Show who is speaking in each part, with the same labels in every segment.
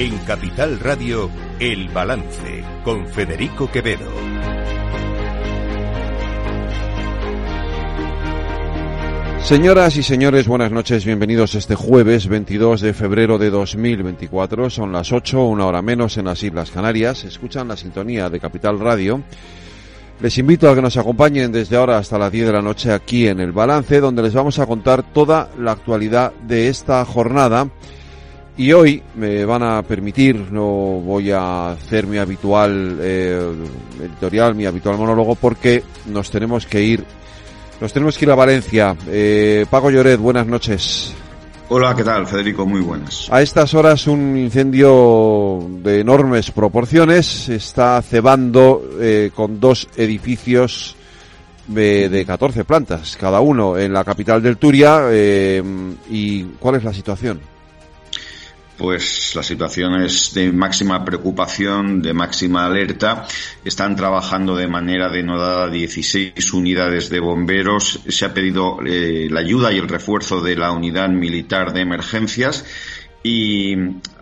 Speaker 1: En Capital Radio, El Balance, con Federico Quevedo.
Speaker 2: Señoras y señores, buenas noches, bienvenidos este jueves 22 de febrero de 2024. Son las 8, una hora menos en las Islas Canarias. Escuchan la sintonía de Capital Radio. Les invito a que nos acompañen desde ahora hasta las 10 de la noche aquí en El Balance, donde les vamos a contar toda la actualidad de esta jornada y hoy me van a permitir, no voy a hacer mi habitual eh, editorial, mi habitual monólogo, porque nos tenemos que ir, nos tenemos que ir a Valencia. Eh, Pago Lloret, buenas noches.
Speaker 3: Hola, ¿qué tal, Federico? Muy buenas.
Speaker 2: A estas horas un incendio de enormes proporciones está cebando eh, con dos edificios de, de 14 plantas, cada uno en la capital del Turia. Eh, ¿Y cuál es la situación?
Speaker 3: Pues la situación es de máxima preocupación, de máxima alerta. Están trabajando de manera denodada 16 unidades de bomberos. Se ha pedido eh, la ayuda y el refuerzo de la unidad militar de emergencias y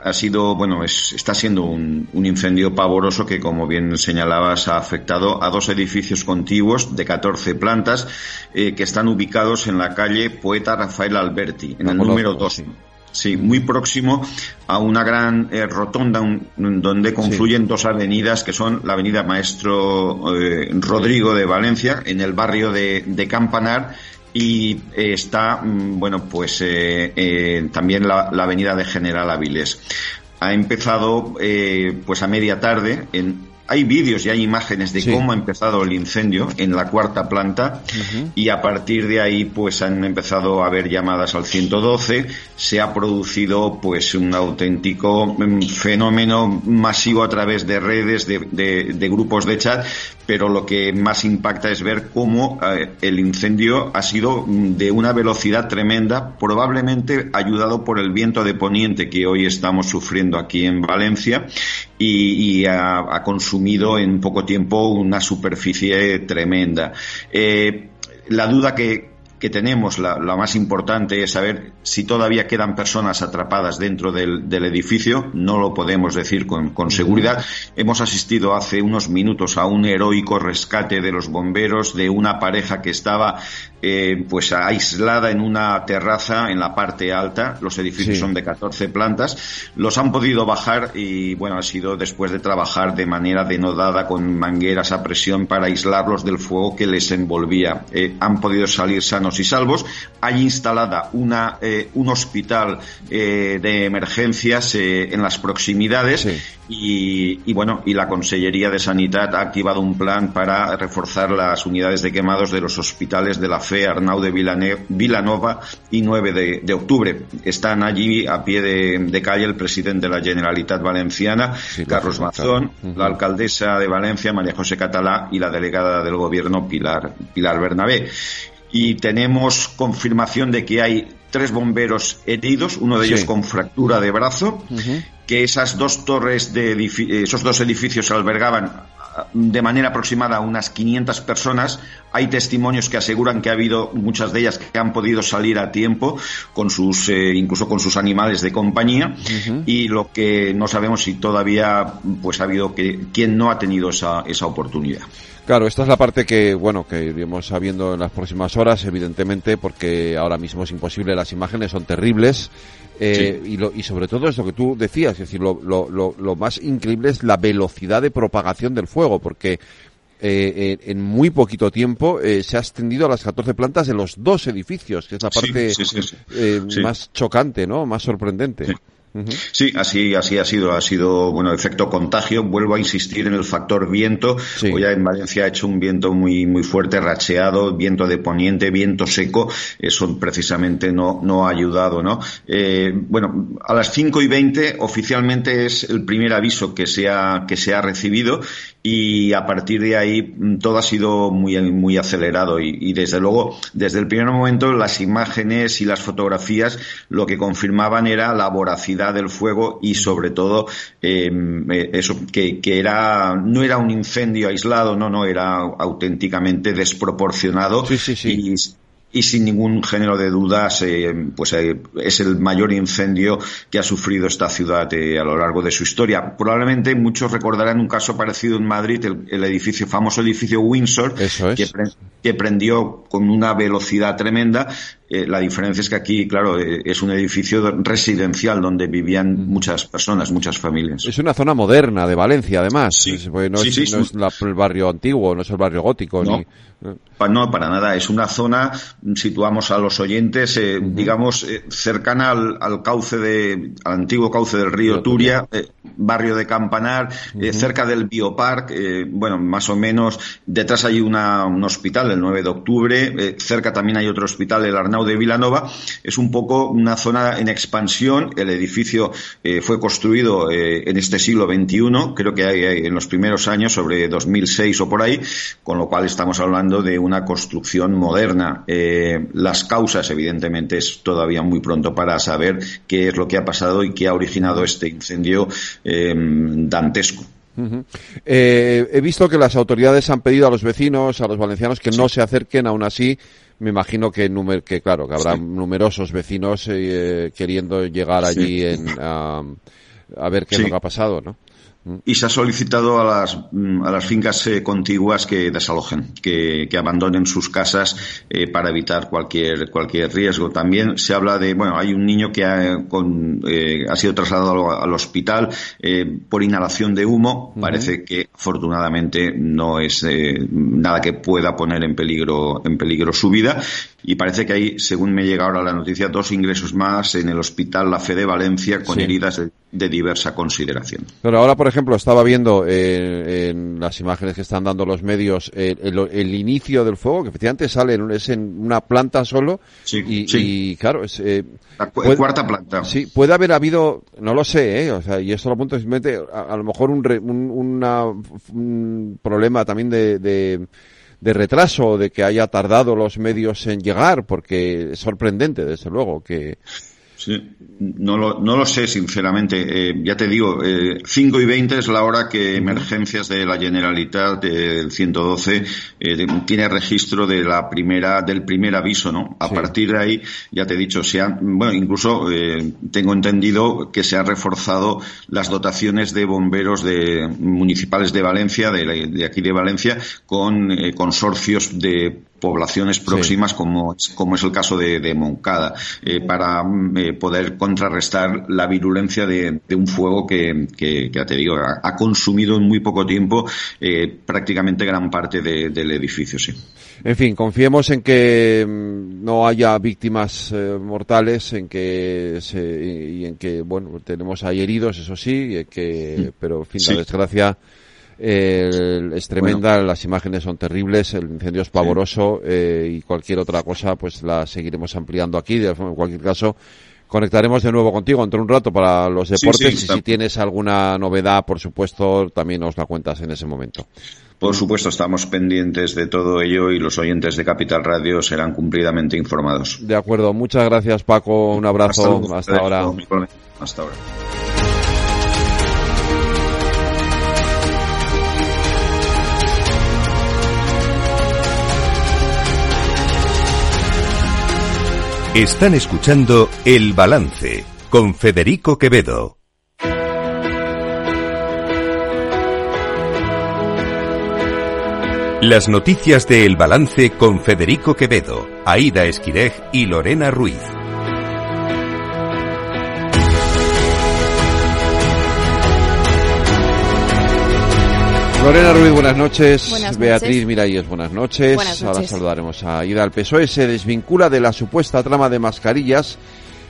Speaker 3: ha sido, bueno, es, está siendo un, incendio pavoroso que, como bien señalabas, ha afectado a dos edificios contiguos de 14 plantas eh, que están ubicados en la calle Poeta Rafael Alberti, en el número 2. Sí, muy próximo a una gran eh, rotonda donde confluyen dos avenidas que son la avenida Maestro eh, Rodrigo de Valencia en el barrio de, Campanar y eh, está, mm, bueno, pues también la, la, avenida de General Avilés. Ha empezado pues a media tarde en hay vídeos y hay imágenes de cómo ha empezado el incendio en la cuarta planta y a partir de ahí pues han empezado a haber llamadas al 112, se ha producido pues un auténtico mm, fenómeno masivo a través de redes, de, de grupos de chat, pero lo que más impacta es ver cómo eh, el incendio ha sido de una velocidad tremenda, probablemente ayudado por el viento de poniente que hoy estamos sufriendo aquí en Valencia y, ha, consumido en poco tiempo una superficie tremenda. Eh, la duda que, que tenemos, la, más importante, es saber si todavía quedan personas atrapadas dentro del, edificio. No lo podemos decir con, con, seguridad. Hemos asistido hace unos minutos a un heroico rescate de los bomberos de una pareja que estaba eh, pues aislada en una terraza en la parte alta. Los edificios son de 14 plantas. Los han podido bajar y, bueno, ha sido después de trabajar de manera denodada con mangueras a presión para aislarlos del fuego que les envolvía. Eh, han podido salir sanos y salvos. Hay instalada una, eh, un hospital de emergencias en las proximidades y, y, bueno, y la Consellería de Sanidad ha activado un plan para reforzar las unidades de quemados de los hospitales de la FE Arnau de Vilanova y 9 de, octubre. Están allí a pie de, calle el presidente de la Generalitat Valenciana, Carlos Mazón, la alcaldesa de Valencia, María José Catalá, y la delegada del gobierno, Pilar, Pilar Bernabé. Y tenemos confirmación de que hay tres bomberos heridos, uno de ellos con fractura de brazo, que esas dos torres de esos dos edificios albergaban de manera aproximada a unas 500 personas. Hay testimonios que aseguran que ha habido muchas de ellas que han podido salir a tiempo con sus, eh, incluso con sus animales de compañía. Y lo que no sabemos si todavía, pues ha habido que quien no ha tenido esa, esa oportunidad.
Speaker 2: Claro, esta es la parte que, bueno, que iremos sabiendo en las próximas horas, evidentemente, porque ahora mismo es imposible, las imágenes son terribles. Eh, y, lo, y sobre todo es lo que tú decías, es decir, lo, lo, lo, más increíble es la velocidad de propagación del fuego, porque eh, en muy poquito tiempo eh, se ha extendido a las 14 plantas de los dos edificios, que es la parte eh, más chocante, ¿no? Más sorprendente.
Speaker 3: Sí, así, así ha sido, ha sido, bueno, efecto contagio. Vuelvo a insistir en el factor viento. Hoy en Valencia ha hecho un viento muy, muy fuerte, racheado, viento de poniente, viento seco. Eso precisamente no, no ha ayudado, ¿no? Eh, bueno, a las 5 y 20 oficialmente es el primer aviso que se ha, que se ha recibido y a partir de ahí mm, todo ha sido muy, muy acelerado y, desde luego, desde el primer momento las imágenes y las fotografías lo que confirmaban era la voracidad del fuego y sobre todo em, eh, eso, que, que, era, no era un incendio aislado, no, no, era auténticamente desproporcionado
Speaker 2: sí, sí, sí
Speaker 3: y sin ningún género de dudas, eh, pues eh, es el mayor incendio que ha sufrido esta ciudad a lo largo de su historia. Probablemente muchos recordarán un caso parecido en Madrid, el, edificio famoso edificio Windsor, que prendió con una velocidad tremenda eh, la diferencia es que aquí, claro, eh, es un edificio residencial donde vivían muchas personas, muchas familias.
Speaker 2: Es una zona moderna de Valencia, además. Sí. no, es, el barrio antiguo, no es el barrio gótico.
Speaker 3: No. No, para nada. Es una zona, situamos a los oyentes, eh, digamos, cercana al, cauce de, al antiguo cauce del río Turia, barrio de Campanar, cerca del Biopark, bueno, más o menos. Detrás hay una, un hospital, el 9 de octubre. cerca también hay otro hospital, el Arnau de Vilanova, es un poco una zona en expansión. El edificio eh, fue construido eh, en este siglo XXI, creo que hay, en los primeros años, sobre 2006 o por ahí, con lo cual estamos hablando de una construcción moderna. Eh, las causas, evidentemente, es todavía muy pronto para saber qué es lo que ha pasado y qué ha originado este incendio dantesco.
Speaker 2: He visto que las autoridades han pedido a los vecinos, a los valencianos, que no se acerquen aún así me imagino que, que claro, que habrá numerosos vecinos eh, queriendo llegar allí en, a, a ver qué es lo que ha pasado, ¿no?
Speaker 3: Y se ha solicitado a las, mm, a las fincas eh, contiguas que desalojen, que, que abandonen sus casas eh, para evitar cualquier, cualquier riesgo. También se habla de, bueno, hay un niño que ha, con, eh, ha sido trasladado al, hospital por inhalación de humo. Parece que afortunadamente no es nada que pueda poner en peligro, en peligro su vida. Y parece que hay, según me llega ahora la noticia, dos ingresos más en el hospital La Fe de Valencia con heridas de, diversa consideración.
Speaker 2: Pero ahora, por ejemplo, estaba viendo eh, en las imágenes que están dando los medios eh, el, inicio del fuego, que efectivamente sale en, es en una planta solo.
Speaker 3: Sí,
Speaker 2: y, claro, es.
Speaker 3: Eh, la cuarta planta.
Speaker 2: Sí, puede haber habido, no lo sé, o sea, y esto lo apunto simplemente, a, lo mejor un, un, problema también de, de de retraso, de que haya tardado los medios en llegar, porque es sorprendente, desde luego, que,
Speaker 3: Sí, no lo, no lo sé, sinceramente. Eh, ya te digo, eh, 5 y 20 es la hora que emergencias de la Generalitat del 112 eh, tiene registro de la primera, del primer aviso, ¿no? A partir de ahí, ya te he dicho, se han, bueno, incluso eh, tengo entendido que se han reforzado las dotaciones de bomberos de municipales de Valencia, de, de aquí de Valencia, con consorcios de poblaciones próximas como, como es el caso de, Moncada, eh, para eh, poder contrarrestar la virulencia de, un fuego que, que, ya te digo, ha, consumido en muy poco tiempo eh, prácticamente gran parte del edificio. Sí.
Speaker 2: En fin, confiemos en que mm, no haya víctimas mortales, en que y en que bueno tenemos ahí heridos, eso sí, que, pero en fin, la desgracia es tremenda, las imágenes son terribles, el incendio es pavoroso eh, y cualquier otra cosa pues la seguiremos ampliando aquí. En cualquier caso, conectaremos de nuevo contigo entre un rato para los deportes y si tienes alguna novedad, por supuesto, también nos la cuentas en ese momento.
Speaker 3: Por supuesto, estamos pendientes de todo ello y los oyentes de Capital Radio serán cumplidamente informados.
Speaker 2: De acuerdo, muchas gracias Paco, un abrazo, hasta ahora.
Speaker 3: Hasta ahora.
Speaker 1: Están escuchando El Balance con Federico Quevedo. Las noticias de El Balance con Federico Quevedo, Aida Esquirej y Lorena Ruiz.
Speaker 2: Lorena Ruiz, buenas noches. Beatriz Miralles, buenas noches. Ahora saludaremos a Ida. El PSOE se desvincula de la supuesta trama de mascarillas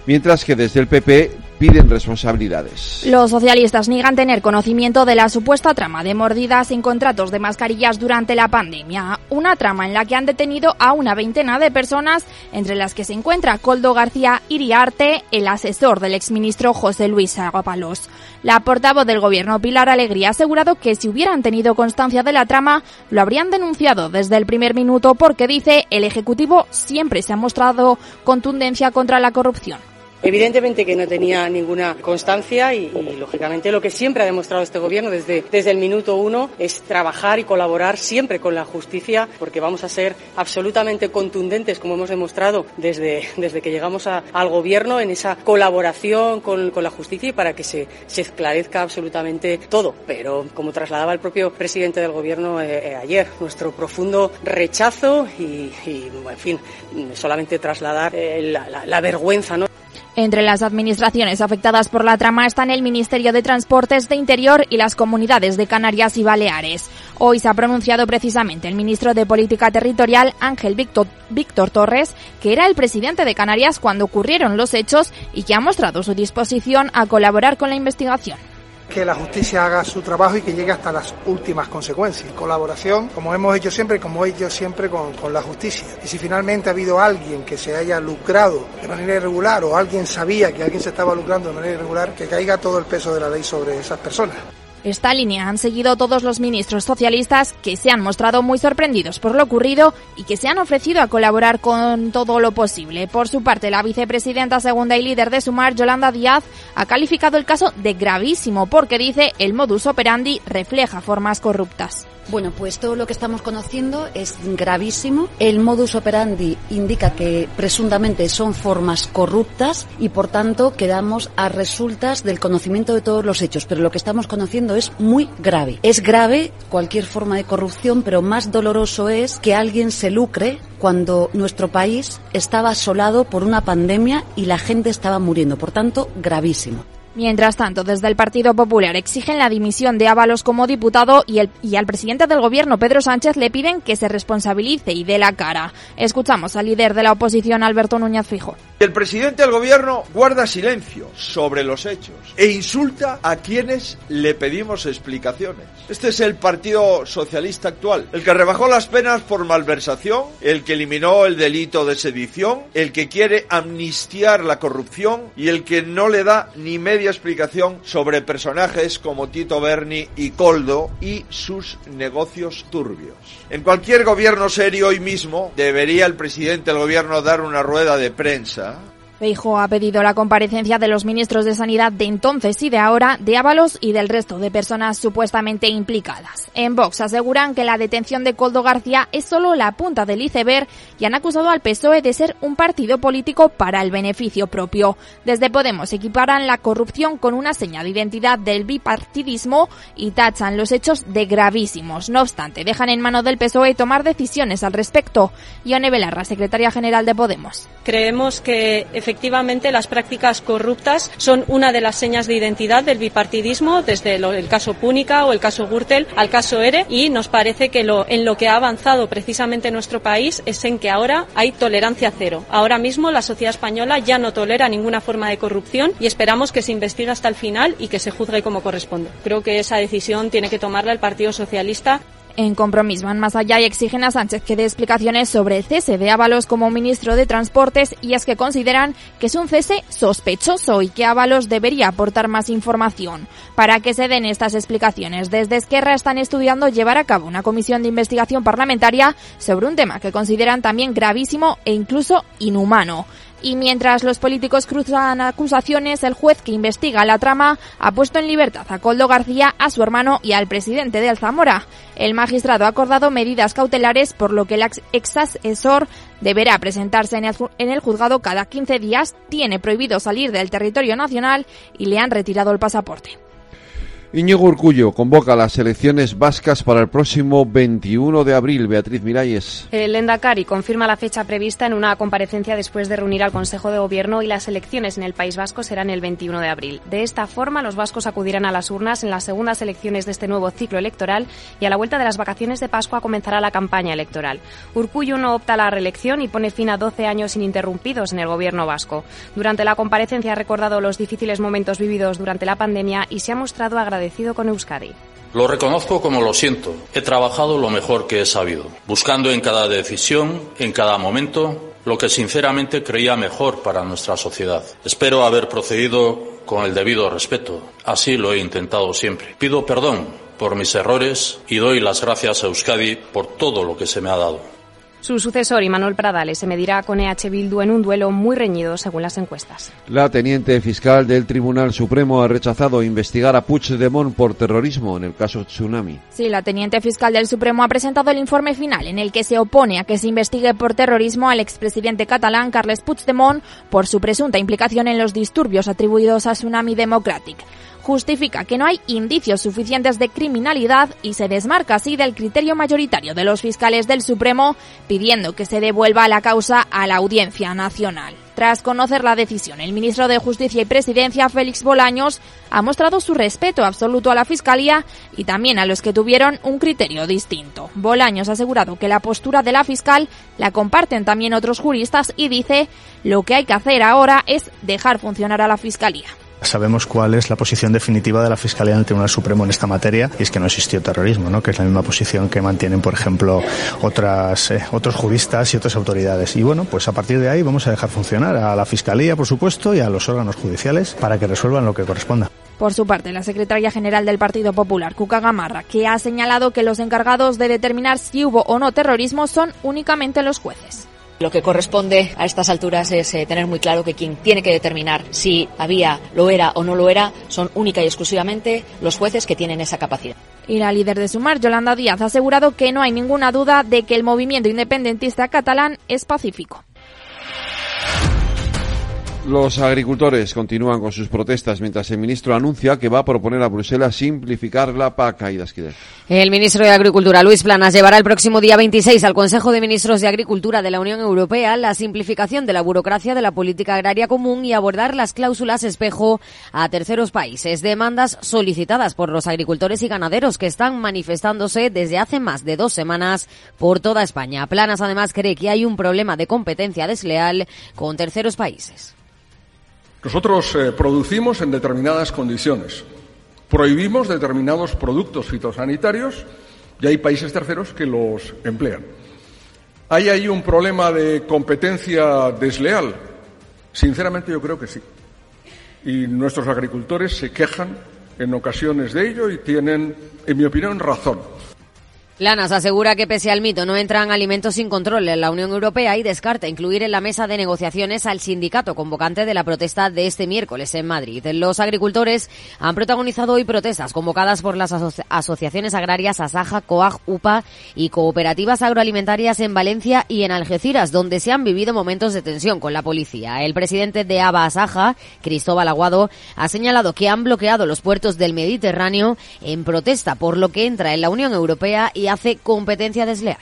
Speaker 2: mientras que desde el PP piden responsabilidades.
Speaker 4: Los socialistas niegan tener conocimiento de la supuesta trama de mordidas en contratos de mascarillas durante la pandemia, una trama en la que han detenido a una veintena de personas, entre las que se encuentra Coldo García Iriarte, el asesor del exministro José Luis Aguapalos. La portavoz del gobierno Pilar Alegría ha asegurado que si hubieran tenido constancia de la trama, lo habrían denunciado desde el primer minuto porque dice el Ejecutivo siempre se ha mostrado contundencia contra la corrupción
Speaker 5: Evidentemente que no tenía ninguna constancia y, lógicamente lo que siempre ha demostrado este gobierno desde, desde el minuto uno es trabajar y colaborar siempre con la justicia porque vamos a ser absolutamente contundentes como hemos demostrado desde, desde que llegamos al gobierno en esa colaboración con, con la justicia y para que se, se, esclarezca absolutamente todo. Pero como trasladaba el propio presidente del gobierno eh, eh, ayer, nuestro profundo rechazo y, en fin, solamente trasladar eh, la, la vergüenza, ¿no?
Speaker 4: Entre las administraciones afectadas por la trama están el Ministerio de Transportes de Interior y las comunidades de Canarias y Baleares. Hoy se ha pronunciado precisamente el ministro de Política Territorial, Ángel Víctor, Víctor Torres, que era el presidente de Canarias cuando ocurrieron los hechos y que ha mostrado su disposición a colaborar con la investigación
Speaker 6: que la justicia haga su trabajo y que llegue hasta las últimas consecuencias. Colaboración, como hemos hecho siempre, como he hecho siempre con, con, la justicia. Y si finalmente ha habido alguien que se haya lucrado de manera irregular o alguien sabía que alguien se estaba lucrando de manera irregular, que caiga todo el peso de la ley sobre esas personas.
Speaker 4: Esta línea han seguido todos los ministros socialistas que se han mostrado muy sorprendidos por lo ocurrido y que se han ofrecido a colaborar con todo lo posible. Por su parte, la vicepresidenta segunda y líder de Sumar, Yolanda Díaz, ha calificado el caso de gravísimo porque dice el modus operandi refleja formas corruptas.
Speaker 7: Bueno, pues todo lo que estamos conociendo es gravísimo. El modus operandi indica que presuntamente son formas corruptas y por tanto quedamos a resultas del conocimiento de todos los hechos. Pero lo que estamos conociendo es muy grave. Es grave cualquier forma de corrupción, pero más doloroso es que alguien se lucre cuando nuestro país estaba asolado por una pandemia y la gente estaba muriendo. Por tanto, gravísimo.
Speaker 4: Mientras tanto, desde el Partido Popular exigen la dimisión de Ábalos como diputado y, el, y al presidente del gobierno, Pedro Sánchez, le piden que se responsabilice y dé la cara. Escuchamos al líder de la oposición, Alberto Núñez Fijo.
Speaker 8: El presidente del gobierno guarda silencio sobre los hechos e insulta a quienes le pedimos explicaciones. Este es el Partido Socialista actual, el que rebajó las penas por malversación, el que eliminó el delito de sedición, el que quiere amnistiar la corrupción y el que no le da ni media explicación sobre personajes como Tito Berni y Coldo y sus negocios turbios. En cualquier gobierno serio hoy mismo debería el presidente del gobierno dar una rueda de prensa
Speaker 4: Feijo ha pedido la comparecencia de los ministros de Sanidad de entonces y de ahora, de Ábalos y del resto de personas supuestamente implicadas. En Vox aseguran que la detención de Coldo García es solo la punta del iceberg y han acusado al PSOE de ser un partido político para el beneficio propio. Desde Podemos equiparan la corrupción con una señal de identidad del bipartidismo y tachan los hechos de gravísimos. No obstante, dejan en mano del PSOE tomar decisiones al respecto. Ione Belarra, secretaria general de Podemos.
Speaker 9: Creemos que efectivamente las prácticas corruptas son una de las señas de identidad del bipartidismo, desde el caso Púnica o el caso Gürtel al caso ERE, y nos parece que lo, en lo que ha avanzado precisamente nuestro país es en que ahora hay tolerancia cero. Ahora mismo la sociedad española ya no tolera ninguna forma de corrupción y esperamos que se investigue hasta el final y que se juzgue como corresponde. Creo que esa decisión tiene que tomarla el Partido Socialista
Speaker 4: en compromiso van más allá y exigen a Sánchez que dé explicaciones sobre el cese de Ábalos como ministro de Transportes y es que consideran que es un cese sospechoso y que Ábalos debería aportar más información. Para que se den estas explicaciones, desde Esquerra están estudiando llevar a cabo una comisión de investigación parlamentaria sobre un tema que consideran también gravísimo e incluso inhumano. Y mientras los políticos cruzan acusaciones, el juez que investiga la trama ha puesto en libertad a Coldo García, a su hermano y al presidente de Alzamora. El magistrado ha acordado medidas cautelares por lo que el ex asesor deberá presentarse en el juzgado cada 15 días, tiene prohibido salir del territorio nacional y le han retirado el pasaporte.
Speaker 2: Iñigo Urcullo convoca las elecciones vascas para el próximo 21 de abril. Beatriz Miralles.
Speaker 10: El Endacari confirma la fecha prevista en una comparecencia después de reunir al Consejo de Gobierno y las elecciones en el País Vasco serán el 21 de abril. De esta forma, los vascos acudirán a las urnas en las segundas elecciones de este nuevo ciclo electoral y a la vuelta de las vacaciones de Pascua comenzará la campaña electoral. Urcullo no opta a la reelección y pone fin a 12 años ininterrumpidos en el Gobierno vasco. Durante la comparecencia ha recordado los difíciles momentos vividos durante la pandemia y se ha mostrado agradecido con Euskadi.
Speaker 11: Lo reconozco como lo siento. He trabajado lo mejor que he sabido, buscando en cada decisión, en cada momento, lo que sinceramente creía mejor para nuestra sociedad. Espero haber procedido con el debido respeto. Así lo he intentado siempre. Pido perdón por mis errores y doy las gracias a Euskadi por todo lo que se me ha dado.
Speaker 10: Su sucesor, Manuel Pradales, se medirá con EH Bildu en un duelo muy reñido según las encuestas.
Speaker 2: La teniente fiscal del Tribunal Supremo ha rechazado investigar a Puigdemont por terrorismo en el caso Tsunami.
Speaker 4: Sí, la teniente fiscal del Supremo ha presentado el informe final en el que se opone a que se investigue por terrorismo al expresidente catalán Carles Puigdemont por su presunta implicación en los disturbios atribuidos a Tsunami Democratic justifica que no hay indicios suficientes de criminalidad y se desmarca así del criterio mayoritario de los fiscales del Supremo, pidiendo que se devuelva la causa a la Audiencia Nacional. Tras conocer la decisión, el ministro de Justicia y Presidencia, Félix Bolaños, ha mostrado su respeto absoluto a la Fiscalía y también a los que tuvieron un criterio distinto. Bolaños ha asegurado que la postura de la fiscal la comparten también otros juristas y dice lo que hay que hacer ahora es dejar funcionar a la Fiscalía.
Speaker 12: Sabemos cuál es la posición definitiva de la Fiscalía en el Tribunal Supremo en esta materia y es que no existió terrorismo, ¿no? que es la misma posición que mantienen, por ejemplo, otras, eh, otros juristas y otras autoridades. Y bueno, pues a partir de ahí vamos a dejar funcionar a la Fiscalía, por supuesto, y a los órganos judiciales para que resuelvan lo que corresponda.
Speaker 4: Por su parte, la secretaria general del Partido Popular, Cuca Gamarra, que ha señalado que los encargados de determinar si hubo o no terrorismo son únicamente los jueces.
Speaker 13: Lo que corresponde a estas alturas es eh, tener muy claro que quien tiene que determinar si había, lo era o no lo era, son única y exclusivamente los jueces que tienen esa capacidad.
Speaker 4: Y la líder de Sumar, Yolanda Díaz, ha asegurado que no hay ninguna duda de que el movimiento independentista catalán es pacífico.
Speaker 2: Los agricultores continúan con sus protestas mientras el ministro anuncia que va a proponer a Bruselas simplificar la PAC.
Speaker 14: El ministro de Agricultura, Luis Planas, llevará el próximo día 26 al Consejo de Ministros de Agricultura de la Unión Europea la simplificación de la burocracia de la política agraria común y abordar las cláusulas espejo a terceros países. Demandas solicitadas por los agricultores y ganaderos que están manifestándose desde hace más de dos semanas por toda España. Planas además cree que hay un problema de competencia desleal con terceros países.
Speaker 15: Nosotros eh, producimos en determinadas condiciones, prohibimos determinados productos fitosanitarios y hay países terceros que los emplean. ¿Hay ahí un problema de competencia desleal? Sinceramente yo creo que sí. Y nuestros agricultores se quejan en ocasiones de ello y tienen, en mi opinión, razón.
Speaker 14: Lanas asegura que pese al mito no entran alimentos sin control en la Unión Europea y descarta incluir en la mesa de negociaciones al sindicato convocante de la protesta de este miércoles en Madrid. Los agricultores han protagonizado hoy protestas convocadas por las asociaciones agrarias Asaja, COAG, UPA y cooperativas agroalimentarias en Valencia y en Algeciras, donde se han vivido momentos de tensión con la policía. El presidente de ABA Asaja, Cristóbal Aguado, ha señalado que han bloqueado los puertos del Mediterráneo en protesta por lo que entra en la Unión Europea y hace competencia desleal.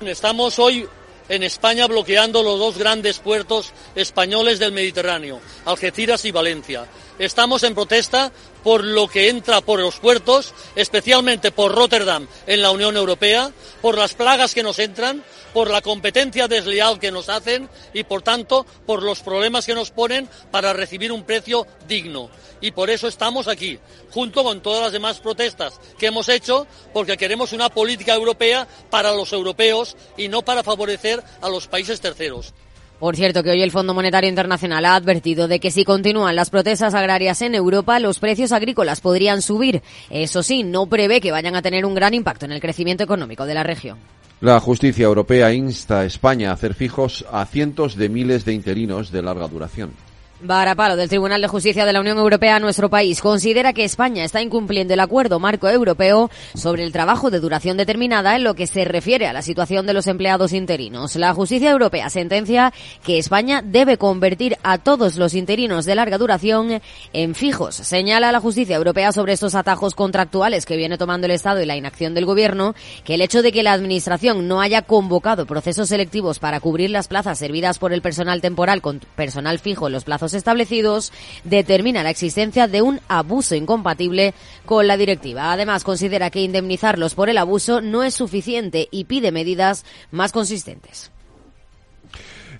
Speaker 16: Estamos hoy en España bloqueando los dos grandes puertos españoles del Mediterráneo, Algeciras y Valencia. Estamos en protesta por lo que entra por los puertos, especialmente por Rotterdam en la Unión Europea, por las plagas que nos entran, por la competencia desleal que nos hacen y, por tanto, por los problemas que nos ponen para recibir un precio digno. Y por eso estamos aquí, junto con todas las demás protestas que hemos hecho, porque queremos una política europea para los europeos y no para favorecer a los países terceros.
Speaker 14: Por cierto, que hoy el Fondo Monetario Internacional ha advertido de que si continúan las protestas agrarias en Europa, los precios agrícolas podrían subir. Eso sí, no prevé que vayan a tener un gran impacto en el crecimiento económico de la región.
Speaker 2: La justicia europea insta a España a hacer fijos a cientos de miles de interinos de larga duración.
Speaker 14: Varapalo del Tribunal de Justicia de la Unión Europea a nuestro país considera que España está incumpliendo el acuerdo marco europeo sobre el trabajo de duración determinada en lo que se refiere a la situación de los empleados interinos. La justicia europea sentencia que España debe convertir a todos los interinos de larga duración en fijos. Señala la justicia europea sobre estos atajos contractuales que viene tomando el Estado y la inacción del Gobierno que el hecho de que la Administración no haya convocado procesos selectivos para cubrir las plazas servidas por el personal temporal con personal fijo en los plazos establecidos determina la existencia de un abuso incompatible con la directiva. Además, considera que indemnizarlos por el abuso no es suficiente y pide medidas más consistentes.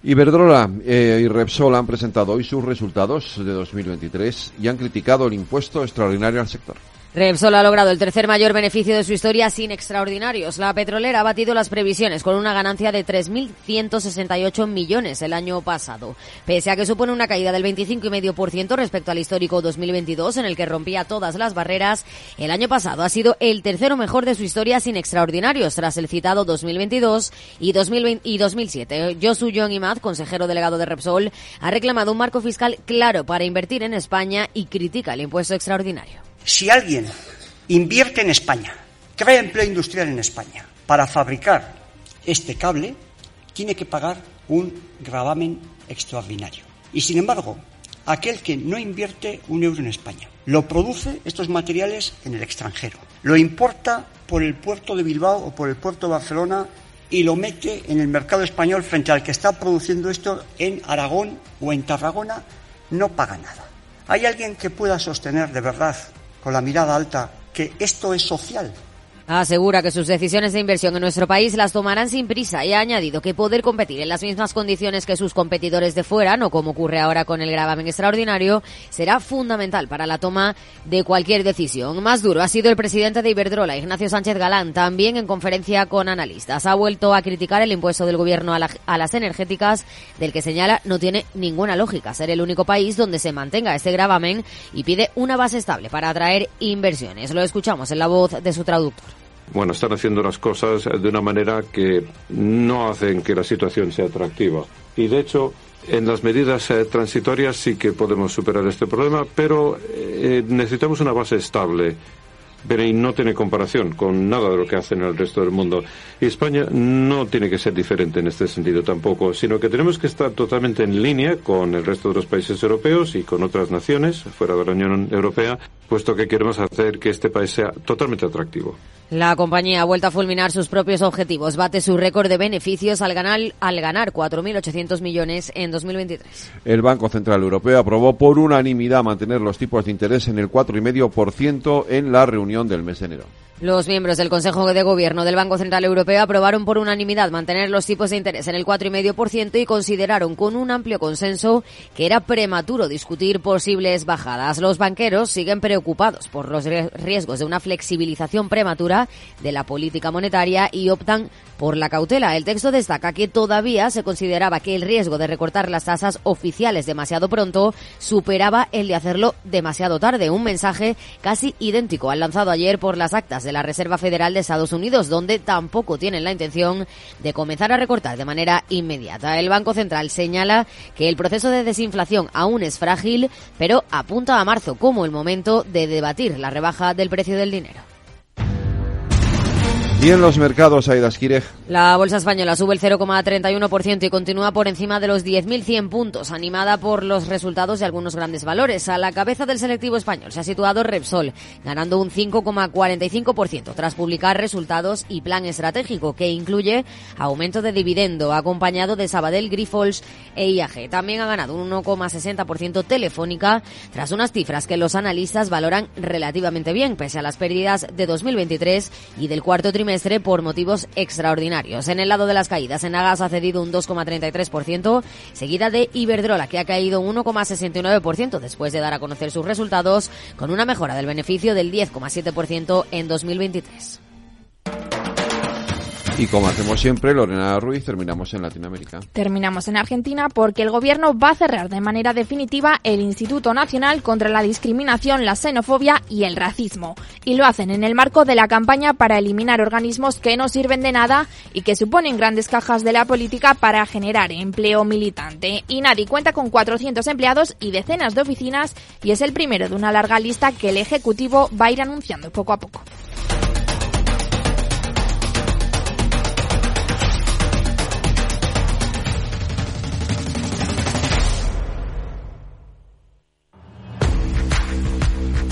Speaker 2: Iberdrola eh, y Repsol han presentado hoy sus resultados de 2023 y han criticado el impuesto extraordinario al sector.
Speaker 14: Repsol ha logrado el tercer mayor beneficio de su historia sin extraordinarios. La petrolera ha batido las previsiones con una ganancia de 3.168 millones el año pasado. Pese a que supone una caída del 25,5% respecto al histórico 2022, en el que rompía todas las barreras, el año pasado ha sido el tercero mejor de su historia sin extraordinarios, tras el citado 2022 y, 2020 y 2007. Josu John Imaz, consejero delegado de Repsol, ha reclamado un marco fiscal claro para invertir en España y critica el impuesto extraordinario.
Speaker 17: Si alguien invierte en España, crea empleo industrial en España para fabricar este cable, tiene que pagar un gravamen extraordinario. Y sin embargo, aquel que no invierte un euro en España, lo produce estos materiales en el extranjero, lo importa por el puerto de Bilbao o por el puerto de Barcelona y lo mete en el mercado español frente al que está produciendo esto en Aragón o en Tarragona, no paga nada. ¿Hay alguien que pueda sostener de verdad con la mirada alta que esto es social
Speaker 14: Asegura que sus decisiones de inversión en nuestro país las tomarán sin prisa y ha añadido que poder competir en las mismas condiciones que sus competidores de fuera, no como ocurre ahora con el gravamen extraordinario, será fundamental para la toma de cualquier decisión. Más duro ha sido el presidente de Iberdrola, Ignacio Sánchez Galán, también en conferencia con analistas. Ha vuelto a criticar el impuesto del gobierno a, a las energéticas, del que señala no tiene ninguna lógica ser el único país donde se mantenga este gravamen y pide una base estable para atraer inversiones. Lo escuchamos en la voz de su traductor
Speaker 18: bueno, están haciendo las cosas de una manera que no hacen que la situación sea atractiva. Y de hecho, en las medidas eh, transitorias sí que podemos superar este problema, pero eh, necesitamos una base estable. Pero no tiene comparación con nada de lo que hacen en el resto del mundo. Y España no tiene que ser diferente en este sentido tampoco, sino que tenemos que estar totalmente en línea con el resto de los países europeos y con otras naciones fuera de la Unión Europea, puesto que queremos hacer que este país sea totalmente atractivo.
Speaker 14: La compañía ha vuelto a fulminar sus propios objetivos. Bate su récord de beneficios al ganar, al ganar 4.800 millones en 2023.
Speaker 2: El Banco Central Europeo aprobó por unanimidad mantener los tipos de interés en el 4,5% en la reunión del mes enero.
Speaker 14: Los miembros del Consejo de Gobierno del Banco Central Europeo aprobaron por unanimidad mantener los tipos de interés en el 4,5% y consideraron con un amplio consenso que era prematuro discutir posibles bajadas. Los banqueros siguen preocupados por los riesgos de una flexibilización prematura de la política monetaria y optan por la cautela. El texto destaca que todavía se consideraba que el riesgo de recortar las tasas oficiales demasiado pronto superaba el de hacerlo demasiado tarde. Un mensaje casi idéntico al lanzado ayer por las actas de la Reserva Federal de Estados Unidos, donde tampoco tienen la intención de comenzar a recortar de manera inmediata. El Banco Central señala que el proceso de desinflación aún es frágil, pero apunta a marzo como el momento de debatir la rebaja del precio del dinero.
Speaker 2: Y en los mercados, Aida Esquirej.
Speaker 14: La bolsa española sube el 0,31% y continúa por encima de los 10.100 puntos, animada por los resultados de algunos grandes valores. A la cabeza del selectivo español se ha situado Repsol, ganando un 5,45% tras publicar resultados y plan estratégico que incluye aumento de dividendo acompañado de Sabadell, Grifols e IAG. También ha ganado un 1,60% Telefónica tras unas cifras que los analistas valoran relativamente bien, pese a las pérdidas de 2023 y del cuarto trimestre por motivos extraordinarios. En el lado de las caídas, Enagas ha cedido un 2,33%, seguida de Iberdrola, que ha caído un 1,69% después de dar a conocer sus resultados, con una mejora del beneficio del 10,7% en 2023.
Speaker 2: Y como hacemos siempre, Lorena Ruiz, terminamos en Latinoamérica.
Speaker 4: Terminamos en Argentina porque el gobierno va a cerrar de manera definitiva el Instituto Nacional contra la Discriminación, la Xenofobia y el Racismo. Y lo hacen en el marco de la campaña para eliminar organismos que no sirven de nada y que suponen grandes cajas de la política para generar empleo militante. Inadi cuenta con 400 empleados y decenas de oficinas y es el primero de una larga lista que el Ejecutivo va a ir anunciando poco a poco.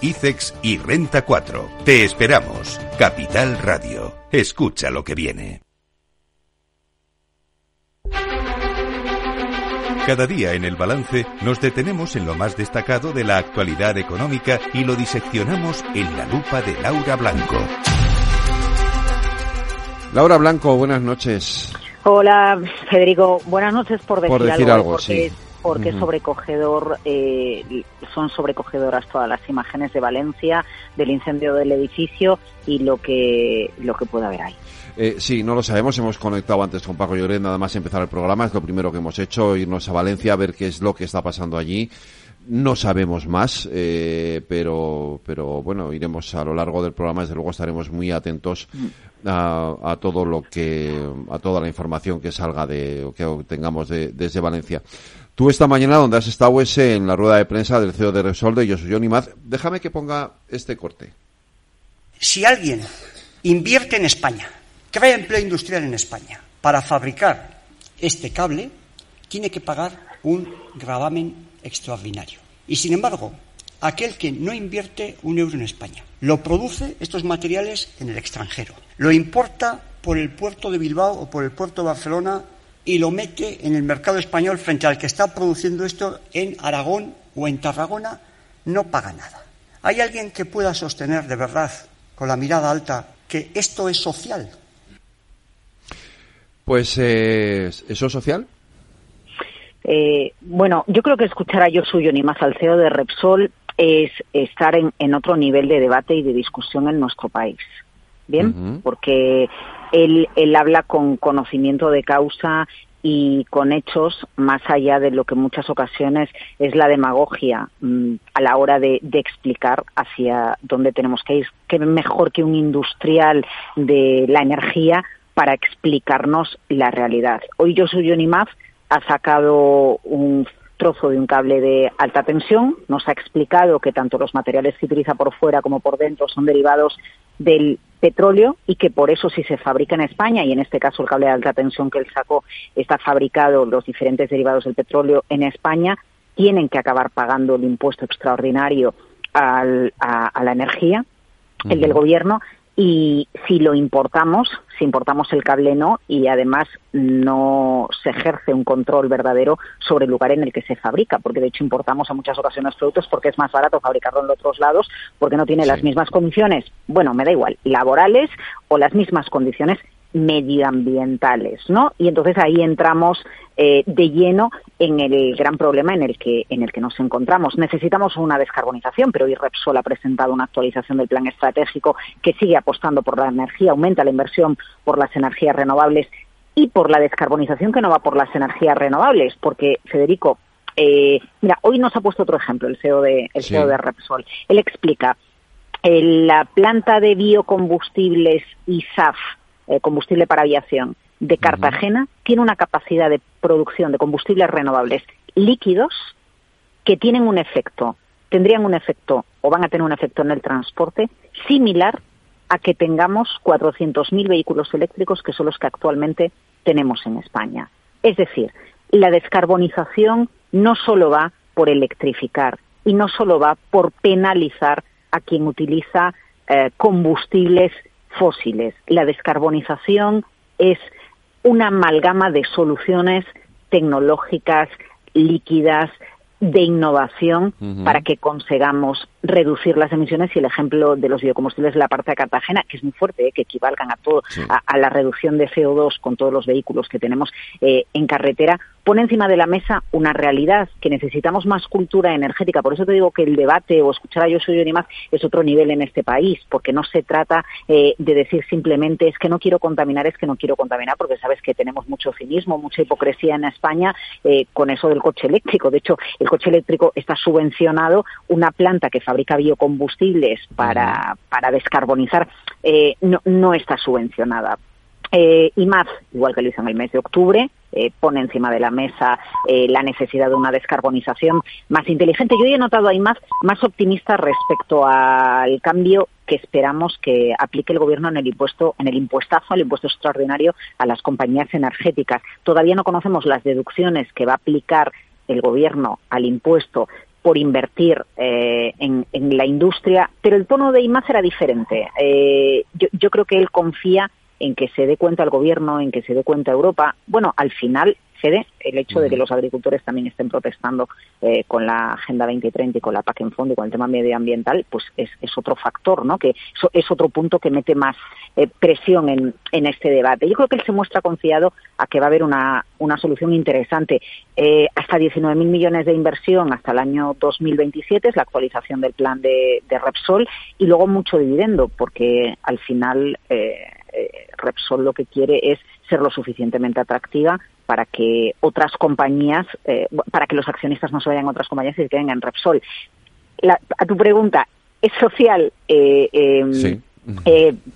Speaker 1: ICEX y Renta 4. Te esperamos. Capital Radio. Escucha lo que viene. Cada día en el balance nos detenemos en lo más destacado de la actualidad económica y lo diseccionamos en la lupa de Laura Blanco.
Speaker 2: Laura Blanco, buenas noches.
Speaker 19: Hola, Federico. Buenas noches por decir,
Speaker 2: Por decir algo,
Speaker 19: porque,
Speaker 2: sí.
Speaker 19: Porque
Speaker 2: Ujú.
Speaker 19: sobrecogedor, eh, son sobrecogedoras todas las imágenes de Valencia, del incendio del edificio y lo que, lo que pueda haber ahí.
Speaker 2: Eh, sí, no lo sabemos. Hemos conectado antes con Paco Lloret, nada más empezar el programa. Es lo primero que hemos hecho, irnos a Valencia a ver qué es lo que está pasando allí. No sabemos más, eh, pero, pero bueno, iremos a lo largo del programa. Desde luego estaremos muy atentos a, a todo lo que, a toda la información que salga de, o que tengamos de- desde Valencia. Tú esta mañana donde has estado es en la rueda de prensa del CEO de Repsol de Josu Johnny Maz. Déjame que ponga este corte.
Speaker 17: Si alguien invierte en España, crea empleo industrial en España para fabricar este cable, tiene que pagar un gravamen extraordinario. Y sin embargo, aquel que no invierte un euro en España, lo produce estos materiales en el extranjero, lo importa por el puerto de Bilbao o por el puerto de Barcelona y lo mete en el mercado español frente al que está produciendo esto en Aragón o en Tarragona, no paga nada. ¿Hay alguien que pueda sostener de verdad, con la mirada alta, que esto es social?
Speaker 2: Pues, eh, ¿eso es social?
Speaker 19: Eh, bueno, yo creo que escuchar a Josu ni más al CEO de Repsol es estar en, en otro nivel de debate y de discusión en nuestro país. Bien, porque él, habla con conocimiento de causa y con hechos más allá de lo que muchas ocasiones es la demagogia mm, a la hora de, explicar hacia dónde tenemos que ir. Que mejor que un industrial de la energía para explicarnos la realidad. Hoy yo soy Johnny Maz ha sacado un trozo de un cable de alta tensión, nos ha explicado que tanto los materiales que utiliza por fuera como por dentro son derivados del petróleo y que por eso si se fabrica en España y en este caso el cable de alta tensión que él sacó está fabricado los diferentes derivados del petróleo en España tienen que acabar pagando el impuesto extraordinario al- a, a la energía el del gobierno y si lo importamos, si importamos el cable no y además no se ejerce un control verdadero sobre el lugar en el que se fabrica, porque de hecho importamos en muchas ocasiones productos porque es más barato fabricarlo en otros lados, porque no tiene las mismas condiciones, bueno, me da igual, laborales o las mismas condiciones medioambientales, ¿no? Y entonces ahí entramos eh, de lleno en el gran problema en el que en el que nos encontramos. Necesitamos una descarbonización, pero hoy Repsol ha presentado una actualización del plan estratégico que sigue apostando por la energía, aumenta la inversión por las energías renovables y por la descarbonización que no va por las energías renovables, porque Federico, eh, mira, hoy nos ha puesto otro ejemplo el CEO de el
Speaker 20: Sí.
Speaker 19: CEO de Repsol. Él explica eh, la planta de biocombustibles ISAF, eh, combustible para aviación, de Cartagena, tiene una capacidad de producción de combustibles renovables líquidos que tienen un efecto, tendrían un efecto o van a tener un efecto en el transporte similar a que tengamos 400.000 vehículos eléctricos que son los que actualmente tenemos en España. Es decir, la descarbonización no solo va por electrificar y no solo va por penalizar a quien utiliza eh, combustibles fósiles. La descarbonización es una amalgama de soluciones tecnológicas, líquidas, de innovación para que consigamos reducir las emisiones y el ejemplo de los biocombustibles de la parte de Cartagena, que es muy fuerte, ¿eh? que equivalgan a todo, a, la reducción de CO2 con todos los vehículos que tenemos eh, en carretera, pone encima de la mesa una realidad que necesitamos más cultura energética. Por eso te digo que el debate o escuchar a Yo Soy ni más es otro nivel en este país, porque no se trata eh, de decir simplemente es que no quiero contaminar, es que no quiero contaminar, porque sabes que tenemos mucho cinismo, mucha hipocresía en España eh, con eso del coche eléctrico. De hecho, el coche eléctrico está subvencionado, una planta que fabrica biocombustibles para, para descarbonizar eh, no, no está subvencionada eh, más, igual que lo hizo en el mes de octubre, eh, pone encima de la mesa eh, la necesidad de una descarbonización más inteligente. Yo he notado ahí más, más optimista respecto al cambio que esperamos que aplique el gobierno en el impuesto, en el impuestazo, el impuesto extraordinario a las compañías energéticas. Todavía no conocemos las deducciones que va a aplicar el gobierno al impuesto por invertir eh, en, la industria, pero el tono de IMAX era diferente. yo, yo creo que él confía en que se dé cuenta el gobierno, en que se dé cuenta Europa. Bueno, al final cede el hecho de que los agricultores también estén protestando eh, con la Agenda 2030 y con la PAC en fondo y con el tema medioambiental, pues es, otro factor, ¿no? Que es otro punto que mete más eh, presión en, en, este debate. Yo creo que él se muestra confiado a que va a haber una, una solución interesante. Eh, hasta 19.000 millones de inversión hasta el año 2027 es la actualización del plan de, de Repsol y luego mucho dividendo, porque al final eh, eh, Repsol lo que quiere es ser lo suficientemente atractiva para que otras compañías, eh, para que los accionistas no se vayan a otras compañías y se queden en Repsol. a tu pregunta, ¿es social eh, em,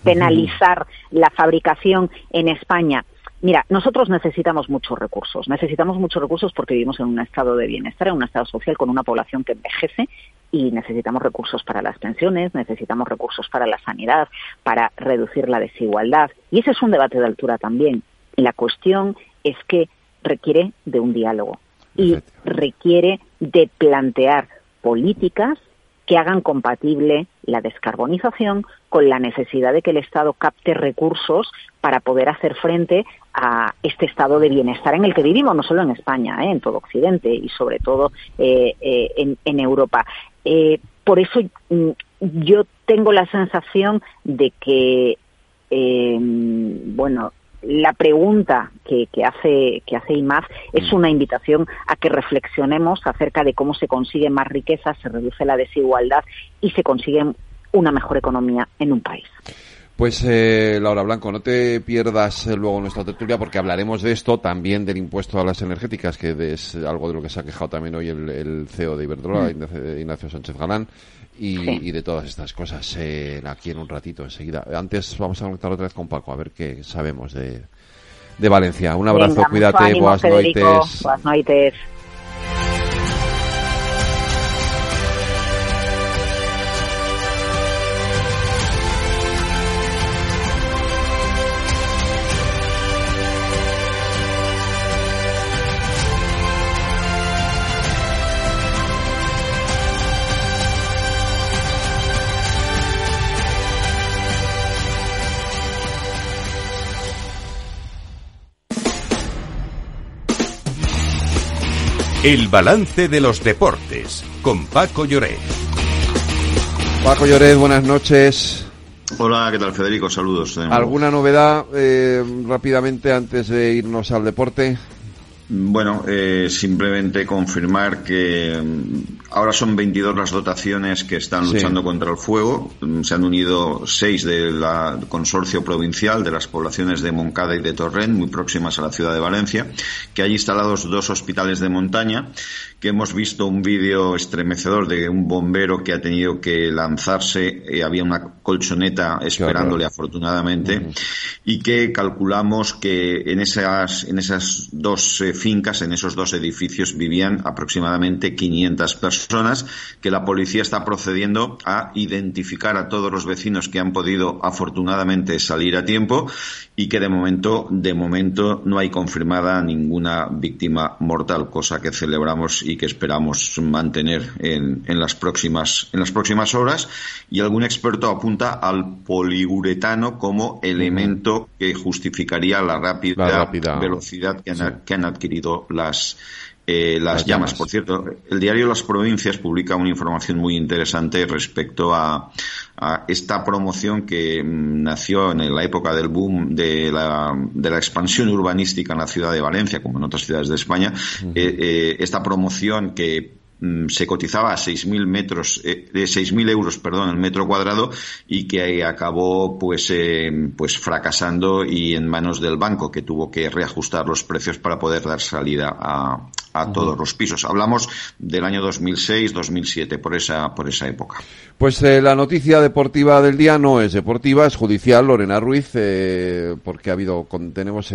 Speaker 19: penalizar la fabricación en España? Mira, nosotros necesitamos muchos recursos. Necesitamos muchos recursos porque vivimos en un estado de bienestar, en un estado social con una población que envejece y necesitamos recursos para las pensiones, necesitamos recursos para la sanidad, para reducir la desigualdad. Y ese es un debate de altura también. La cuestión es que requiere de un diálogo y requiere de plantear políticas que hagan compatible la descarbonización con la necesidad de que el Estado capte recursos para poder hacer frente a este estado de bienestar en el que vivimos, no solo en España, ¿eh? en todo Occidente y sobre todo eh, eh, en, Europa. Por eso mm, yo tengo la sensación de que, bueno, la pregunta que, hace que hace IMAF es mm. una invitación a que reflexionemos acerca de cómo se consigue más riqueza, se reduce la desigualdad y se consigue una mejor economía en un país.
Speaker 2: Pues eh, Laura Blanco, no te pierdas eh, luego nuestra tertulia porque hablaremos de esto, también del impuesto a las energéticas, que es algo de lo que se ha quejado también hoy el, CEO de Iberdrola, mm. Ignacio Sánchez Galán, y, de todas estas cosas eh, aquí en un ratito enseguida. Antes vamos a conectar otra vez con Paco, a ver qué sabemos de, de Valencia. Un abrazo, cuídate, buenas noches.
Speaker 19: Buenas noches.
Speaker 1: El balance de los deportes con Paco Lloret.
Speaker 2: Paco Lloret, buenas noches.
Speaker 3: Hola, ¿qué tal Federico? Saludos.
Speaker 2: ¿Alguna novedad eh, rápidamente antes de irnos al deporte?
Speaker 3: Bueno, eh, simplemente confirmar que mm, ahora son 22 las dotaciones que están luchando contra el fuego. Mm, se han unido seis del consorcio provincial de las poblaciones de Moncada y de Torrent, muy próximas a la ciudad de Valencia, que hay instalados dos hospitales de montaña que hemos visto un vídeo estremecedor de un bombero que ha tenido que lanzarse, eh, había una colchoneta esperándole afortunadamente, y que calculamos que en esas, en esas dos eh, fincas, en esos dos edificios vivían aproximadamente 500 personas, que la policía está procediendo a identificar a todos los vecinos que han podido afortunadamente salir a tiempo y que de momento, de momento no hay confirmada ninguna víctima mortal, cosa que celebramos y que esperamos mantener en, en, las próximas en las próximas horas. Y algún experto apunta al poliuretano como elemento que justificaría la rápida, velocidad que han, que han adquirido las eh, las, llamas. Por cierto, el diario Las Provincias publica una información muy interesante respecto a, esta promoción que mm, nació en la época del boom de la, de la, expansión urbanística en la ciudad de Valencia, como en otras ciudades de España. esta promoción que se cotizaba a 6.000 metros, eh, de 6.000 euros, perdón, el metro cuadrado y que acabó pues, eh, pues fracasando y en manos del banco que tuvo que reajustar los precios para poder dar salida a, a todos los pisos. Hablamos del año 2006-2007, por esa, por esa época.
Speaker 2: Pues eh, la noticia deportiva del día no es deportiva, es judicial, Lorena Ruiz, porque ha habido, tenemos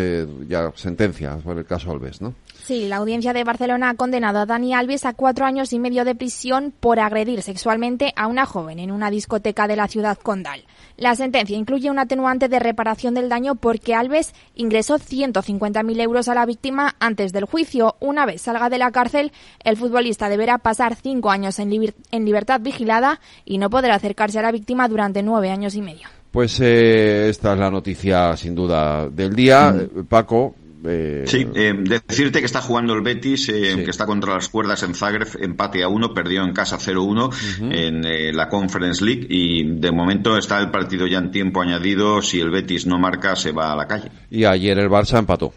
Speaker 2: ya sentencia por el caso Alves, ¿no?
Speaker 4: Sí, la audiencia de Barcelona ha condenado a Dani Alves a cuatro años y medio de prisión por agredir sexualmente a una joven en una discoteca de la ciudad condal. La sentencia incluye un atenuante de reparación del daño porque Alves ingresó 150.000 euros a la víctima antes del juicio. Una vez salga de la cárcel, el futbolista deberá pasar cinco años en, libertad vigilada y no podrá acercarse a la víctima durante nueve años y medio.
Speaker 2: Pues eh, esta es la noticia sin duda del día. Mm. Paco,
Speaker 3: eh, sí, eh, decirte que está jugando el Betis, eh, que está contra las cuerdas en Zagreb, empate a uno, perdió en casa 0-1 en la Conference League y de momento está el partido ya en tiempo añadido. Si el Betis no marca, se va a la calle.
Speaker 2: Y ayer el Barça empató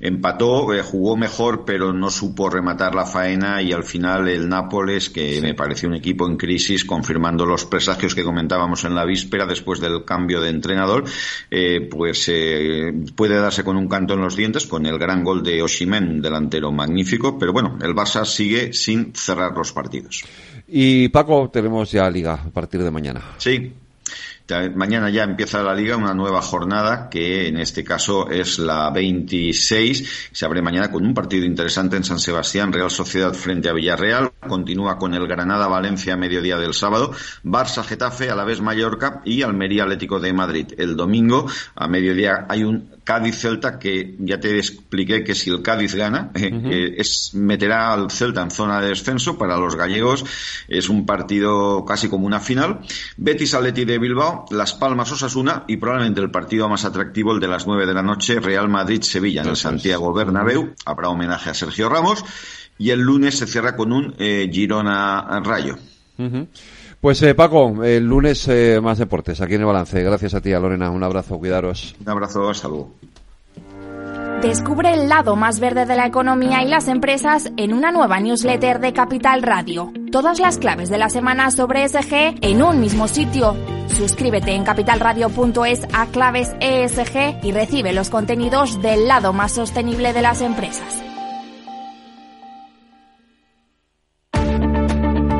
Speaker 3: empató, eh, jugó mejor, pero no supo rematar la faena y al final el Nápoles, que me pareció un equipo en crisis, confirmando los presagios que comentábamos en la víspera después del cambio de entrenador, eh, pues eh, puede darse con un canto en los dientes con el gran gol de Oshimen, delantero magnífico, pero bueno, el Barça sigue sin cerrar los partidos.
Speaker 2: Y Paco, tenemos ya liga a partir de mañana.
Speaker 3: Sí, Mañana ya empieza la liga, una nueva jornada que en este caso es la 26. Se abre mañana con un partido interesante en San Sebastián, Real Sociedad frente a Villarreal. Continúa con el Granada Valencia a mediodía del sábado, Barça Getafe a la vez Mallorca y Almería Atlético de Madrid. El domingo a mediodía hay un Cádiz-Celta, que ya te expliqué que si el Cádiz gana, eh, eh, es, meterá al Celta en zona de descenso. Para los gallegos es un partido casi como una final. Betis-Atleti de Bilbao, Las Palmas-Osasuna y probablemente el partido más atractivo, el de las nueve de la noche, Real Madrid-Sevilla en el Santiago Bernabéu. Habrá homenaje a Sergio Ramos. Y el lunes se cierra con un eh, Girona-Rayo.
Speaker 2: Pues eh, Paco, el lunes eh, más deportes aquí en el balance. Gracias a ti, a Lorena. Un abrazo, cuidaros.
Speaker 3: Un abrazo, salud.
Speaker 4: Descubre el lado más verde de la economía y las empresas en una nueva newsletter de Capital Radio. Todas las claves de la semana sobre ESG en un mismo sitio. Suscríbete en capitalradio.es a claves ESG y recibe los contenidos del lado más sostenible de las empresas.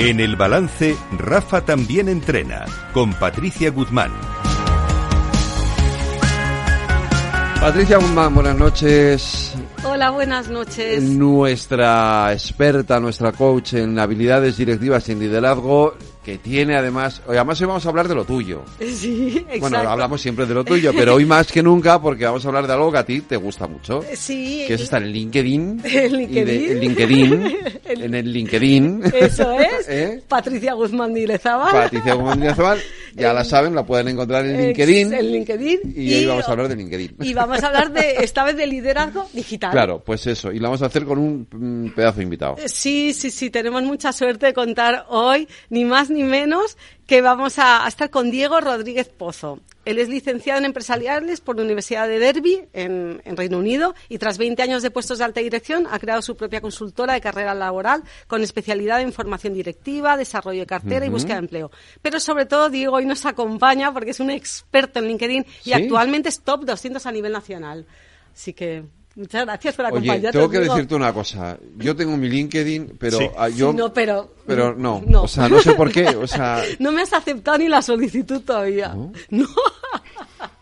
Speaker 1: En el balance, Rafa también entrena, con Patricia Guzmán.
Speaker 2: Patricia Guzmán, buenas noches.
Speaker 20: Hola, buenas noches.
Speaker 2: Nuestra experta, nuestra coach en habilidades directivas y en liderazgo, que tiene además, además hoy vamos a hablar de lo tuyo.
Speaker 20: Sí, exacto.
Speaker 2: Bueno, hablamos siempre de lo tuyo, pero hoy más que nunca porque vamos a hablar de algo que a ti te gusta mucho.
Speaker 20: Sí.
Speaker 2: Que es estar en LinkedIn.
Speaker 20: En LinkedIn.
Speaker 2: el LinkedIn. en el LinkedIn.
Speaker 20: Eso es. ¿Eh? Patricia Guzmán Dilezábal.
Speaker 2: Patricia Guzmán Dilezábal. Ya la saben, la pueden encontrar en LinkedIn.
Speaker 20: En LinkedIn.
Speaker 2: Y, hoy vamos a hablar de LinkedIn.
Speaker 20: Y vamos a hablar de, esta vez de liderazgo digital.
Speaker 2: Claro, pues eso. Y lo vamos a hacer con un pedazo de invitado.
Speaker 20: Sí, sí, sí. Tenemos mucha suerte de contar hoy, ni más ni menos, que vamos a, estar con Diego Rodríguez Pozo. Él es licenciado en empresariales por la Universidad de Derby, en, Reino Unido, y tras 20 años de puestos de alta dirección ha creado su propia consultora de carrera laboral con especialidad en formación directiva, desarrollo de cartera y búsqueda de empleo. Pero sobre todo, Diego hoy nos acompaña porque es un experto en LinkedIn y actualmente es top 200 a nivel nacional. Así que Muchas gracias por
Speaker 2: Oye,
Speaker 20: acompañarnos.
Speaker 2: tengo que decirte una cosa. Yo tengo mi LinkedIn, pero
Speaker 20: Sí.
Speaker 2: ah, yo...
Speaker 20: Sí, no, pero-
Speaker 2: Pero no,
Speaker 20: no.
Speaker 2: o sea, no sé por qué, o sea...
Speaker 20: No me has aceptado ni la solicitud todavía. No.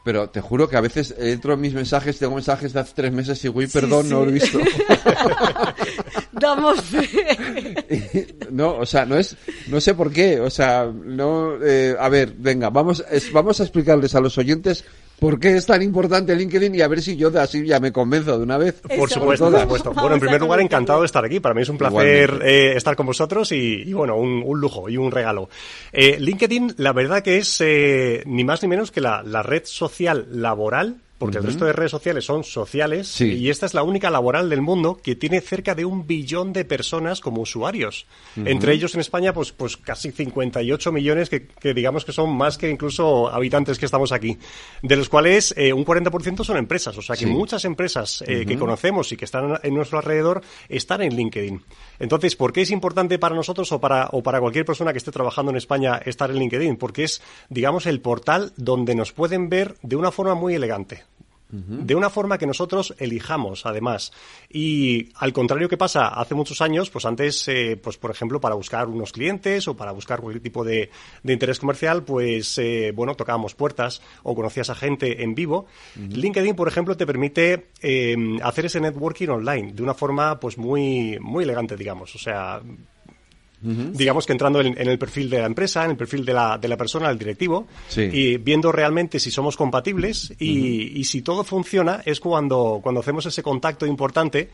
Speaker 2: Pero te juro que a veces entro en mis mensajes, tengo mensajes de hace tres meses y digo, uy, perdón, no lo he visto.
Speaker 20: Damos fe.
Speaker 2: no, o sea, no es, no sé por qué, o sea, no, eh, a ver, venga, vamos, es- vamos a explicarles a los oyentes por qué es tan importante LinkedIn y a ver si yo de así ya me convenzo de una vez.
Speaker 21: Por supuesto, por supuesto. Bueno, en primer lugar, encantado de estar aquí. Para mí es un placer eh, estar con vosotros y, y, bueno, un, un lujo y un regalo. Eh, LinkedIn, la verdad que es eh, ni más ni menos que la, la red social laboral. Porque el resto de redes sociales son sociales
Speaker 2: Sí.
Speaker 21: y esta es la única laboral del mundo que tiene cerca de un billón de personas como usuarios. Entre ellos en España, pues, pues casi 58 millones que, que digamos que son más que incluso habitantes que estamos aquí. De los cuales eh, un 40% son empresas. O sea que
Speaker 2: Sí.
Speaker 21: muchas empresas eh, que conocemos y que están en nuestro alrededor están en LinkedIn. Entonces, ¿por qué es importante para nosotros o para, o para cualquier persona que esté trabajando en España estar en LinkedIn? Porque es, digamos, el portal donde nos pueden ver de una forma muy elegante. De una forma que nosotros elijamos, además. Y al contrario que pasa hace muchos años, pues antes, eh, pues por ejemplo, para buscar unos clientes o para buscar cualquier tipo de, de interés comercial, pues eh, bueno, tocábamos puertas o conocías a gente en vivo. LinkedIn, por ejemplo, te permite eh, hacer ese networking online de una forma pues muy, muy elegante, digamos. O sea, digamos que entrando en, en el perfil de la empresa, en el perfil de la, de la persona, del directivo,
Speaker 2: Sí.
Speaker 21: y viendo realmente si somos compatibles y, y si todo funciona es cuando, cuando hacemos ese contacto importante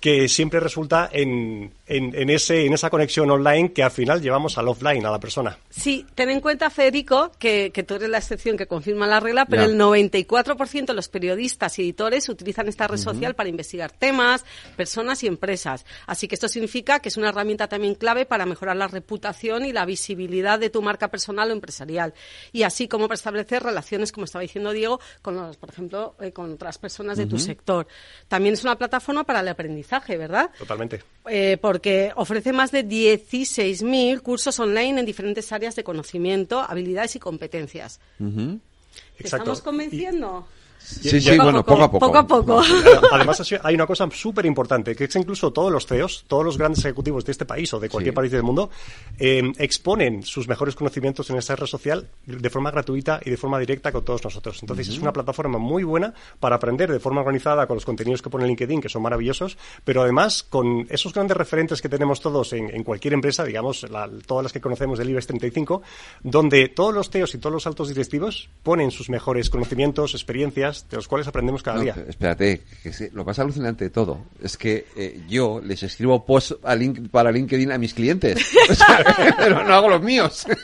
Speaker 21: que siempre resulta en, en, en ese, en esa conexión online que al final llevamos al offline, a la persona.
Speaker 20: Sí, ten en cuenta, Federico, que, que tú eres la excepción que confirma la regla, pero el 94% de los periodistas y editores utilizan esta red social para investigar temas, personas y empresas. Así que esto significa que es una herramienta también clave para mejorar la reputación y la visibilidad de tu marca personal o empresarial. Y así como para establecer relaciones, como estaba diciendo Diego, con los, por ejemplo, eh, con otras personas de tu sector. También es una plataforma para el aprendizaje, ¿verdad?
Speaker 21: Totalmente.
Speaker 20: Eh, porque ofrece más de 16.000 cursos online en diferentes áreas de conocimiento, habilidades y competencias. ¿Te estamos convenciendo?
Speaker 2: Sí, sí, bueno, poco a poco.
Speaker 20: Poco a poco.
Speaker 21: Además, hay una cosa súper importante, que es que incluso todos los CEOs, todos los grandes ejecutivos de este país o de cualquier
Speaker 2: Sí.
Speaker 21: país del mundo, eh, exponen sus mejores conocimientos en esta red social de forma gratuita y de forma directa con todos nosotros. Entonces, es una plataforma muy buena para aprender de forma organizada con los contenidos que pone LinkedIn, que son maravillosos, pero además con esos grandes referentes que tenemos todos en, en cualquier empresa, digamos, la- todas las que conocemos del IBEX 35, donde todos los CEOs y todos los altos directivos ponen sus mejores conocimientos, experiencias, de los cuales aprendemos cada
Speaker 2: No,
Speaker 21: día.
Speaker 2: espérate, que lo más alucinante de todo es que eh, yo les escribo post a link, para LinkedIn a mis clientes, O sea, pero no hago los míos.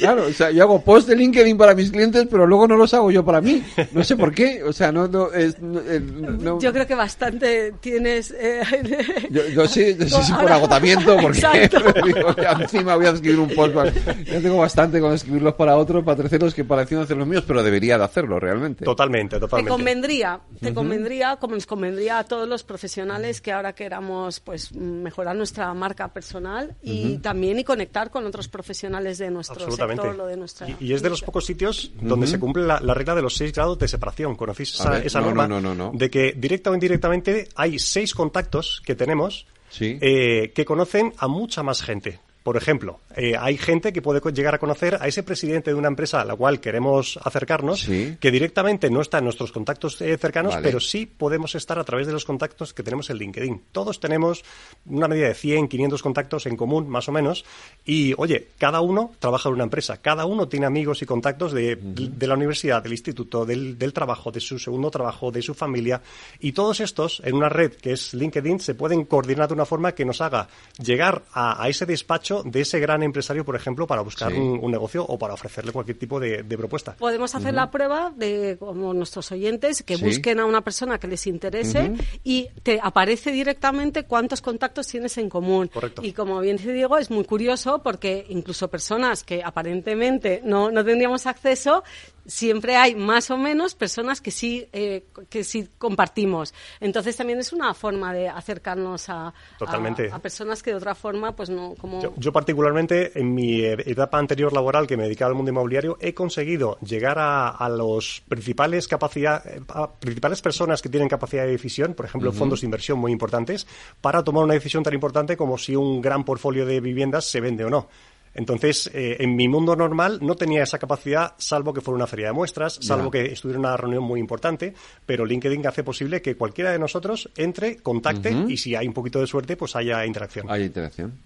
Speaker 2: Claro, o sea, yo hago post de LinkedIn para mis clientes, pero luego no los hago yo para mí. No sé por qué, o sea, no, no, es, no, eh, no-
Speaker 20: Yo creo que bastante tienes... eh,
Speaker 2: yo, yo sí, yo sí, sí por agotamiento, porque
Speaker 20: Exacto.
Speaker 2: digo, ya encima voy a escribir un post. para- Ya tengo bastante con escribirlos para otros, para terceros, que para hacer los míos, pero debería de hacerlo realmente.
Speaker 21: Totalmente,
Speaker 20: Te convendría, te convendría, como nos convendría a todos los profesionales que ahora queramos pues mejorar nuestra marca personal y también y conectar con otros profesionales de nuestro
Speaker 21: Absolutamente.
Speaker 20: sector o de nuestra
Speaker 21: Y, y es de los pocos sitios donde se cumple la, la regla de los seis grados de separación. ¿Conocéis esa,
Speaker 2: ver,
Speaker 21: esa
Speaker 2: no,
Speaker 21: norma?
Speaker 2: no, no, no, no.
Speaker 21: De que directa o indirectamente hay seis contactos que tenemos
Speaker 2: Sí.
Speaker 21: eh, que conocen a mucha más gente. Por ejemplo, eh, hay gente que puede llegar a conocer a ese presidente de una empresa a la cual queremos acercarnos,
Speaker 2: Sí.
Speaker 21: que directamente no está en nuestros contactos eh, cercanos,
Speaker 2: Vale.
Speaker 21: pero sí podemos estar a través de los contactos que tenemos en LinkedIn. Todos tenemos una medida de 100, 500 contactos en común, más o menos, y oye, cada uno trabaja en una empresa, cada uno tiene amigos y contactos de, de la universidad, del instituto, del, del trabajo, de su segundo trabajo, de su familia, y todos estos en una red que es LinkedIn se pueden coordinar de una forma que nos haga llegar a, a ese despacho de ese gran empresario, por ejemplo, para buscar
Speaker 2: Sí.
Speaker 21: un, un negocio o para ofrecerle cualquier tipo de, de propuesta.
Speaker 20: Podemos hacer la prueba de, como nuestros oyentes, que
Speaker 21: Sí.
Speaker 20: busquen a una persona que les interese y te aparece directamente cuántos contactos tienes en común.
Speaker 21: Correcto.
Speaker 20: Y como bien dice Diego, es muy curioso porque incluso personas que aparentemente no, no tendríamos acceso siempre hay más o menos personas que sí, eh, que sí compartimos. Entonces también es una forma de acercarnos a,
Speaker 21: Totalmente.
Speaker 20: a, a personas que de otra forma, pues no, como...
Speaker 21: Yo, yo particularmente en mi etapa anterior laboral que me dedicaba al mundo inmobiliario he conseguido llegar a, a los principales capacidad, a principales personas que tienen capacidad de decisión, por ejemplo, fondos de inversión muy importantes, para tomar una decisión tan importante como si un gran portfolio de viviendas se vende o no. Entonces, eh, en mi mundo normal no tenía esa capacidad, salvo que fuera una feria de muestras, salvo que estuviera en una reunión muy importante, pero LinkedIn hace posible que cualquiera de nosotros entre, contacte y si hay un poquito de suerte, pues haya interacción.
Speaker 2: Hay interacción.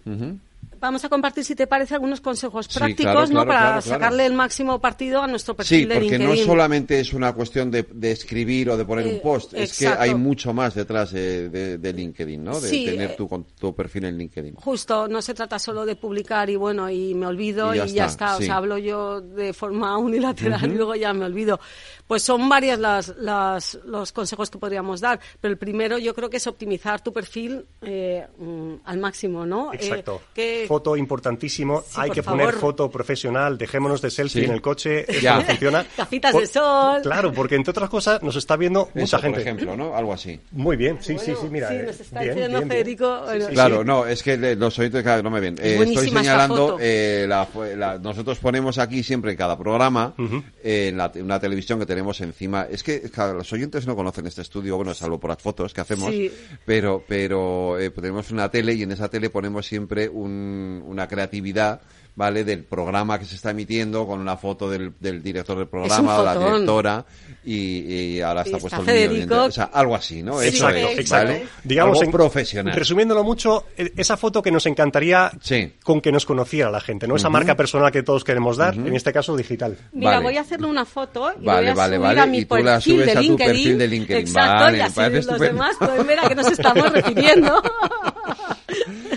Speaker 20: Vamos a compartir, si te parece, algunos consejos
Speaker 2: Sí,
Speaker 20: prácticos,
Speaker 2: claro,
Speaker 20: ¿no? Para
Speaker 2: claro, claro.
Speaker 20: sacarle el máximo partido a nuestro perfil
Speaker 2: Sí,
Speaker 20: de
Speaker 2: porque no
Speaker 20: LinkedIn.
Speaker 2: solamente es una cuestión de, de escribir o de poner
Speaker 20: Eh,
Speaker 2: un post, es que hay mucho más detrás de, de- de LinkedIn, ¿no? De
Speaker 20: Sí,
Speaker 2: tener
Speaker 20: eh,
Speaker 2: tu, con- tu perfil en LinkedIn.
Speaker 20: Justo, no se trata solo de publicar y bueno, y me olvido
Speaker 2: Y
Speaker 20: y
Speaker 2: ya
Speaker 20: ya,
Speaker 2: está,
Speaker 20: está.
Speaker 2: sí.
Speaker 20: O sea, hablo yo de forma unilateral y luego ya me olvido. Pues son varias las, las- los consejos que podríamos dar, pero el primero yo creo que es optimizar tu perfil eh, mm, al máximo, ¿no? Eh,
Speaker 21: Exacto.
Speaker 20: que-
Speaker 21: Foto importantísimo.
Speaker 20: Sí,
Speaker 21: Hay que poner foto profesional. Dejémonos de selfie
Speaker 2: Sí.
Speaker 21: en el coche.
Speaker 2: Ya.
Speaker 21: no funciona.
Speaker 20: Gafitas
Speaker 21: Por-
Speaker 20: de sol.
Speaker 21: Claro, porque entre otras cosas nos está viendo mucha gente.
Speaker 2: por ejemplo, ¿no? Algo así.
Speaker 21: Muy bien, sí, sí, sí, mira.
Speaker 20: sí,
Speaker 21: eh,
Speaker 20: nos está
Speaker 21: bien,
Speaker 20: diciendo
Speaker 21: bien, bien.
Speaker 20: Federico. bueno,
Speaker 2: Claro, no, es que los oyentes claro, no me ven. Eh, estoy señalando,
Speaker 20: foto.
Speaker 2: eh, la, la- nosotros ponemos aquí siempre en cada programa, eh, en la, en una televisión que tenemos encima. Es que claro, los oyentes no conocen este estudio, bueno, salvo por las fotos que hacemos,
Speaker 20: Sí.
Speaker 2: pero, pero eh, tenemos una tele y en esa tele ponemos siempre un- una creatividad. ¿Vale? Del programa que se está emitiendo con una foto del, del director del programa o la directora y, y ahora está,
Speaker 20: Y está
Speaker 2: puesto el mío.
Speaker 20: Federico.
Speaker 2: O sea, algo así, ¿no?
Speaker 20: Sí,
Speaker 2: Eso
Speaker 21: exacto,
Speaker 2: es,
Speaker 21: exacto.
Speaker 2: ¿vale?
Speaker 21: Digamos,
Speaker 2: Algo
Speaker 21: en-
Speaker 2: profesional.
Speaker 21: Resumiéndolo mucho, e- esa foto que nos encantaría con que nos conociera la gente, ¿no? Esa
Speaker 2: Ujú.
Speaker 21: marca personal que todos queremos dar, en este caso digital.
Speaker 20: Mira,
Speaker 2: Vale.
Speaker 20: voy a hacerle una foto y
Speaker 2: Vale,
Speaker 20: voy a
Speaker 2: vale,
Speaker 20: subir
Speaker 2: vale.
Speaker 20: a mi
Speaker 2: Y tú la
Speaker 20: perfil
Speaker 2: subes
Speaker 20: de
Speaker 2: a tu
Speaker 20: LinkedIn.
Speaker 2: perfil de LinkedIn.
Speaker 20: Exacto,
Speaker 2: Vale,
Speaker 20: y así los
Speaker 2: estupendo.
Speaker 20: demás pueden ver a qué nos estamos refiriendo.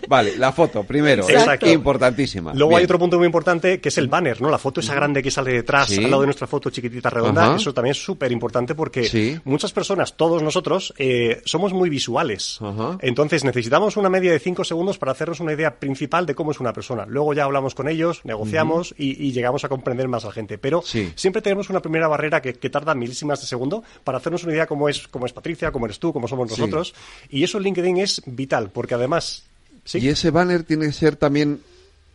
Speaker 2: Vale, la foto, primero.
Speaker 21: Exacto.
Speaker 2: Importantísima.
Speaker 21: Luego
Speaker 2: Bien.
Speaker 21: hay otro punto muy importante que es el banner, ¿no? La foto esa grande que sale detrás,
Speaker 2: Sí.
Speaker 21: al lado de nuestra foto chiquitita redonda.
Speaker 2: Ajá.
Speaker 21: Eso también es súper importante porque
Speaker 2: Sí.
Speaker 21: muchas personas, todos nosotros, eh, somos muy visuales. Entonces necesitamos una media de cinco segundos para hacernos una idea principal de cómo es una persona. Luego ya hablamos con ellos, negociamos y, y llegamos a comprender más a la gente. Pero siempre tenemos una primera barrera que, que tarda milísimas de segundo para hacernos una idea cómo es, cómo es Patricia, cómo eres tú, cómo somos nosotros. Y eso en LinkedIn es vital porque además... ¿sí?
Speaker 2: ¿Y ese banner tiene que ser también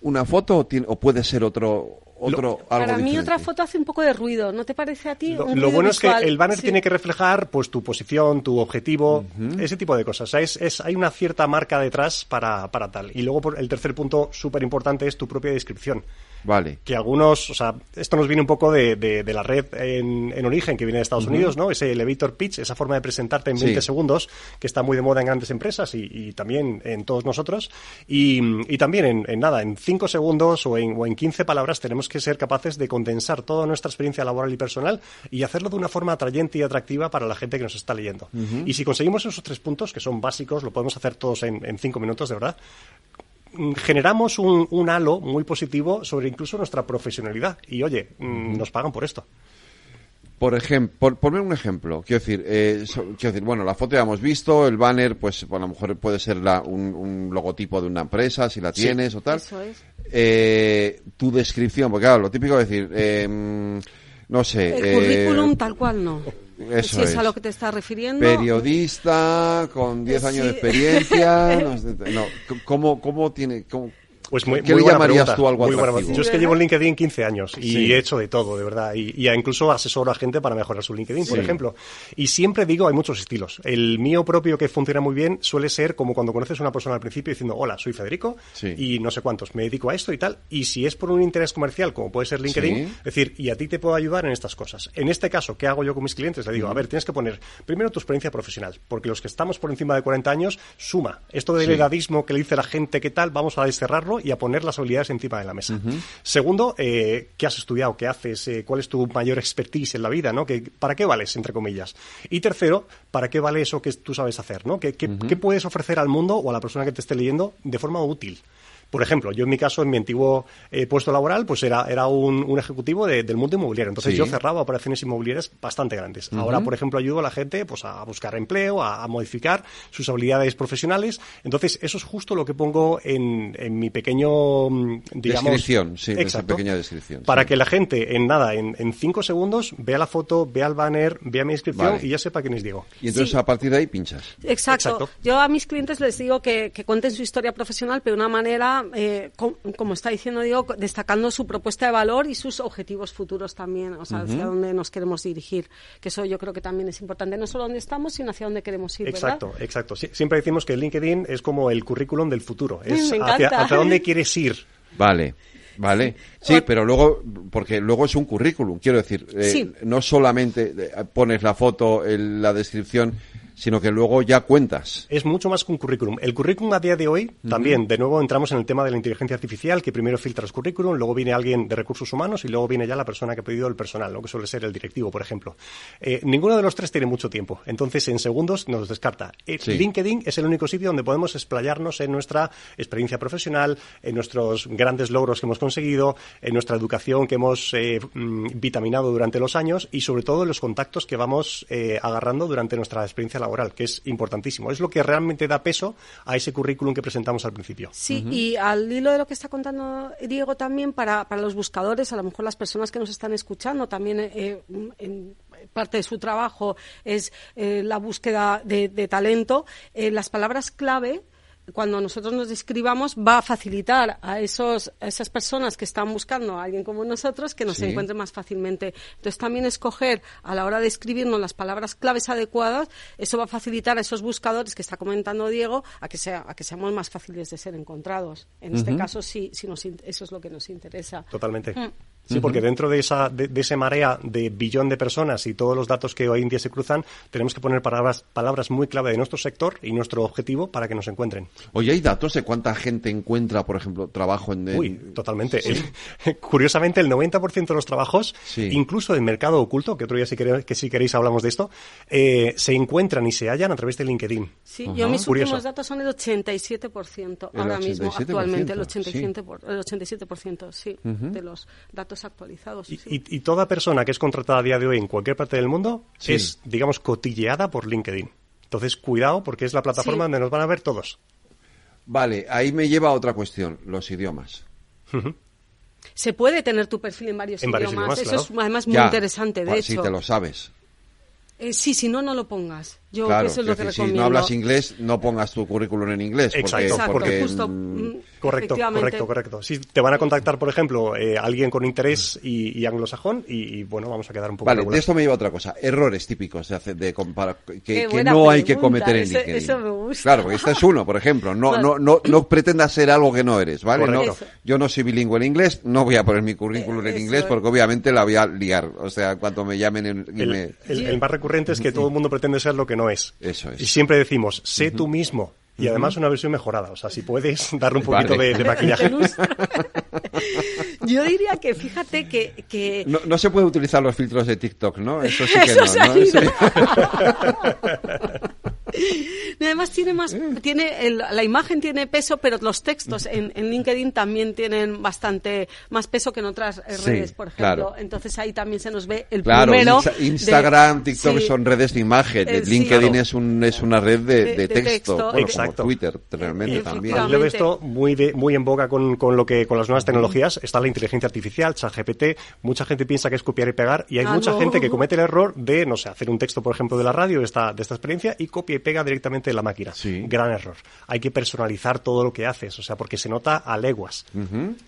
Speaker 2: una foto o, tiene- o puede ser otro, otro algo
Speaker 20: Para mí
Speaker 2: diferente?
Speaker 20: otra foto hace un poco de ruido, ¿no te parece a ti?
Speaker 21: Lo,
Speaker 20: Un
Speaker 21: lo
Speaker 20: ruido
Speaker 21: bueno es que el banner
Speaker 20: Sí.
Speaker 21: tiene que reflejar pues tu posición, tu objetivo, ese tipo de cosas. O sea, es, es- hay una cierta marca detrás para, para tal. Y luego por- el tercer punto súper importante es tu propia descripción.
Speaker 2: Vale.
Speaker 21: Que algunos, o sea, esto nos viene un poco de, de- de la red en, en origen que viene de Estados. Unidos, ¿no? Ese elevator pitch, esa forma de presentarte en
Speaker 2: Sí.
Speaker 21: 20 segundos, que está muy de moda en grandes empresas y, y también en todos nosotros. Y, y también en, en nada, en 5 segundos o en, o en 15 palabras tenemos que ser capaces de condensar toda nuestra experiencia laboral y personal y hacerlo de una forma atrayente y atractiva para la gente que nos está leyendo. Y si conseguimos esos tres puntos, que son básicos, lo podemos hacer todos en, en cinco minutos, de verdad, generamos un, un halo muy positivo sobre incluso nuestra profesionalidad. Y oye, mm, nos pagan por esto.
Speaker 2: Por ejemplo, por poner un ejemplo, quiero decir, eh, so- quiero decir, bueno, la foto ya hemos visto, el banner, pues a lo mejor puede ser la- un, un logotipo de una empresa, si la
Speaker 21: Sí.
Speaker 2: tienes o tal.
Speaker 20: Eso es.
Speaker 2: Eh, tu descripción, porque claro, lo típico es decir, eh, mm, no sé.
Speaker 20: El
Speaker 2: eh,
Speaker 20: currículum tal cual no.
Speaker 2: Eso
Speaker 20: si es,
Speaker 2: es.
Speaker 20: a lo que te estás refiriendo.
Speaker 2: Periodista con 10 años de
Speaker 20: Sí.
Speaker 2: experiencia. no, sé, no, ¿cómo, ¿Cómo tiene.? cómo-
Speaker 21: Pues muy,
Speaker 2: ¿Qué
Speaker 21: muy
Speaker 2: le llamarías
Speaker 21: pregunta,
Speaker 2: tú algo
Speaker 21: muy
Speaker 2: atractivo?
Speaker 21: Yo es que llevo en LinkedIn 15 años y
Speaker 2: Sí.
Speaker 21: he hecho de todo, de verdad. Y, y incluso asesoro a gente para mejorar su LinkedIn, por
Speaker 2: Sí.
Speaker 21: ejemplo. Y siempre digo, hay muchos estilos. El mío propio que funciona muy bien suele ser como cuando conoces a una persona al principio diciendo, hola, soy Federico
Speaker 2: Sí.
Speaker 21: y no sé cuántos, me dedico a esto y tal. Y si es por un interés comercial, como puede ser LinkedIn, es decir, y a ti te puedo ayudar en estas cosas. En este caso, ¿qué hago yo con mis clientes? Le digo, a ver, tienes que poner primero tu experiencia profesional, porque los que estamos por encima de 40 años, suma. Esto del
Speaker 2: Sí.
Speaker 21: edadismo que le dice la gente qué tal, vamos a desterrarlo y a poner las habilidades encima de la mesa. Segundo, eh, ¿qué has estudiado? ¿Qué haces? Eh, ¿Cuál es tu mayor expertise en la vida? ¿no? ¿Qué- ¿Para qué vales, entre comillas? Y tercero, ¿para qué vale eso que tú sabes hacer? ¿no? ¿Qué, qué- qué puedes ofrecer al mundo o a la persona que te esté leyendo de forma útil? Por ejemplo, yo en mi caso, en mi antiguo eh, puesto laboral, pues era, era un, un ejecutivo de- del mundo inmobiliario. Entonces
Speaker 2: Sí.
Speaker 21: yo cerraba operaciones inmobiliarias bastante grandes. Ahora, por ejemplo, ayudo a la gente pues, a buscar empleo, a, a modificar sus habilidades profesionales. Entonces, eso es justo lo que pongo en, en mi pequeño, mm, digamos...
Speaker 2: Descripción, sí, esa
Speaker 21: Exacto.
Speaker 2: pequeña descripción.
Speaker 21: Para
Speaker 2: sí.
Speaker 21: que la gente, en nada, en, en cinco segundos, vea la foto, vea el banner, vea mi inscripción
Speaker 2: Vale.
Speaker 21: y ya sepa quién es Diego.
Speaker 2: Y entonces a partir de ahí pinchas.
Speaker 20: Exacto.
Speaker 21: Exacto.
Speaker 20: Yo a mis clientes les digo que, que cuenten su historia profesional, pero de una manera, eh, com- como está diciendo Diego, destacando su propuesta de valor y sus objetivos futuros también, o sea, hacia dónde nos queremos dirigir. Que eso yo creo que también es importante, no solo dónde estamos, sino hacia dónde queremos ir, ¿verdad?
Speaker 21: Exacto, exacto. Sí, siempre decimos que el LinkedIn es como el currículum del futuro. Es
Speaker 20: Me
Speaker 21: hacia, dónde quieres ir.
Speaker 2: Vale. Vale, sí, pero luego, porque luego es un currículum, quiero decir, eh,
Speaker 20: Sí.
Speaker 2: no solamente eh, pones la foto, el- la descripción, sino que luego ya cuentas.
Speaker 21: Es mucho más que un currículum. El currículum a día de hoy, también, de nuevo entramos en el tema de la inteligencia artificial, que primero filtra los currículum, luego viene alguien de recursos humanos y luego viene ya la persona que ha pedido el personal, lo que suele ser el directivo, por ejemplo. Eh, ninguno de los tres tiene mucho tiempo, entonces en segundos nos descarta. Eh,
Speaker 2: Sí.
Speaker 21: LinkedIn es el único sitio donde podemos explayarnos en nuestra experiencia profesional, en nuestros grandes logros que hemos conseguido, en nuestra educación que hemos eh, mm, vitaminado durante los años y sobre todo en los contactos que vamos agarrando durante nuestra experiencia laboral, que es importantísimo. Es lo que realmente da peso a ese currículum que presentamos al principio.
Speaker 20: Sí, y al hilo de lo que está contando Diego también, para, para los buscadores, a lo mejor las personas que nos están escuchando, también eh, en parte de su trabajo es eh, la búsqueda de, de talento, eh, las palabras clave cuando nosotros nos describamos va a facilitar a esos a esas personas que están buscando a alguien como nosotros que nos
Speaker 2: Sí.
Speaker 20: encuentren más fácilmente. Entonces también escoger a la hora de escribirnos las palabras claves adecuadas, eso va a facilitar a esos buscadores que está comentando Diego a que sea a que seamos más fáciles de ser encontrados. En este caso sí, sí nos eso es lo que nos interesa.
Speaker 21: Totalmente.
Speaker 20: Mm.
Speaker 21: Sí, porque dentro de esa de, de ese marea de billón de personas y todos los datos que hoy en día se cruzan, tenemos que poner palabras palabras muy clave de nuestro sector y nuestro objetivo para que nos encuentren.
Speaker 2: Oye, ¿hay datos de cuánta gente encuentra, por ejemplo, trabajo en...
Speaker 21: Uy, totalmente. El- curiosamente, el 90% de los trabajos,
Speaker 2: Sí.
Speaker 21: incluso en mercado oculto, que otro día si queréis, que si queréis hablamos de esto, eh, se encuentran y se hallan a través de LinkedIn.
Speaker 20: Sí, yo mis
Speaker 21: Curioso.
Speaker 20: últimos datos son el 87%
Speaker 21: El
Speaker 20: ahora mismo,
Speaker 21: 87%,
Speaker 20: actualmente, el
Speaker 21: sí.
Speaker 20: 87%, por- el 87% sí,
Speaker 21: Ujú.
Speaker 20: de los datos actualizados.
Speaker 21: Y,
Speaker 20: sí.
Speaker 21: y- y toda persona que es contratada a día de hoy en cualquier parte del mundo
Speaker 2: Sí.
Speaker 21: es, digamos, cotilleada por LinkedIn. Entonces, cuidado porque es la plataforma
Speaker 20: Sí.
Speaker 21: donde nos van a ver todos.
Speaker 2: Vale, ahí me lleva a otra cuestión, los idiomas.
Speaker 20: Se puede tener tu perfil en varios
Speaker 21: En varios
Speaker 20: idiomas,
Speaker 21: idiomas,
Speaker 20: eso
Speaker 21: claro.
Speaker 20: es además muy
Speaker 2: Ya,
Speaker 20: interesante, de
Speaker 2: pues,
Speaker 20: hecho.
Speaker 2: Si te lo sabes.
Speaker 20: Eh, sí, si no, no lo pongas. Yo
Speaker 2: claro,
Speaker 20: eso es lo
Speaker 2: es
Speaker 20: que
Speaker 2: decir, si no hablas inglés, no pongas tu currículum en inglés. porque-
Speaker 21: Exacto,
Speaker 20: Exacto,
Speaker 2: porque,
Speaker 20: justo.
Speaker 2: mm,
Speaker 21: Correcto, correcto, correcto. Si te van a contactar, por ejemplo, eh, alguien con interés y, y anglosajón, y, y, bueno, vamos a quedar un poco
Speaker 2: Vale,
Speaker 21: regular.
Speaker 2: de esto me lleva a otra cosa. Errores típicos de, hacer- de compara- que, no hay que cometer en LinkedIn.
Speaker 20: eso me gusta.
Speaker 2: Claro, porque este es uno, por ejemplo. No,
Speaker 20: Vale.
Speaker 2: no, no, no pretendas ser algo que no eres, ¿vale? No, yo no soy bilingüe en inglés, no voy a poner mi currículum en
Speaker 20: Eh,
Speaker 2: inglés
Speaker 20: es.
Speaker 2: porque obviamente la voy a liar. O sea, cuando me llamen en- y
Speaker 21: El,
Speaker 2: me...
Speaker 21: el- el más recurrente es que todo el mundo pretende ser lo que no es.
Speaker 2: Eso es.
Speaker 21: Y siempre decimos, sé tú mismo. Y además una versión mejorada. O sea, si puedes darle un poquito
Speaker 2: Vale.
Speaker 21: de, de maquillaje.
Speaker 20: Yo diría que fíjate que, que
Speaker 2: No, no se puede utilizar los filtros de TikTok, ¿no? Eso sí que
Speaker 20: Eso
Speaker 2: no.
Speaker 20: se ha
Speaker 2: ¿no?
Speaker 20: Además tiene más, tiene el- la imagen tiene peso, pero los textos en, en LinkedIn también tienen bastante más peso que en otras eh,
Speaker 2: Sí,
Speaker 20: redes, por ejemplo.
Speaker 2: claro.
Speaker 20: Entonces ahí también se nos ve el
Speaker 2: Claro,
Speaker 20: primero.
Speaker 2: Insta-
Speaker 20: de-
Speaker 2: Instagram, TikTok
Speaker 20: sí,
Speaker 2: son redes de imagen.
Speaker 20: Eh, sí.
Speaker 2: LinkedIn
Speaker 21: Claro.
Speaker 2: es, un, es una red de,
Speaker 20: De-
Speaker 2: de
Speaker 20: de
Speaker 2: texto,
Speaker 20: texto.
Speaker 2: bueno,
Speaker 21: Exacto.
Speaker 2: como Twitter realmente
Speaker 20: Eh,
Speaker 2: también.
Speaker 20: Efectivamente.
Speaker 21: esto, muy, de- muy en boga con, con lo que, con las nuevas tecnologías, está la inteligencia artificial, ChatGPT. Mucha gente piensa que es copiar y pegar, y hay
Speaker 20: Ah,
Speaker 21: mucha
Speaker 20: no.
Speaker 21: gente que comete el error de, no sé, hacer un texto, por ejemplo, de la radio, de esta, de esta experiencia, y copia y pega directamente de la máquina.
Speaker 2: Sí.
Speaker 21: Gran error. Hay que personalizar todo lo que haces, o sea, porque se nota a leguas.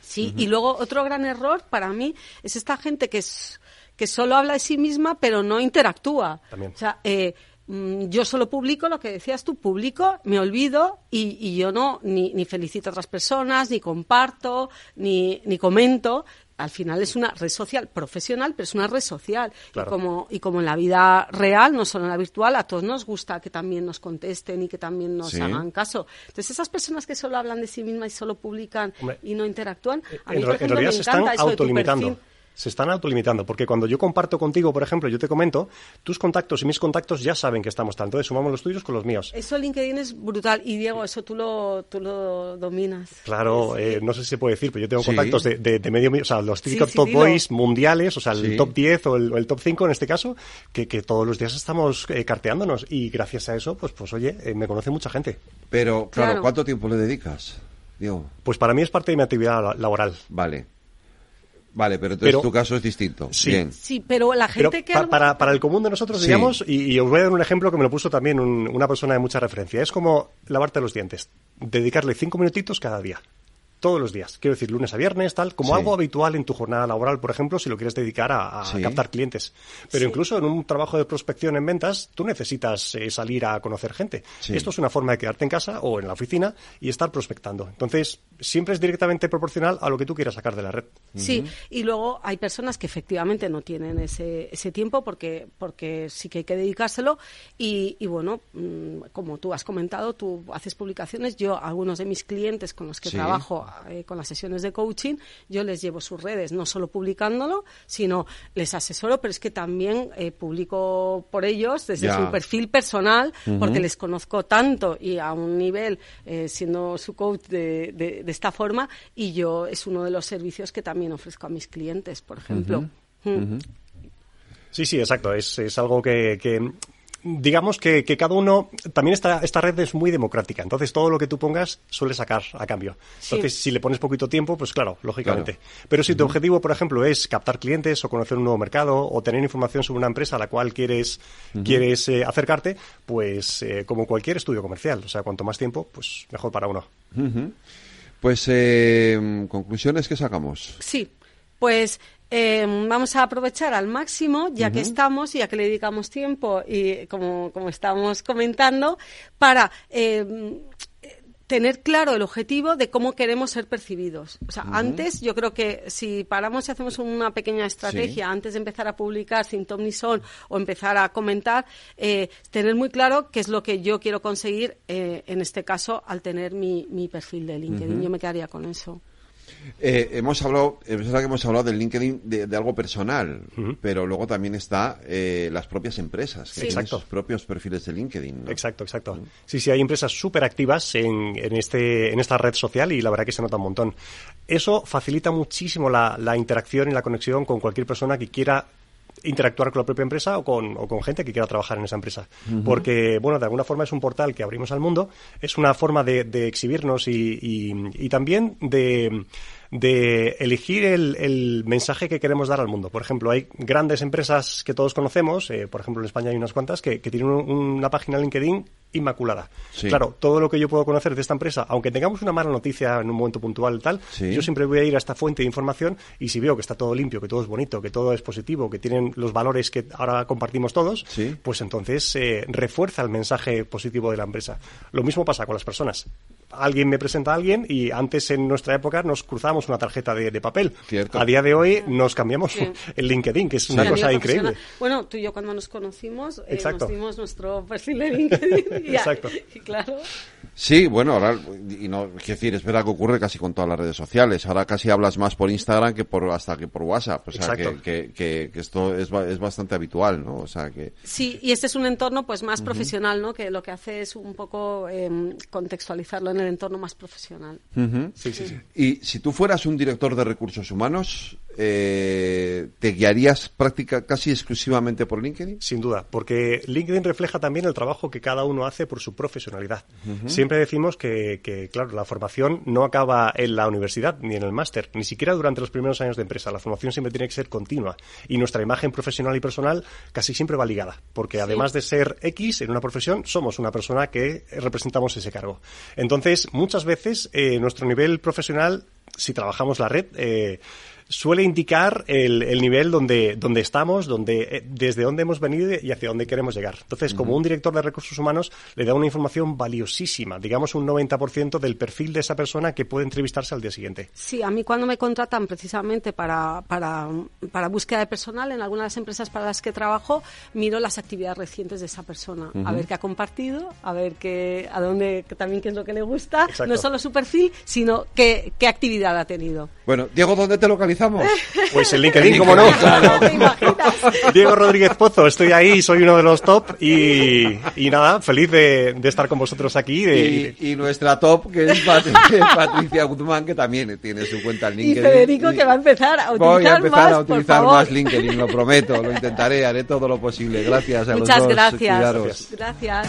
Speaker 20: Sí, y luego otro gran error para mí es esta gente que es que solo habla de sí misma pero no interactúa.
Speaker 21: También.
Speaker 20: O sea, eh, mm, yo solo publico lo que decías tú, publico, me olvido y, y yo no ni, ni felicito a otras personas, ni comparto, ni, ni comento. Al final es una red social profesional, pero es una red social.
Speaker 21: Claro.
Speaker 20: Y, como, y como en la vida real, no solo en la virtual, a todos nos gusta que también nos contesten y que también nos
Speaker 2: Sí.
Speaker 20: hagan caso. Entonces, esas personas que solo hablan de sí mismas y solo publican
Speaker 21: Hombre,
Speaker 20: y no interactúan, a
Speaker 21: en
Speaker 20: mí, por
Speaker 21: en realidad
Speaker 20: me
Speaker 21: se están
Speaker 20: encanta eso de tu
Speaker 21: autolimitando.
Speaker 20: perfil.
Speaker 21: Se están autolimitando, porque cuando yo comparto contigo, por ejemplo, yo te comento, tus contactos y mis contactos ya saben que estamos tanto, entonces sumamos los tuyos con los míos.
Speaker 20: Eso LinkedIn es brutal y Diego, eso tú lo, tú lo dominas.
Speaker 21: Claro, eh, no sé si se puede decir, pero yo tengo contactos de, de, medio, o sea, los típicos top boys mundiales, o sea, el top 10 o el, top 5 en este caso, que, que todos los días estamos eh, carteándonos y gracias a eso, pues, pues oye, eh, me conoce mucha gente.
Speaker 2: Pero, claro, ¿cuánto tiempo le dedicas? Diego?
Speaker 21: Pues para mí es parte de mi actividad laboral.
Speaker 2: Vale. Vale, pero entonces tu caso es distinto.
Speaker 20: Sí, sí pero la gente que...
Speaker 21: para, para el común de nosotros, digamos, y, os voy a dar un ejemplo que me lo puso también una persona de mucha referencia. Es como lavarte los dientes. Dedicarle cinco minutitos cada día todos los días. Quiero decir, lunes a viernes, tal, como algo habitual en tu jornada laboral, por ejemplo, si lo quieres dedicar a, captar clientes. Pero incluso en un trabajo de prospección en ventas, tú necesitas eh, salir a conocer gente. Esto es una forma de quedarte en casa o en la oficina y estar prospectando. Entonces, siempre es directamente proporcional a lo que tú quieras sacar de la red.
Speaker 20: Sí, y luego hay personas que efectivamente no tienen ese, ese tiempo porque, porque sí que hay que dedicárselo y, y bueno, mm, como tú has comentado, tú haces publicaciones, yo algunos de mis clientes con los que trabajo eh, con las sesiones de coaching, yo les llevo sus redes, no solo publicándolo, sino les asesoro, pero es que también eh, publico por ellos desde su perfil personal, porque les conozco tanto y a un nivel, eh, siendo su coach de, de, esta forma, y yo es uno de los servicios que también ofrezco a mis clientes, por ejemplo. Mm.
Speaker 21: Sí, sí, exacto. Es, es algo que, que digamos que, cada uno, también esta, esta red es muy democrática, entonces todo lo que tú pongas suele sacar a cambio. Entonces, si le pones poquito tiempo, pues claro, lógicamente. Pero si tu objetivo, por ejemplo, es captar clientes o conocer un nuevo mercado o tener información sobre una empresa a la cual quieres, quieres eh, acercarte, pues eh, como cualquier estudio comercial, o sea, cuanto más tiempo, pues mejor para uno.
Speaker 2: Pues, eh, conclusiones que sacamos.
Speaker 20: Sí, pues eh, vamos a aprovechar al máximo, ya que estamos, ya que le dedicamos tiempo y como, como estamos comentando, para eh, tener claro el objetivo de cómo queremos ser percibidos. O sea, antes yo creo que si paramos y hacemos una pequeña estrategia antes de empezar a publicar sin ton ni son o empezar a comentar, eh, tener muy claro qué es lo que yo quiero conseguir en este caso al tener mi, mi perfil de LinkedIn. Yo me quedaría con eso.
Speaker 2: Eh, hemos hablado, es verdad que hemos hablado del LinkedIn de, algo personal, pero luego también está eh, las propias empresas, que tienen sus propios perfiles de LinkedIn.
Speaker 21: Exacto, exacto. Sí, sí, hay empresas súper activas en, en, este, en esta red social y la verdad que se nota un montón. Eso facilita muchísimo la, la interacción y la conexión con cualquier persona que quiera interactuar con la propia empresa o con, o con gente que quiera trabajar en esa empresa. Porque, bueno, de alguna forma es un portal que abrimos al mundo, es una forma de, de exhibirnos y, y, también de de elegir el, el, mensaje que queremos dar al mundo. Por ejemplo, hay grandes empresas que todos conocemos, eh, por ejemplo en España hay unas cuantas, que, que tienen una página LinkedIn inmaculada. Claro, todo lo que yo puedo conocer de esta empresa, aunque tengamos una mala noticia en un momento puntual y tal, yo siempre voy a ir a esta fuente de información y si veo que está todo limpio, que todo es bonito, que todo es positivo, que tienen los valores que ahora compartimos todos, pues entonces eh, refuerza el mensaje positivo de la empresa. Lo mismo pasa con las personas. Alguien me presenta a alguien y antes en nuestra época nos cruzamos una tarjeta de, papel. A día de hoy nos cambiamos el LinkedIn, que es una cosa increíble.
Speaker 20: Bueno, tú y yo cuando nos conocimos eh, nos dimos nuestro perfil de LinkedIn Exacto. claro.
Speaker 2: Sí, bueno, ahora, y no, quiero decir, es verdad que ocurre casi con todas las redes sociales. Ahora casi hablas más por Instagram que por, hasta que por WhatsApp. O sea, que, que, que, esto es, es bastante habitual, ¿no? O sea, que.
Speaker 20: Sí, y este es un entorno, pues, más profesional, ¿no? Que lo que hace es un poco em, contextualizarlo en el entorno más profesional.
Speaker 2: sí, sí, sí. Y si tú fueras un director de recursos humanos, eh, ¿te guiarías práctica casi exclusivamente por LinkedIn?
Speaker 21: Sin duda, porque LinkedIn refleja también el trabajo que cada uno hace por su profesionalidad. Siempre decimos que, claro, la formación no acaba en la universidad ni en el máster, ni siquiera durante los primeros años de empresa. La formación siempre tiene que ser continua y nuestra imagen profesional y personal casi siempre va ligada, porque además de ser X en una profesión, somos una persona que representamos ese cargo. Entonces, muchas veces eh, nuestro nivel profesional, si trabajamos la red, eh, suele indicar el, el nivel donde, donde estamos, donde, eh, desde dónde hemos venido y hacia dónde queremos llegar. Entonces, como un director de recursos humanos, le da una información valiosísima, digamos un 90% del perfil de esa persona que puede entrevistarse al día siguiente.
Speaker 20: Sí, a mí cuando me contratan precisamente para, para, para búsqueda de personal en algunas de las empresas para las que trabajo, miro las actividades recientes de esa persona, a ver qué ha compartido, a ver qué, a dónde, también qué es lo que le gusta, no solo su perfil, sino qué, qué actividad ha tenido.
Speaker 2: Bueno, Diego, ¿dónde te localizas?
Speaker 22: Utilizamos?
Speaker 21: Pues el LinkedIn, ¿cómo no? Diego Rodríguez Pozo, estoy ahí, soy uno de los top y, y nada, feliz de, de, estar con vosotros aquí.
Speaker 22: De... Y, y, nuestra top, que es Patricia Guzmán, que también tiene su cuenta en LinkedIn.
Speaker 20: Y Federico, que va a empezar a utilizar
Speaker 22: Voy a empezar
Speaker 20: más,
Speaker 22: a utilizar más LinkedIn, lo prometo, lo intentaré, haré todo lo posible. Gracias a
Speaker 20: Muchas
Speaker 22: los dos.
Speaker 20: gracias.
Speaker 22: Cuidaros.
Speaker 20: Gracias.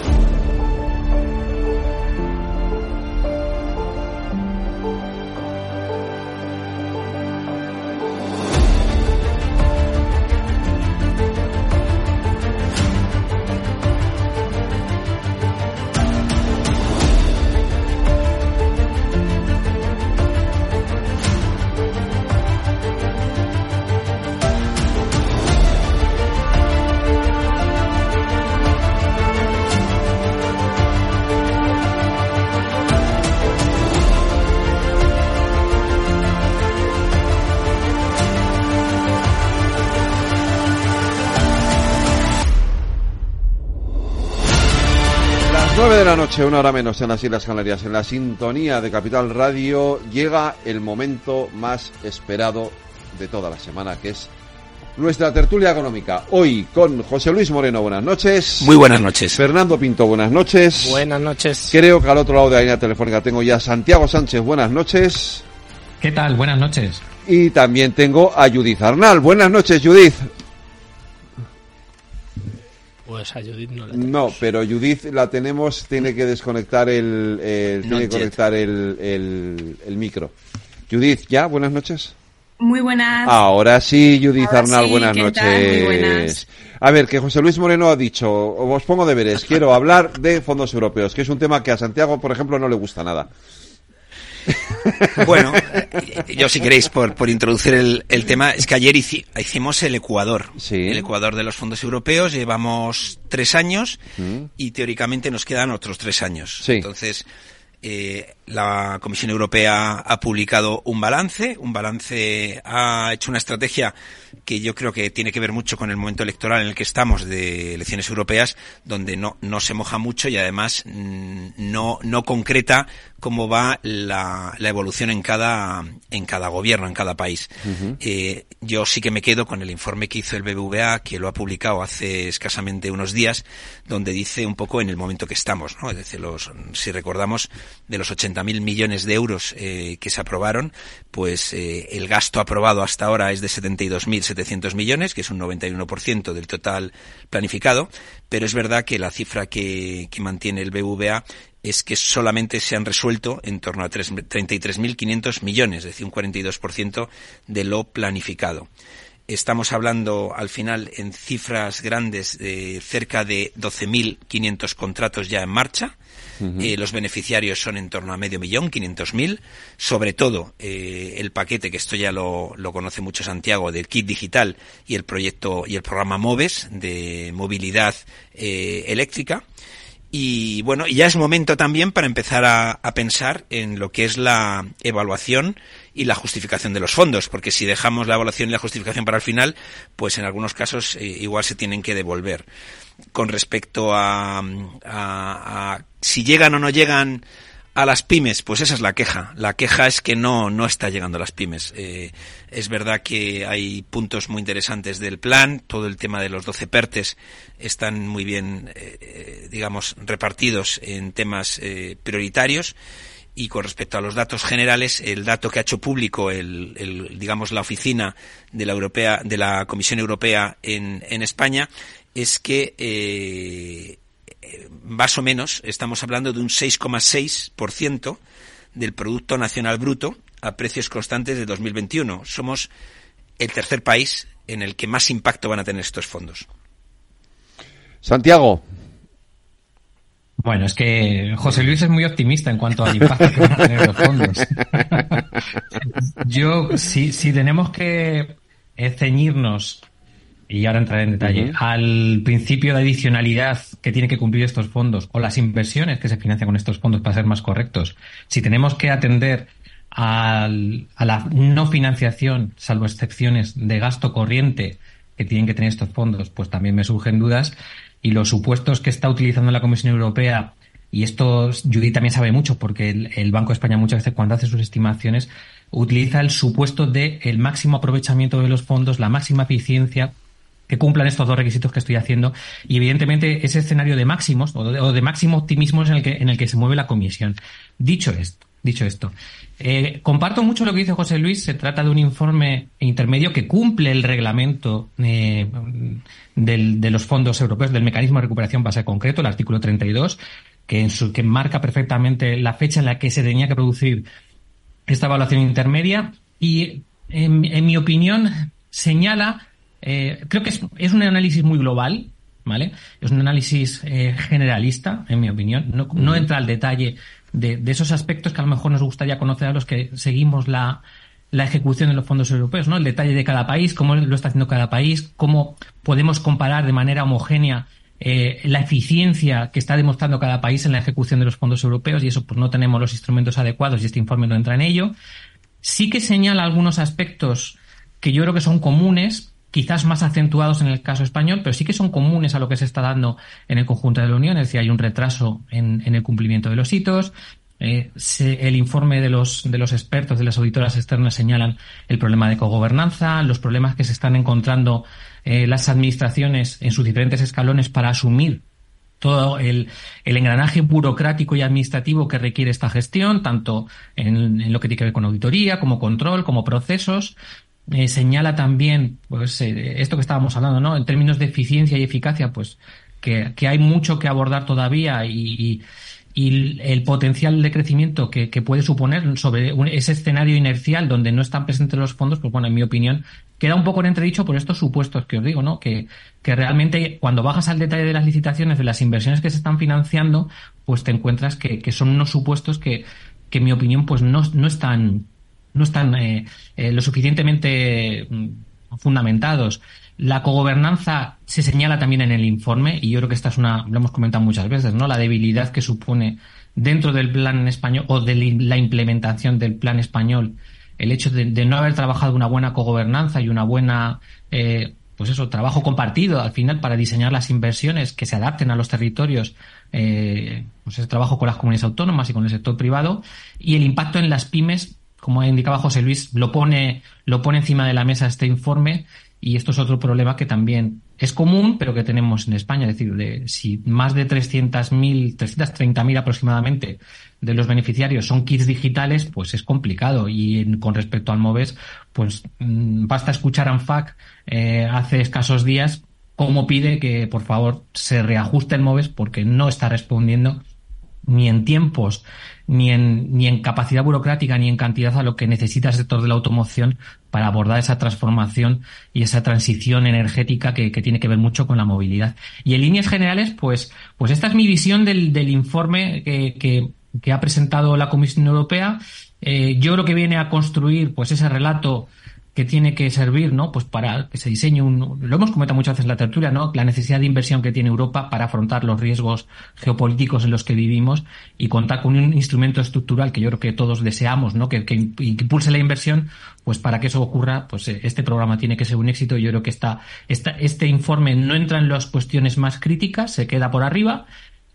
Speaker 2: Noche, una hora menos en las Islas Canarias, en la sintonía de Capital Radio, llega el momento más esperado de toda la semana, que es nuestra tertulia económica. Hoy con José Luis Moreno, buenas noches.
Speaker 23: Muy buenas noches.
Speaker 2: Fernando Pinto, buenas noches.
Speaker 24: Buenas noches.
Speaker 2: Creo que al otro lado de la línea telefónica tengo ya a Santiago Sánchez, buenas noches.
Speaker 24: ¿Qué tal? Buenas noches.
Speaker 2: Y también tengo a Judith Arnal. Buenas noches, Judith.
Speaker 24: Pues a Judith no la
Speaker 2: No, pero Judith la tenemos, tiene que desconectar el, el tiene que conectar el, el, el, micro. Judith, ¿ya? Buenas noches.
Speaker 25: Muy buenas.
Speaker 2: Ahora sí, Judith
Speaker 25: Ahora
Speaker 2: Arnal,
Speaker 25: sí,
Speaker 2: buenas
Speaker 25: ¿qué
Speaker 2: noches.
Speaker 25: tal? Muy buenas.
Speaker 2: A ver, que José Luis Moreno ha dicho, os pongo deberes, quiero hablar de fondos europeos, que es un tema que a Santiago, por ejemplo, no le gusta nada.
Speaker 23: Bueno, eh, yo si queréis, por, por introducir el, el tema, es que ayer hici- hicimos el Ecuador. El Ecuador de los fondos europeos, llevamos tres años
Speaker 2: Mm.
Speaker 23: y teóricamente nos quedan otros tres años. Entonces, eh, la Comisión Europea ha publicado un balance, un balance ha hecho una estrategia que yo creo que tiene que ver mucho con el momento electoral en el que estamos de elecciones europeas, donde no, no se moja mucho y además mm, no, no concreta cómo va la, la evolución en cada, en cada gobierno, en cada país. Eh, yo sí que me quedo con el informe que hizo el BBVA, que lo ha publicado hace escasamente unos días, donde dice un poco en el momento que estamos, ¿no? Es decir, los, si recordamos, de los 80.000 millones de euros eh, que se aprobaron, pues eh, el gasto aprobado hasta ahora es de 72.700 millones, que es un 91% del total planificado, pero es verdad que la cifra que, que mantiene el BVA es que solamente se han resuelto en torno a tres- 33.500 millones, es decir, un 42% de lo planificado. Estamos hablando al final en cifras grandes de cerca de 12.500 contratos ya en marcha Eh, los beneficiarios son en torno a medio millón, 500.000. Sobre todo, eh, el paquete, que esto ya lo, lo, conoce mucho Santiago, del kit digital y el proyecto y el programa MOVES de movilidad eh, eléctrica. Y bueno, ya es momento también para empezar a, a, pensar en lo que es la evaluación y la justificación de los fondos, porque si dejamos la evaluación y la justificación para el final, pues en algunos casos igual se tienen que devolver. Con respecto a, a, a si llegan o no llegan a las pymes, pues esa es la queja. La queja es que no, no está llegando a las pymes. Eh, es verdad que hay puntos muy interesantes del plan, todo el tema de los 12 PERTES están muy bien, eh, digamos, repartidos en temas eh, prioritarios. Y con respecto a los datos generales, el dato que ha hecho público el, el digamos, la oficina de la Europea, de la Comisión Europea en, en España, es que eh, más o menos estamos hablando de un 6,6% del Producto Nacional Bruto a precios constantes de 2021. Somos el tercer país en el que más impacto van a tener estos fondos.
Speaker 2: Santiago.
Speaker 24: Bueno, es que José Luis es muy optimista en cuanto al impacto que van a tener los fondos. Yo, si, si tenemos que ceñirnos y ahora entraré en detalle, uh -huh. al principio de adicionalidad que tiene que cumplir estos fondos o las inversiones que se financian con estos fondos para ser más correctos, si tenemos que atender al, a la no financiación, salvo excepciones de gasto corriente que tienen que tener estos fondos, pues también me surgen dudas. Y los supuestos que está utilizando la Comisión Europea, y esto Judith también sabe mucho, porque el, el Banco de España muchas veces cuando hace sus estimaciones utiliza el supuesto de el máximo aprovechamiento de los fondos, la máxima eficiencia que cumplan estos dos requisitos que estoy haciendo y evidentemente ese escenario de máximos o de, máximo optimismo es en el que en el que se mueve la comisión. Dicho esto, dicho esto, eh, comparto mucho lo que dice José Luis. Se trata de un informe intermedio que cumple el reglamento eh, del, de los fondos europeos del mecanismo de recuperación base concreto, el artículo 32, que, en su, que marca perfectamente la fecha en la que se tenía que producir esta evaluación intermedia y, en mi opinión, señala eh, creo que es, es, un análisis muy global, ¿vale? Es un análisis eh, generalista, en mi opinión. No, no entra al detalle de, de, esos aspectos que a lo mejor nos gustaría conocer a los que seguimos la, la ejecución de los fondos europeos, ¿no? El detalle de cada país, cómo lo está haciendo cada país, cómo podemos comparar de manera homogénea eh, la eficiencia que está demostrando cada país en la ejecución de los fondos europeos y eso pues no tenemos los instrumentos adecuados y este informe no entra en ello. Sí que señala algunos aspectos que yo creo que son comunes, quizás más acentuados en el caso español, pero sí que son comunes a lo que se está dando en el conjunto de la Unión, es decir, hay un retraso en, el cumplimiento de los hitos. Eh, el informe de los, de los expertos, de las auditoras externas, señalan el problema de cogobernanza, los problemas que se están encontrando eh, las administraciones en sus diferentes escalones para asumir todo el, el, engranaje burocrático y administrativo que requiere esta gestión, tanto en, en, lo que tiene que ver con auditoría, como control, como procesos eh, señala también, pues, eh, esto que estábamos hablando, ¿no? En términos de eficiencia y eficacia, pues, que, que hay mucho que abordar todavía y, y, el potencial de crecimiento que, que puede suponer sobre un, ese escenario inercial donde no están presentes los fondos, pues bueno, en mi opinión, queda un poco en entredicho por estos supuestos que os digo, ¿no? Que, que realmente cuando bajas al detalle de las licitaciones, de las inversiones que se están financiando, pues te encuentras que, que son unos supuestos que, que en mi opinión, pues no, no están no están eh, eh, lo suficientemente mm, fundamentados. La cogobernanza se señala también en el informe y yo creo que esta es una, lo hemos comentado muchas veces, ¿no? La debilidad que supone dentro del plan español o de la implementación del plan español el hecho de, no haber trabajado una buena cogobernanza y una buena eh, pues eso, trabajo compartido al final para diseñar las inversiones que se adapten a los territorios, pues ese trabajo con las comunidades autónomas y con el sector privado y el impacto en las pymes como indicaba José Luis, lo pone, lo pone encima de la mesa este informe y esto es otro problema que también es común, pero que tenemos en España. Es decir, de, si más de 300.000, 330.000 aproximadamente de los beneficiarios son kits digitales, pues es complicado. Y con respecto al MOVES, pues mmm, basta escuchar a ANFAC eh, hace escasos días cómo pide que por favor se reajuste el MOVES porque no está respondiendo ni en tiempos ni en, ni en capacidad burocrática ni en cantidad a lo que necesita el sector de la automoción para abordar esa transformación y esa transición energética que, tiene que ver mucho con la movilidad. Y en líneas generales, pues, pues esta es mi visión del, del informe que, que, que ha presentado la Comisión Europea. Eh, yo creo que viene a construir pues ese relato que tiene que servir, ¿no? Pues para que se diseñe un, lo hemos comentado muchas veces en la tertulia, ¿no? La necesidad de inversión que tiene Europa para afrontar los riesgos geopolíticos en los que vivimos y contar con un instrumento estructural que yo creo que todos deseamos, ¿no? Que, impulse la inversión, pues para que eso ocurra, pues eh, este programa tiene que ser un éxito. Yo creo que esta, esta, este informe no entra en las cuestiones más críticas, se queda por arriba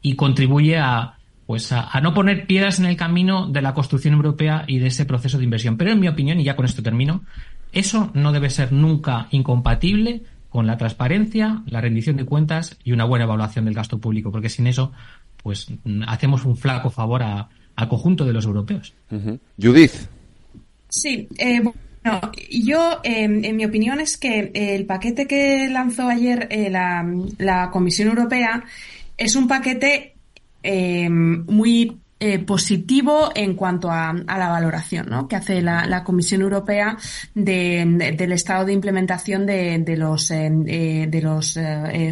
Speaker 24: y contribuye a, pues a, no poner piedras en el camino de la construcción europea y de ese proceso de inversión. Pero en mi opinión, y ya con esto termino, eso no debe ser nunca incompatible con la transparencia, la rendición de cuentas y una buena evaluación del gasto público, porque sin eso, pues hacemos un flaco favor al conjunto de los europeos.
Speaker 2: Judith.
Speaker 25: Sí, eh, bueno, yo, em, en mi opinión, es que el paquete que lanzó ayer eh, la, la, Comisión Europea es un paquete em, muy eh, positivo en cuanto a, la valoración ¿no? que hace la, Comisión Europea de, del estado de implementación de, de los, eh, eh, de los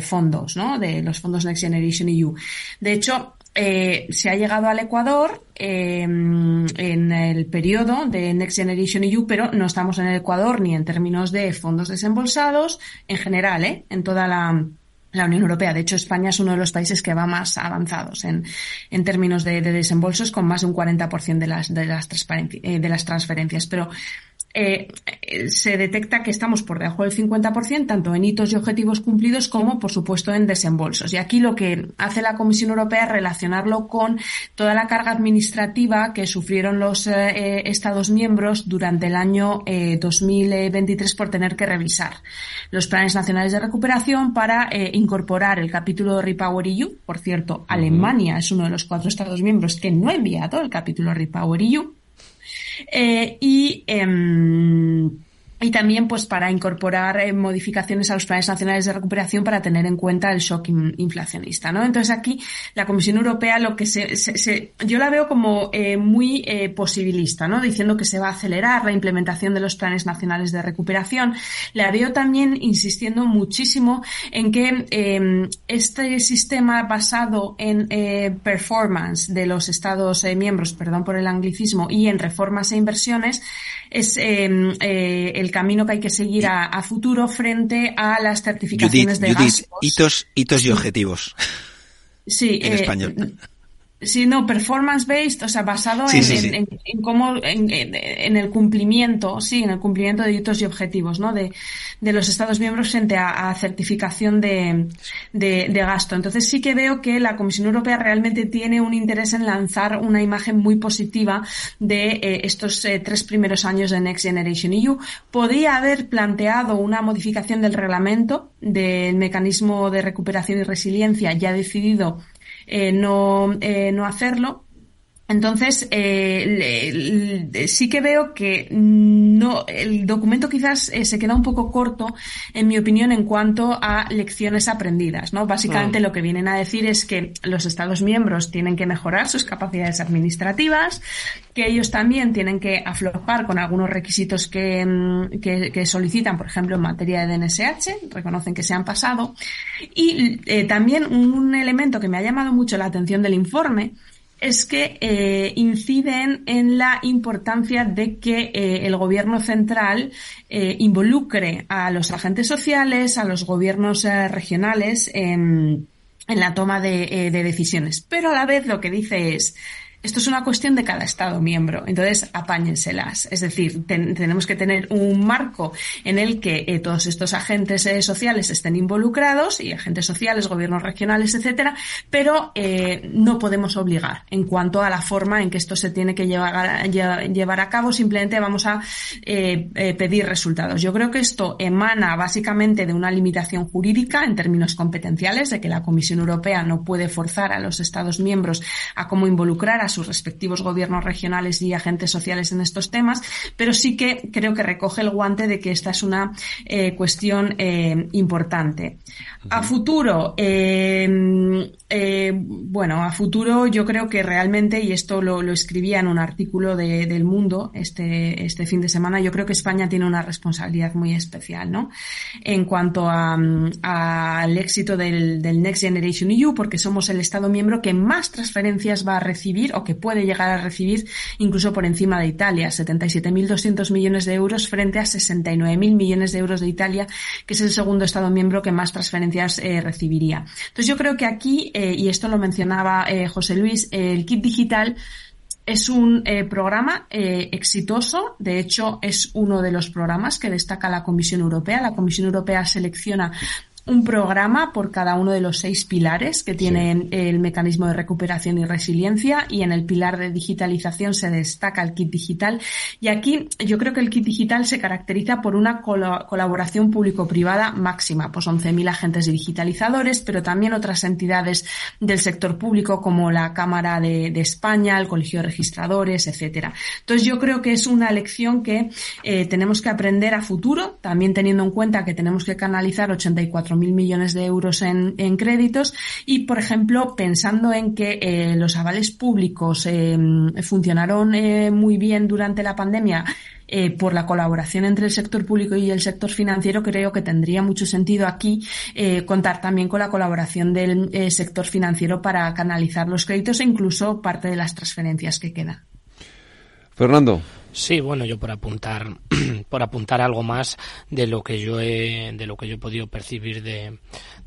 Speaker 25: fondos, ¿no? de los fondos Next Generation EU. De hecho, se ha llegado al Ecuador en el periodo de Next Generation EU, pero no estamos en el Ecuador ni en términos de fondos desembolsados en general, ¿eh? en toda la la Unión Europea. De hecho, España es uno de los países que va más avanzados en, en términos de, de desembolsos, con más de un 40% de las, de las, eh, de las transferencias. Pero eh, se detecta que estamos por debajo del 50%, tanto en hitos y objetivos cumplidos como, por supuesto, en desembolsos. Y aquí lo que hace la Comisión Europea es relacionarlo con toda la carga administrativa que sufrieron los eh, Estados miembros durante el año 2023 eh, por tener que revisar los planes nacionales de recuperación para incorporar el capítulo de Repower EU. Por cierto, Alemania es uno de los cuatro Estados miembros que no ha enviado el capítulo Repower EU eh, y em, y también pues para incorporar eh, modificaciones a los planes nacionales de recuperación para tener en cuenta el shock inflacionista, ¿no? Entonces aquí la Comisión Europea lo que se, se, yo la veo como eh, muy eh, posibilista, ¿no? Diciendo que se va a acelerar la implementación de los planes nacionales de recuperación. La veo también insistiendo muchísimo en que em, este sistema basado en performance de los Estados miembros, perdón por el anglicismo, y en reformas e inversiones es em, el camino que hay que seguir a, futuro frente a las certificaciones de Judith,
Speaker 23: Hitos, hitos y objetivos.
Speaker 25: Sí,
Speaker 23: en
Speaker 25: eh,
Speaker 23: español.
Speaker 25: Sí, no, performance based, o sea, basado en, En, cómo, en, el cumplimiento, sí, en el cumplimiento de hitos y objetivos, ¿no? De, de los Estados miembros frente a, certificación de, de, gasto. Entonces sí que veo que la Comisión Europea realmente tiene un interés en lanzar una imagen muy positiva de eh, estos eh, tres primeros años de Next Generation EU. Podría haber planteado una modificación del reglamento del mecanismo de recuperación y resiliencia ya decidido eh, no, eh, no hacerlo. Entonces, eh, sí que veo que no, el documento quizás eh, se queda un poco corto, en mi opinión, en cuanto a lecciones aprendidas, ¿no? Básicamente lo que vienen a decir es que los Estados miembros tienen que mejorar sus capacidades administrativas, que ellos también tienen que aflojar con algunos requisitos que, mm, que, solicitan, por ejemplo, en materia de DNSH, reconocen que se han pasado. Y eh, también un elemento que me ha llamado mucho la atención del informe es que eh, inciden en la importancia de que eh, el gobierno central eh, involucre a los agentes sociales, a los gobiernos regionales en, la toma de, de decisiones. Pero a la vez lo que dice es esto es una cuestión de cada Estado miembro, entonces apáñenselas. Es decir, tenemos que tener un marco en el que eh, todos estos agentes eh, sociales estén involucrados y agentes sociales, gobiernos regionales, etcétera, pero eh, no podemos obligar en cuanto a la forma en que esto se tiene que llevar llevar a cabo. Simplemente vamos a pedir resultados. Yo creo que esto emana básicamente de una limitación jurídica en términos competenciales, de que la Comisión Europea no puede forzar a los Estados miembros a cómo involucrar a sus respectivos gobiernos regionales y agentes sociales en estos temas, pero sí que creo que recoge el guante de que esta es una eh, cuestión eh, importante. A futuro, eh, bueno, a futuro yo creo que realmente, y esto lo, escribía en un artículo de, del Mundo este, este fin de semana, yo creo que España tiene una responsabilidad muy especial, ¿no? En cuanto al éxito del, del Next Generation EU, porque somos el Estado miembro que más transferencias va a recibir o que puede llegar a recibir incluso por encima de Italia, 77.200 millones de euros frente a 69.000 millones de euros de Italia, que es el segundo Estado miembro que más transferencias eh, recibiría. Entonces yo creo que aquí, eh, y esto lo mencionaba eh, José Luis, el kit digital es un programa exitoso, de hecho es uno de los programas que destaca la Comisión Europea. La Comisión Europea selecciona un programa por cada uno de los seis pilares que tiene el mecanismo de recuperación y resiliencia y en el pilar de digitalización se destaca el kit digital. Y aquí yo creo que el kit digital se caracteriza por una colaboración público-privada máxima, pues 11.000 agentes digitalizadores, pero también otras entidades del sector público como la Cámara de, España, el Colegio de Registradores, etcétera. Entonces yo creo que es una lección que eh, tenemos que aprender a futuro, también teniendo en cuenta que tenemos que canalizar 84 mil millones de euros en, créditos y, por ejemplo, pensando en que eh, los avales públicos eh, funcionaron eh, muy bien durante la pandemia por la colaboración entre el sector público y el sector financiero, creo que tendría mucho sentido aquí contar también con la colaboración del sector financiero para canalizar los créditos e incluso parte de las transferencias que quedan.
Speaker 2: Fernando.
Speaker 26: Sí, bueno, yo por apuntar, por apuntar algo más de lo que yo he, de lo que yo he podido percibir de,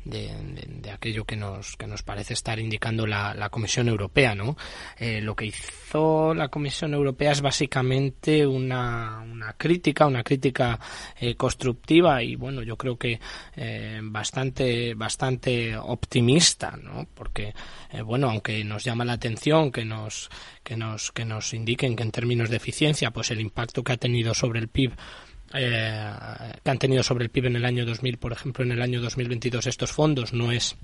Speaker 26: de, aquello que nos, que nos parece estar indicando la, la Comisión Europea, ¿no? Eh, lo que hizo la Comisión Europea es básicamente una, una crítica, una crítica eh, constructiva y bueno, yo creo que eh, bastante, bastante optimista, ¿no? Porque, bueno, aunque nos llama la atención que nos, que nos, que nos indiquen que en términos de eficiencia, pues el impacto que ha tenido sobre el PIB eh, que han tenido sobre el PIB en el año 2000, por ejemplo, en el año 2022 estos fondos no es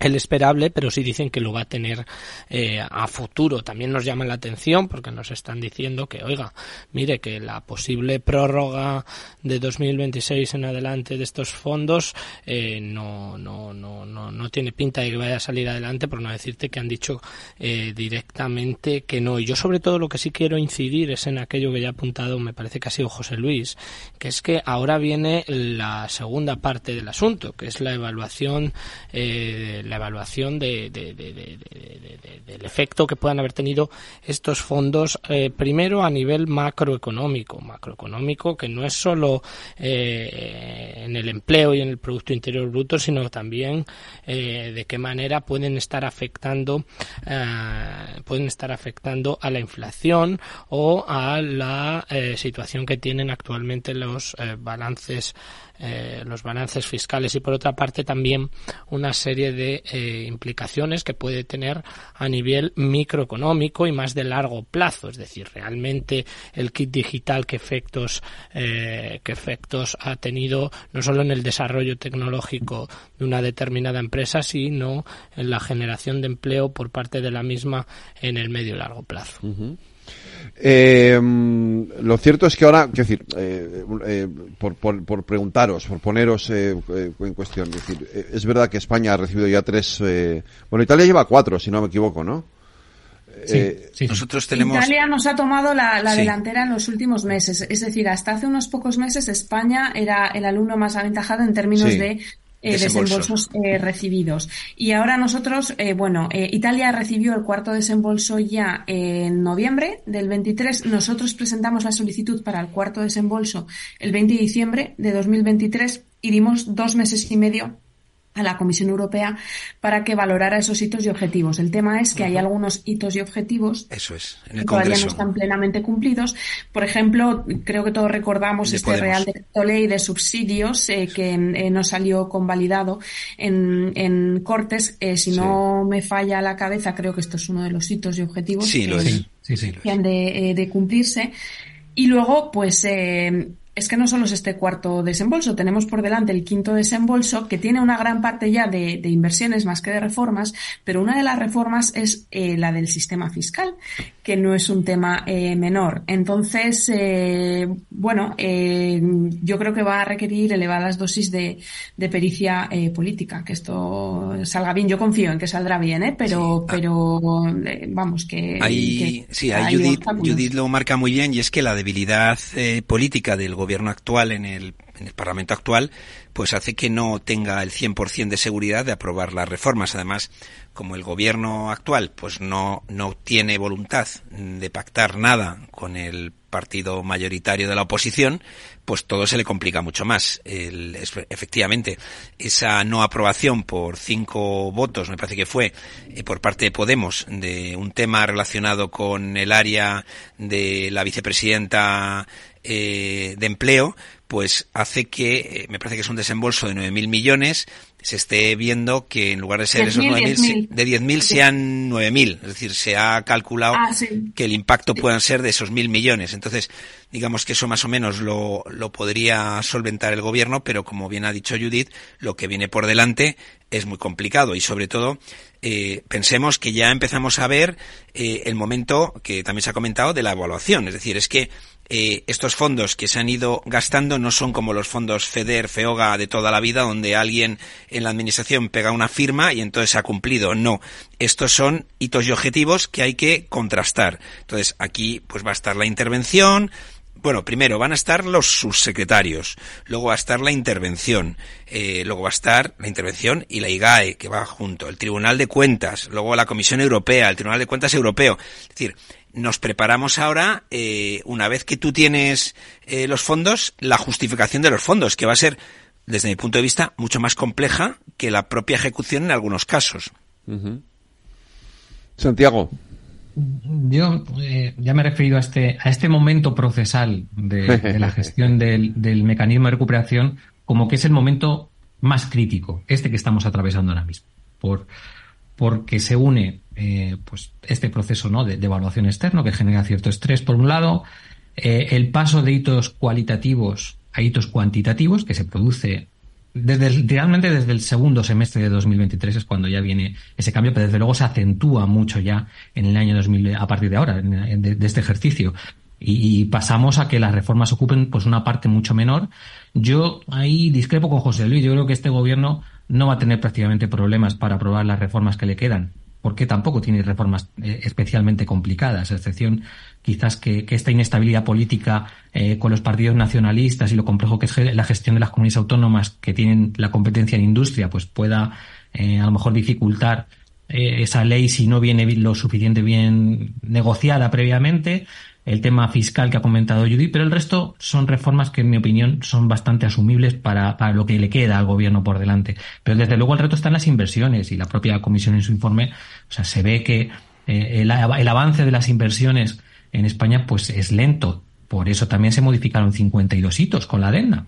Speaker 26: el esperable, pero sí dicen que lo va a tener eh, a futuro. También nos llama la atención porque nos están diciendo que, oiga, mire que la posible prórroga de 2026 en adelante de estos fondos eh, no, no, no, no, no tiene pinta de que vaya a salir adelante, por no decirte que han dicho eh, directamente que no. Y yo sobre todo lo que sí quiero incidir es en aquello que ya ha apuntado, me parece que ha sido José Luis, que es que ahora viene la segunda parte del asunto, que es la evaluación eh, la evaluación de, del efecto que puedan haber tenido estos fondos, eh, primero a nivel macroeconómico, macroeconómico que no es solo eh, en el empleo y en el Producto Interior Bruto, sino también eh, de qué manera pueden estar afectando, pueden estar afectando a la inflación o a la situación que tienen actualmente los balances eh, los balances fiscales y por otra parte también una serie de eh, implicaciones que puede tener a nivel microeconómico y más de largo plazo, es decir, realmente el kit digital qué efectos eh, qué efectos ha tenido no solo en el desarrollo tecnológico de una determinada empresa, sino en la generación de empleo por parte de la misma en el medio y largo plazo.
Speaker 2: Eh, lo cierto es que ahora, quiero decir, eh, eh, por, por, preguntaros, por poneros en cuestión, es, decir, es verdad que España ha recibido ya tres, bueno, Italia lleva cuatro, si no me equivoco, ¿no?
Speaker 26: Sí, Nosotros tenemos.
Speaker 25: Italia nos ha tomado la, delantera en los últimos meses. Es decir, hasta hace unos pocos meses España era el alumno más aventajado en términos de eh, desembolsos eh, recibidos. Y ahora nosotros, eh, bueno, eh, Italia recibió el cuarto desembolso ya en noviembre del 23. Nosotros presentamos la solicitud para el cuarto desembolso el 20 de diciembre de 2023 y dimos dos meses y medio a la Comisión Europea para que valorara esos hitos y objetivos. El tema es que hay algunos hitos y objetivos
Speaker 23: Eso es,
Speaker 25: que todavía no están plenamente cumplidos. Por ejemplo, creo que todos recordamos este Real Decreto Ley de subsidios eh, que eh, no salió convalidado en, en Cortes. Eh, si no me falla la cabeza, creo que esto es uno de los hitos y objetivos
Speaker 23: que,
Speaker 25: han de, de, cumplirse. Y luego, pues es que no solo es este cuarto desembolso, tenemos por delante el quinto desembolso que tiene una gran parte ya de, inversiones más que de reformas, pero una de las reformas es eh, la del sistema fiscal, que no es un tema eh, menor. Entonces, eh, bueno, yo creo que va a requerir elevadas dosis de, pericia política, que esto salga bien. Yo confío en que saldrá bien, ¿eh? pero, ah. pero vamos, que...
Speaker 23: Ahí, sí, ahí Judith, Judith, lo marca muy bien y es que la debilidad política del gobierno gobierno actual, en el, en el Parlamento actual, pues hace que no tenga el 100% de seguridad de aprobar las reformas. Además, como el gobierno actual pues no, no tiene voluntad de pactar nada con el partido mayoritario de la oposición, pues todo se le complica mucho más. El, efectivamente, esa no aprobación por cinco votos, me parece que fue, eh, por parte de Podemos, de un tema relacionado con el área de la vicepresidenta eh, de empleo, pues hace que, eh, me parece que es un desembolso de 9.000 millones, se esté viendo que en lugar de ser esos 9.000, de 10.000 sean 9.000. Es decir, se ha calculado ah, que el impacto puedan ser de esos 1.000 millones. Entonces, digamos que eso más o menos lo, lo podría solventar el gobierno, pero como bien ha dicho Judith, lo que viene por delante es muy complicado y sobre todo eh, pensemos que ya empezamos a ver eh, el momento que también se ha comentado de la evaluación. Es decir, es que eh, estos fondos que se han ido gastando no son como los fondos FEDER, FEOGA de toda la vida, donde alguien en la administración pega una firma y entonces se ha cumplido. No, estos son hitos y objetivos que hay que contrastar. Entonces aquí pues va a estar la intervención, bueno, primero van a estar los subsecretarios, luego va a estar la intervención, eh, luego va a estar la intervención y la IGAE, que va junto, el Tribunal de Cuentas, luego la Comisión Europea, el Tribunal de Cuentas Europeo. Es decir, nos preparamos ahora, eh, una vez que tú tienes eh, los fondos, la justificación de los fondos, que va a ser, desde mi punto de vista, mucho más compleja que la propia ejecución en algunos casos.
Speaker 2: Santiago.
Speaker 24: Yo eh, ya me he referido a este, a este momento procesal de, la gestión del, del, mecanismo de recuperación como que es el momento más crítico, este que estamos atravesando ahora mismo. Por, porque se une eh, pues este proceso ¿no? de, evaluación externo que genera cierto estrés por un lado, eh, el paso de hitos cualitativos a hitos cuantitativos que se produce desde realmente desde el segundo semestre de 2023 es cuando ya viene ese cambio, pero desde luego se acentúa mucho ya en el año 2000 a partir de ahora, de, de este ejercicio. Y, pasamos a que las reformas ocupen pues una parte mucho menor. Yo ahí discrepo con José Luis. Yo creo que este gobierno no va a tener prácticamente problemas para aprobar las reformas que le quedan, porque tampoco tiene reformas eh, especialmente complicadas, a excepción quizás que, esta inestabilidad política eh, con los partidos nacionalistas y lo complejo que es la gestión de las comunidades autónomas que tienen la competencia en industria, pues pueda eh, a lo mejor dificultar esa ley si no viene lo suficiente bien negociada previamente el tema fiscal que ha comentado Judy, pero el resto son reformas que, en mi opinión, son bastante asumibles para, para lo que le queda al gobierno por delante. Pero desde luego el reto está en las inversiones y la propia comisión en su informe, o sea, se ve que eh, el, avance de las inversiones en España pues es lento. Por eso también se modificaron 52 hitos con la adenda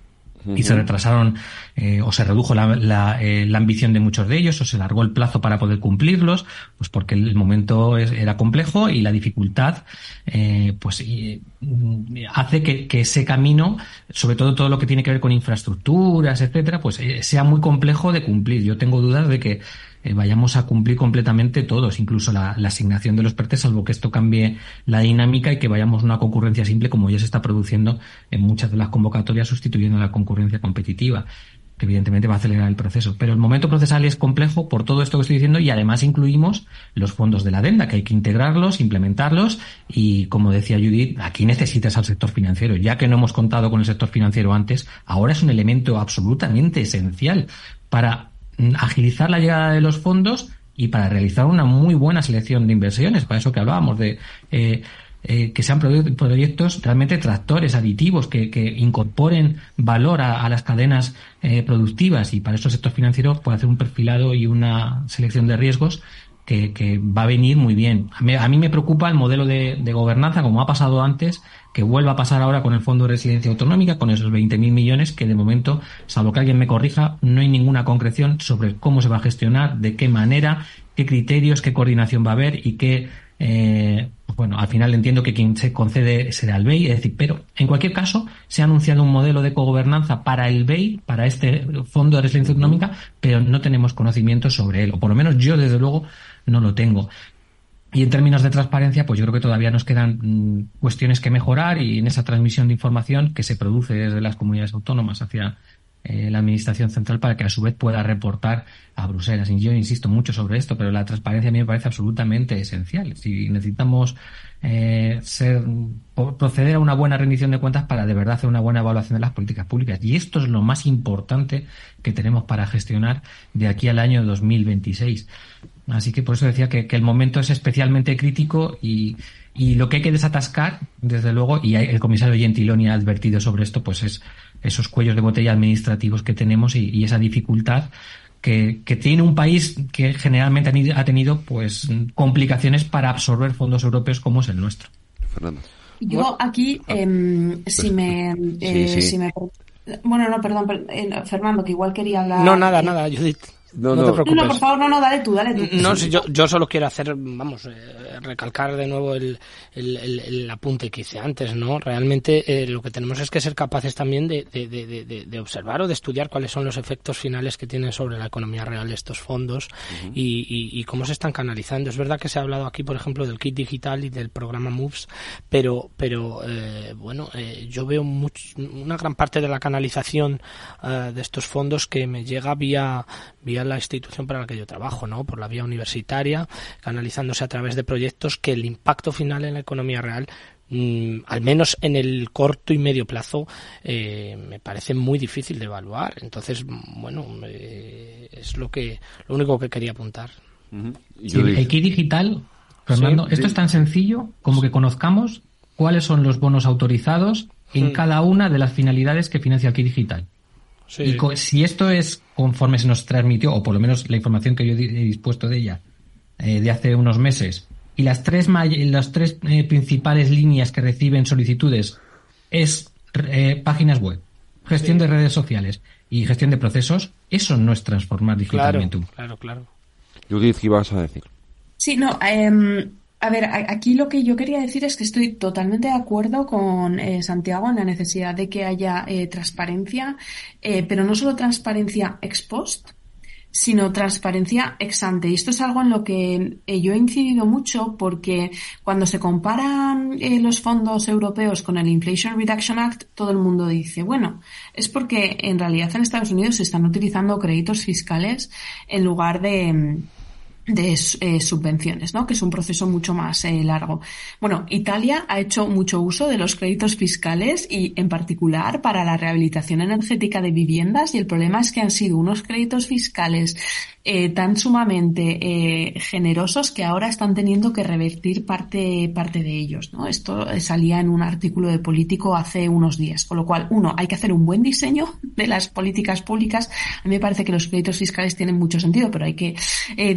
Speaker 24: y se retrasaron eh, o se redujo la, eh, la, ambición de muchos de ellos o se largó el plazo para poder cumplirlos, pues porque el momento era complejo y la dificultad eh, pues mm, hace que, que, ese camino, sobre todo todo lo que tiene que ver con infraestructuras, etcétera, pues sea muy complejo de cumplir. Yo tengo dudas de que eh, vayamos a cumplir completamente todos, incluso la, asignación de los PERTES, salvo que esto cambie la dinámica y que vayamos a una concurrencia simple como ya se está produciendo en muchas de las convocatorias sustituyendo la concurrencia competitiva que evidentemente va a acelerar el proceso. Pero el momento procesal es complejo por todo esto que estoy diciendo y además incluimos los fondos de la adenda, que hay que integrarlos, implementarlos y, como decía Judith, aquí necesitas al sector financiero. Ya que no hemos contado con el sector financiero antes, ahora es un elemento absolutamente esencial para agilizar la llegada de los fondos y para realizar una muy buena selección de inversiones, para eso que hablábamos de eh, eh, que sean proyectos realmente tractores, aditivos, que, incorporen valor a, las cadenas eh, productivas. Y para eso el sector financiero puede hacer un perfilado y una selección de riesgos que, va a venir muy bien. A mí, me preocupa el modelo de, gobernanza, como ha pasado antes, que vuelva a pasar ahora con el Fondo de Residencia Autonómica, con esos 20.000 millones, que de momento, salvo que alguien me corrija, no hay ninguna concreción sobre cómo se va a gestionar, de qué manera, qué criterios, qué coordinación va a haber y qué eh, bueno, al final entiendo que quien se concede será el BEI, es decir, pero en cualquier caso se ha anunciado un modelo de cogobernanza para el BEI, para este Fondo de Resiliencia Económica, pero no tenemos conocimiento sobre él, o por lo menos yo desde luego no lo tengo. Y en términos de transparencia, pues yo creo que todavía nos quedan mm, cuestiones que mejorar y en esa transmisión de información que se produce desde las comunidades autónomas hacia eh, la Administración Central para que a su vez pueda reportar a Bruselas. Y yo insisto mucho sobre esto, pero la transparencia a mí me parece absolutamente esencial. Si necesitamos eh, ser, proceder a una buena rendición de cuentas para de verdad hacer una buena evaluación de las políticas públicas. Y esto es lo más importante que tenemos para gestionar de aquí al año 2026. Así que por eso decía que, el momento es especialmente crítico y, lo que hay que desatascar, desde luego, y el comisario Gentiloni ha advertido sobre esto, pues es esos cuellos de botella administrativos que tenemos y, esa dificultad que, tiene un país que generalmente ha tenido pues complicaciones para absorber fondos europeos como es el nuestro.
Speaker 25: Fernando. Yo aquí, em, si, me, eh, si me... Bueno, no, perdón, eh, Fernando, que igual quería hablar...
Speaker 26: No, nada, nada, Judith.
Speaker 25: No, no, te preocupes. No, por favor, no, no, dale tú, dale tú.
Speaker 26: No, yo, yo solo quiero hacer, vamos, eh, recalcar de nuevo el, el, el, apunte que hice antes, ¿no? Realmente eh, lo que tenemos es que ser capaces también de, de, de, de, observar o de estudiar cuáles son los efectos finales que tienen sobre la economía real estos fondos y, y, y, cómo se están canalizando. Es verdad que se ha hablado aquí, por ejemplo, del kit digital y del programa MOVES, pero, pero eh, bueno, eh, yo veo una gran parte de la canalización de estos fondos que me llega vía, vía la institución para la que yo trabajo, ¿no? Por la vía universitaria, canalizándose a través de proyectos que el impacto final en la economía real mm, al menos en el corto y medio plazo, eh, me parece muy difícil de evaluar. Entonces, bueno, eh, es lo que lo único que quería apuntar.
Speaker 24: el kit digital, Fernando, esto es tan sencillo como que conozcamos cuáles son los bonos autorizados en cada una de las finalidades que financia el kit Y si esto es conforme se nos transmitió, o por lo menos la información que yo he dispuesto de ella, eh, de hace unos meses, y las tres, las tres eh, principales líneas que reciben solicitudes es eh, páginas web, gestión de redes sociales y gestión de procesos, eso no es transformar digitalmente.
Speaker 26: Claro, claro, claro.
Speaker 2: Judith, ¿qué ibas a decir?
Speaker 25: Sí, no, eh, a ver, aquí lo que yo quería decir es que estoy totalmente de acuerdo con eh, Santiago en la necesidad de que haya eh, transparencia, eh, pero no solo transparencia ex post, sino transparencia ex ante. Y esto es algo en lo que yo he incidido mucho porque cuando se comparan los fondos europeos con el Inflation Reduction Act, todo el mundo dice, bueno, es porque en realidad en Estados Unidos se están utilizando créditos fiscales en lugar de de eh, subvenciones, ¿no? que es un proceso mucho más eh, largo. Bueno, Italia ha hecho mucho uso de los créditos fiscales y en particular para la rehabilitación energética de viviendas y el problema es que han sido unos créditos fiscales eh, tan sumamente eh, generosos que ahora están teniendo que revertir parte, parte de ellos. ¿no? Esto salía en un artículo de Político hace unos días. Con lo cual, uno, hay que hacer un buen diseño de las políticas públicas. A mí me parece que los créditos fiscales tienen mucho sentido, pero hay que eh,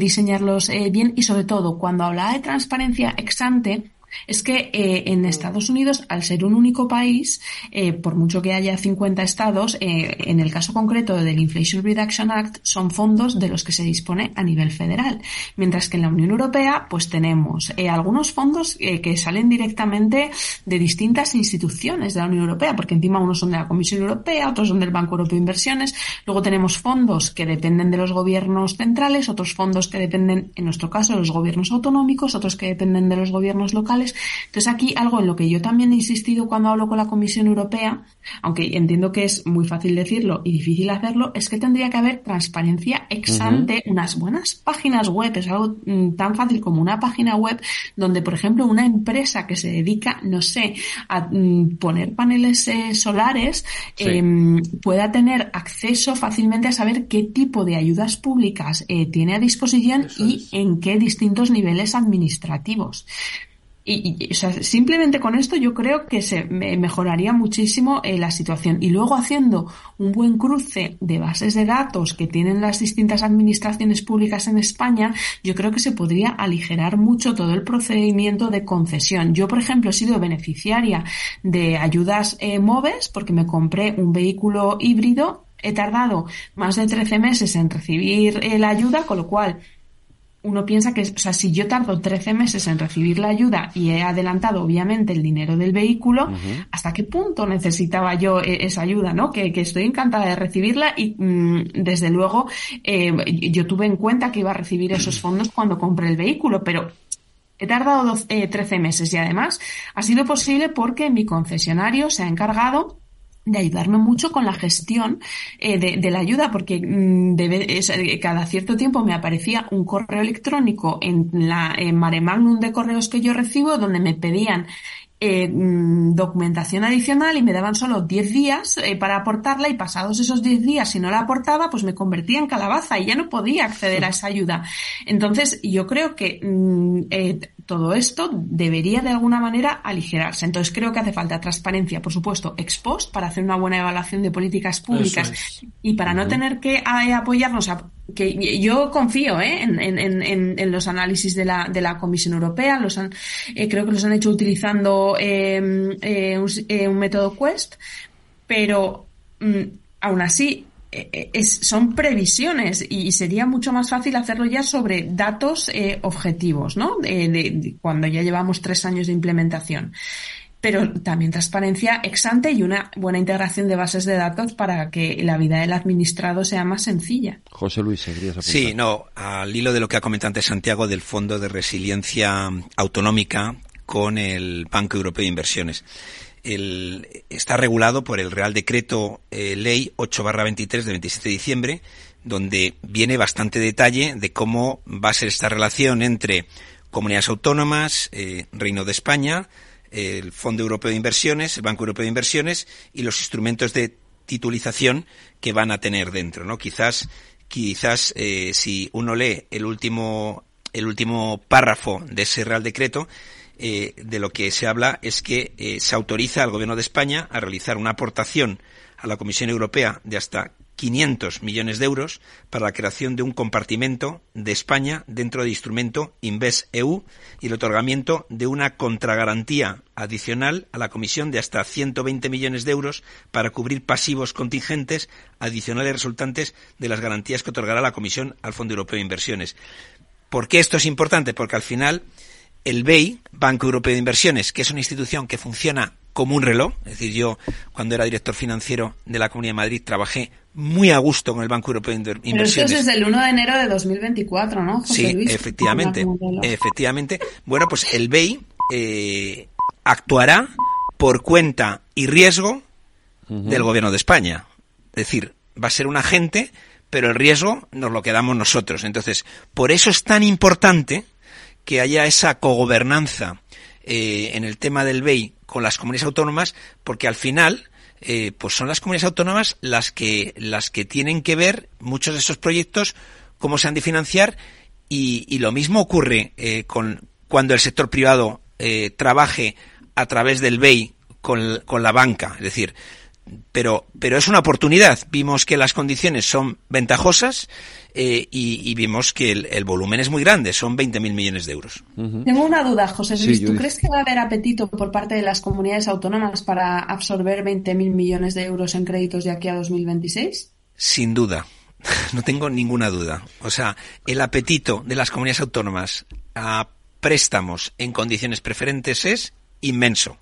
Speaker 25: eh, bien y sobre todo cuando hablaba de transparencia ex ante, es que eh, en Estados Unidos, al ser un único país, eh, por mucho que haya 50 estados, eh, en el caso concreto del Inflation Reduction Act, son fondos de los que se dispone a nivel federal. Mientras que en la Unión Europea, pues tenemos algunos fondos que salen directamente de distintas instituciones de la Unión Europea, porque encima unos son de la Comisión Europea, otros son del Banco Europeo de Inversiones. Luego tenemos fondos que dependen de los gobiernos centrales, otros fondos que dependen, en nuestro caso, de los gobiernos autonómicos, otros que dependen de los gobiernos locales entonces aquí algo en lo que yo también he insistido cuando hablo con la Comisión Europea, aunque entiendo que es muy fácil decirlo y difícil hacerlo, es que tendría que haber transparencia ex ante, unas buenas páginas web, es algo mm, tan fácil como una página web donde, por ejemplo, una empresa que se dedica, no sé, a mm, poner paneles eh, solares em, pueda tener acceso fácilmente a saber qué tipo de ayudas públicas eh, tiene a disposición y en qué distintos niveles administrativos. Y, o sea, simplemente con esto yo creo que se mejoraría muchísimo eh, la situación. Y luego haciendo un buen cruce de bases de datos que tienen las distintas administraciones públicas en España, yo creo que se podría aligerar mucho todo el procedimiento de concesión. Yo, por ejemplo, he sido beneficiaria de ayudas eh, MOVES porque me compré un vehículo híbrido. He tardado más de 13 meses en recibir eh, la ayuda, con lo cual uno piensa que, o sea, si yo tardo 13 meses en recibir la ayuda y he adelantado, obviamente, el dinero del vehículo, ¿hasta qué punto necesitaba yo eh, esa ayuda, no? Que, estoy encantada de recibirla y, mm, desde luego, eh, yo tuve en cuenta que iba a recibir esos fondos cuando compré el vehículo, pero He tardado 13 meses y además ha sido posible porque mi concesionario se ha encargado de ayudarme mucho con la gestión eh, de, la ayuda, porque mm, eh, cada cierto tiempo me aparecía un correo electrónico en la en mare magnum de correos que yo recibo donde me pedían eh, mm, documentación adicional y me daban solo 10 días eh, para aportarla y pasados esos 10 días, si no la aportaba, pues me convertía en calabaza y ya no podía acceder a esa ayuda. Entonces, yo creo que mm, eh, todo esto debería de alguna manera aligerarse. Entonces, creo que hace falta transparencia, por supuesto, ex post para hacer una buena evaluación de políticas públicas y para no tener que apoyarnos a que yo confío ¿eh? en, en, en, en, los análisis de la, de la Comisión Europea, los han, eh, creo que los han hecho utilizando em, eh, un, método Quest, pero mm, aún así es, son previsiones y sería mucho más fácil hacerlo ya sobre datos objetivos, ¿no? de, cuando ya llevamos tres años de implementación pero también transparencia ex ante y una buena integración de bases de datos para que la vida del administrado sea más sencilla.
Speaker 2: José Luis, ¿seguirías
Speaker 23: Sí, no, al hilo de lo que ha comentado antes Santiago del Fondo de Resiliencia Autonómica con el Banco Europeo de Inversiones. El, está regulado por el Real Decreto eh, Ley 8-23 de 27 de diciembre, donde viene bastante detalle de cómo va a ser esta relación entre comunidades autónomas, eh, Reino de España, el Fondo Europeo de Inversiones, el Banco Europeo de Inversiones y los instrumentos de titulización que van a tener dentro, ¿no? Quizás, quizás eh, si uno lee el último, el último párrafo de ese Real Decreto, eh, de lo que se habla es que eh, se autoriza al Gobierno de España a realizar una aportación a la Comisión Europea de hasta 500 millones de euros para la creación de un compartimento de España dentro del instrumento Inves EU y el otorgamiento de una contragarantía adicional a la Comisión de hasta 120 millones de euros para cubrir pasivos contingentes adicionales resultantes de las garantías que otorgará la Comisión al Fondo Europeo de Inversiones. ¿Por qué esto es importante? Porque al final el BEI, Banco Europeo de Inversiones, que es una institución que funciona como un reloj, es decir, yo cuando era director financiero de la Comunidad de Madrid trabajé muy a gusto con el Banco Europeo de Inversiones. Pero esto
Speaker 25: es desde el 1 de enero de 2024, ¿no?
Speaker 23: José sí, efectivamente, efectivamente. Bueno, pues el BEI eh, actuará por cuenta y riesgo del Gobierno de España. Es decir, va a ser un agente, pero el riesgo nos lo quedamos nosotros. Entonces, por eso es tan importante que haya esa cogobernanza eh, en el tema del BEI con las comunidades autónomas, porque al final, eh, pues son las comunidades autónomas las que, las que tienen que ver muchos de esos proyectos, cómo se han de financiar, y, lo mismo ocurre eh, con cuando el sector privado trabaje a través del BEI con, con la banca. Es decir, pero, pero es una oportunidad. Vimos que las condiciones son ventajosas eh, y, vimos que el, volumen es muy grande, son 20.000 millones de euros.
Speaker 25: Tengo una duda, José Luis. ¿Tú crees que va a haber apetito por parte de las comunidades autónomas para absorber 20.000 millones de euros en créditos de aquí a 2026?
Speaker 23: Sin duda. No tengo ninguna duda. O sea, el apetito de las comunidades autónomas a préstamos en condiciones preferentes es inmenso.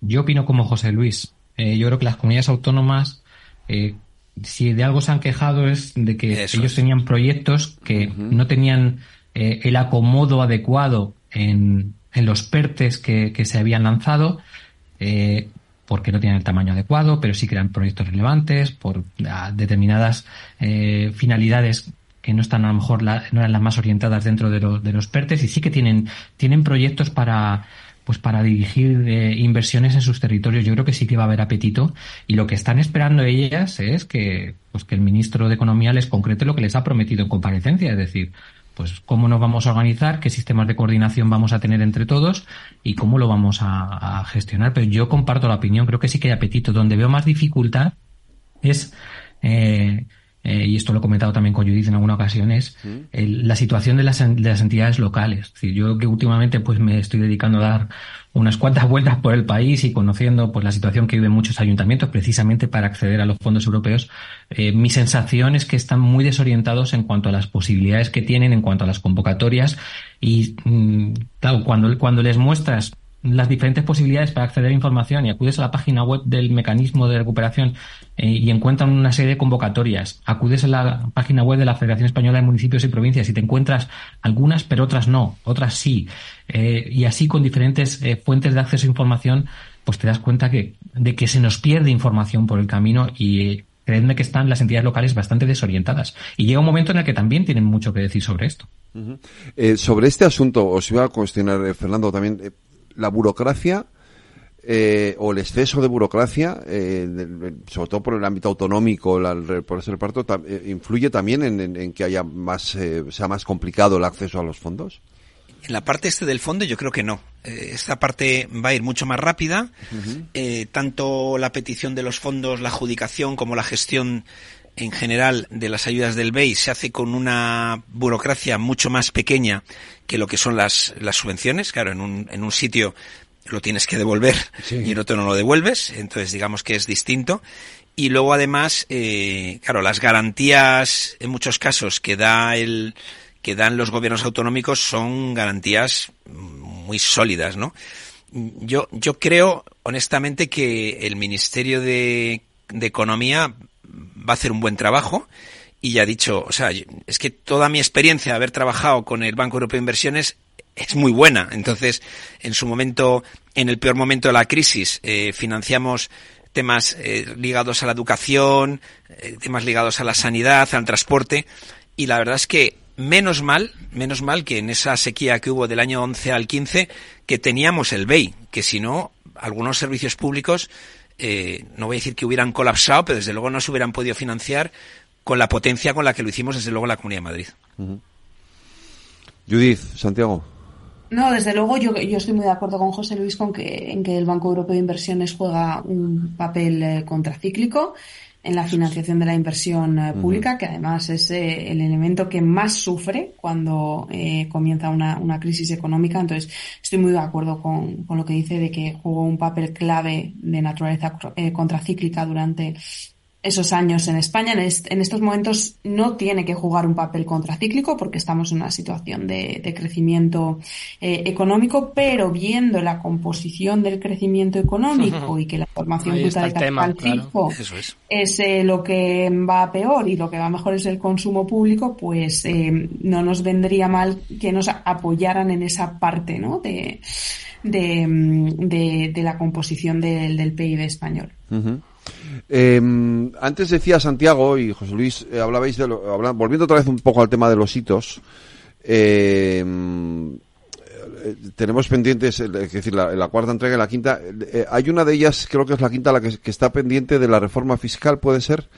Speaker 24: Yo opino como José Luis. Eh, yo creo que las comunidades autónomas, eh, si de algo se han quejado es de que ellos tenían proyectos que no tenían eh, el acomodo adecuado en, en los PERTES que, que, se habían lanzado, porque no tienen el tamaño adecuado, pero sí que eran proyectos relevantes por determinadas finalidades que no están a lo mejor no eran las más orientadas dentro de, de los PERTES y sí que tienen, tienen proyectos para pues para dirigir eh, inversiones en sus territorios. Yo creo que sí que va a haber apetito y lo que están esperando ellas es que, pues que el ministro de Economía les concrete lo que les ha prometido en comparecencia, es decir, pues cómo nos vamos a organizar, qué sistemas de coordinación vamos a tener entre todos y cómo lo vamos a, gestionar. Pero yo comparto la opinión, creo que sí que hay apetito. Donde veo más dificultad es eh, eh, y esto lo he comentado también con Judith en alguna ocasión, es la situación de las, de las entidades locales. Es decir, yo que últimamente pues me estoy dedicando a dar unas cuantas vueltas por el país y conociendo pues la situación que viven muchos ayuntamientos precisamente para acceder a los fondos europeos, eh, mi sensación es que están muy desorientados en cuanto a las posibilidades que tienen, en cuanto a las convocatorias y mm, claro, cuando, cuando les muestras las diferentes posibilidades para acceder a información y acudes a la página web del mecanismo de recuperación eh, y encuentran una serie de convocatorias, acudes a la página web de la Federación Española de Municipios y Provincias y te encuentras algunas, pero otras no, otras sí, eh, y así con diferentes eh, fuentes de acceso a información, pues te das cuenta que, de que se nos pierde información por el camino y creedme que están las entidades locales bastante desorientadas. Y llega un momento en el que también tienen mucho que decir sobre esto.
Speaker 2: sobre este asunto, os iba a cuestionar, Fernando, también la burocracia eh, o el exceso de burocracia, eh, sobre todo por el ámbito autonómico, por ese reparto, eh, influye también en, que haya más, sea más complicado el acceso a los fondos.
Speaker 23: En la parte este del fondo yo creo que no. esta parte va a ir mucho más rápida. tanto la petición de los fondos, la adjudicación como la gestión en general de las ayudas del BEI se hace con una burocracia mucho más pequeña que lo que son las, las subvenciones. Claro, en un, en un sitio lo tienes que devolver y en otro no lo devuelves, entonces digamos que es distinto. Y luego además, eh, claro, las garantías en muchos casos que da el que dan los gobiernos autonómicos son garantías muy sólidas, ¿no? Yo, yo creo honestamente que el Ministerio de, de Economía va a hacer un buen trabajo y ya ha dicho, o sea, es que toda mi experiencia de haber trabajado con el Banco Europeo de Inversiones es muy buena. Entonces, en su momento, en el peor momento de la crisis, eh, financiamos temas eh, ligados a la educación, eh, temas ligados a la sanidad, al transporte, y la verdad es que menos mal, menos mal que en esa sequía que hubo del año 11 al 15, que teníamos el BEI, que si no, algunos servicios públicos eh, no voy a decir que hubieran colapsado, pero desde luego no se hubieran podido financiar con la potencia con la que lo hicimos desde luego en la Comunidad de Madrid.
Speaker 2: Judith, Santiago.
Speaker 25: No, desde luego yo, yo estoy muy de acuerdo con José Luis con que, en que el Banco Europeo de Inversiones juega un papel eh, contracíclico en la financiación de la inversión eh, pública, que además es eh, el elemento que más sufre cuando eh, comienza una, una, crisis económica. Entonces, estoy muy de acuerdo con, con, lo que dice de que jugó un papel clave de naturaleza contracíclica durante esos años en España. En, estos momentos no tiene que jugar un papel contracíclico porque estamos en una situación de, crecimiento eh, económico, pero viendo la composición del crecimiento económico y que la formación bruta de capital fijo es, eh, lo que va peor y lo que va mejor es el consumo público, pues eh, no nos vendría mal que nos apoyaran en esa parte ¿no? de, de, la composición del, del PIB español.
Speaker 2: Eh, antes decía Santiago y José Luis, eh, hablabais de lo, volviendo otra vez un poco al tema de los hitos, em, eh, tenemos pendientes, es decir, la, cuarta entrega y la quinta. Eh, hay una de ellas, creo que es la quinta, la que, está pendiente de la reforma fiscal, ¿puede ser?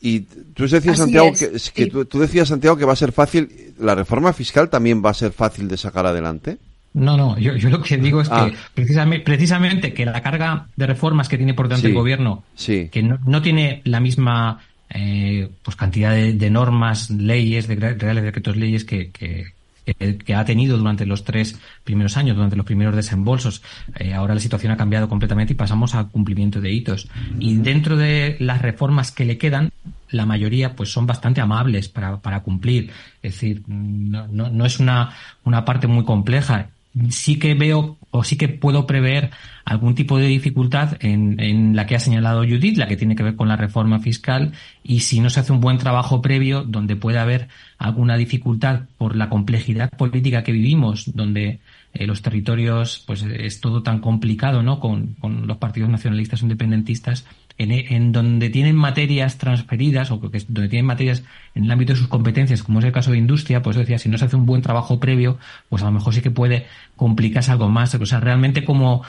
Speaker 2: Y tú decías, Santiago, que, tú decías, Santiago, que va a ser fácil. ¿La reforma fiscal también va a ser fácil de sacar adelante?
Speaker 24: No, no, yo, yo, lo que digo es que ah. precisamente, precisamente que la carga de reformas que tiene por delante el gobierno, que no, no, tiene la misma eh, pues cantidad de, normas, leyes, de reales decretos leyes que, que, que, ha tenido durante los tres primeros años, durante los primeros desembolsos. Eh, ahora la situación ha cambiado completamente y pasamos al cumplimiento de hitos. Y dentro de las reformas que le quedan, la mayoría pues son bastante amables para, para cumplir. Es decir, no, no, no es una, una parte muy compleja sí que veo o sí que puedo prever algún tipo de dificultad en, en, la que ha señalado Judith, la que tiene que ver con la reforma fiscal, y si no se hace un buen trabajo previo donde puede haber alguna dificultad por la complejidad política que vivimos, donde eh, los territorios pues es todo tan complicado, ¿no? Con, con los partidos nacionalistas independentistas, en, donde tienen materias transferidas o que, donde tienen materias en el ámbito de sus competencias, como es el caso de industria, pues decía, si no se hace un buen trabajo previo, pues a lo mejor sí que puede complicarse algo más. O sea, realmente como,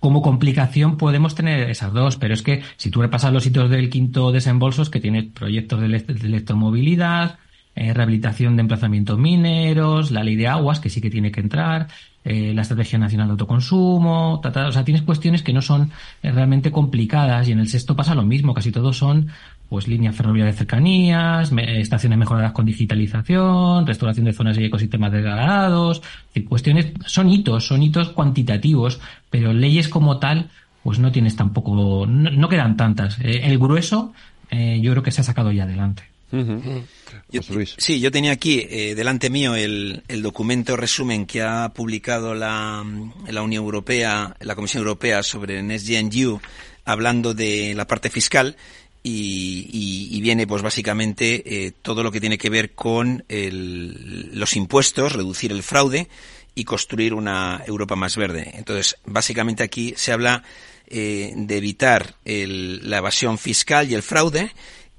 Speaker 24: como complicación podemos tener esas dos, pero es que si tú repasas los sitios del quinto desembolsos, que tiene proyectos de, electromovilidad, eh, rehabilitación de emplazamientos mineros, la ley de aguas, que sí que tiene que entrar, eh, la Estrategia Nacional de Autoconsumo, o sea, tienes cuestiones que no son eh, realmente complicadas y en el sexto pasa lo mismo, casi todos son pues líneas ferroviarias de cercanías, estaciones mejoradas con digitalización, restauración de zonas y ecosistemas degradados, cuestiones, son hitos, son hitos cuantitativos, pero leyes como tal, pues no tienes tampoco, no, quedan tantas. Eh, el grueso, yo creo que se ha sacado ya adelante.
Speaker 23: Sí, yo tenía aquí eh, delante mío el, documento resumen que ha publicado la, la Unión Europea, la Comisión Europea sobre NextGenU, hablando de la parte fiscal. Y, viene pues básicamente eh, todo lo que tiene que ver con los impuestos, reducir el fraude y construir una Europa más verde. Entonces, básicamente aquí se habla eh, de evitar la evasión fiscal y el fraude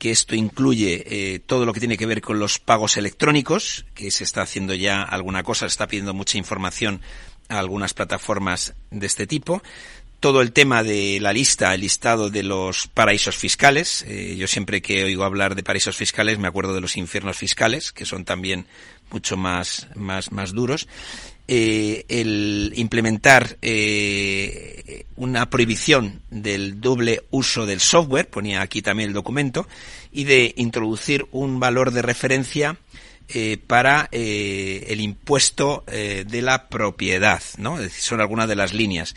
Speaker 23: que esto incluye eh, todo lo que tiene que ver con los pagos electrónicos, que se está haciendo ya alguna cosa, se está pidiendo mucha información a algunas plataformas de este tipo. Todo el tema de la lista, el listado de los paraísos fiscales. Eh, yo siempre que oigo hablar de paraísos fiscales me acuerdo de los infiernos fiscales, que son también mucho más, más, más duros. Eh, el implementar eh, una prohibición del doble uso del software, ponía aquí también el documento, y de introducir un valor de referencia para el impuesto de la propiedad, ¿no? Es decir, son algunas de las líneas.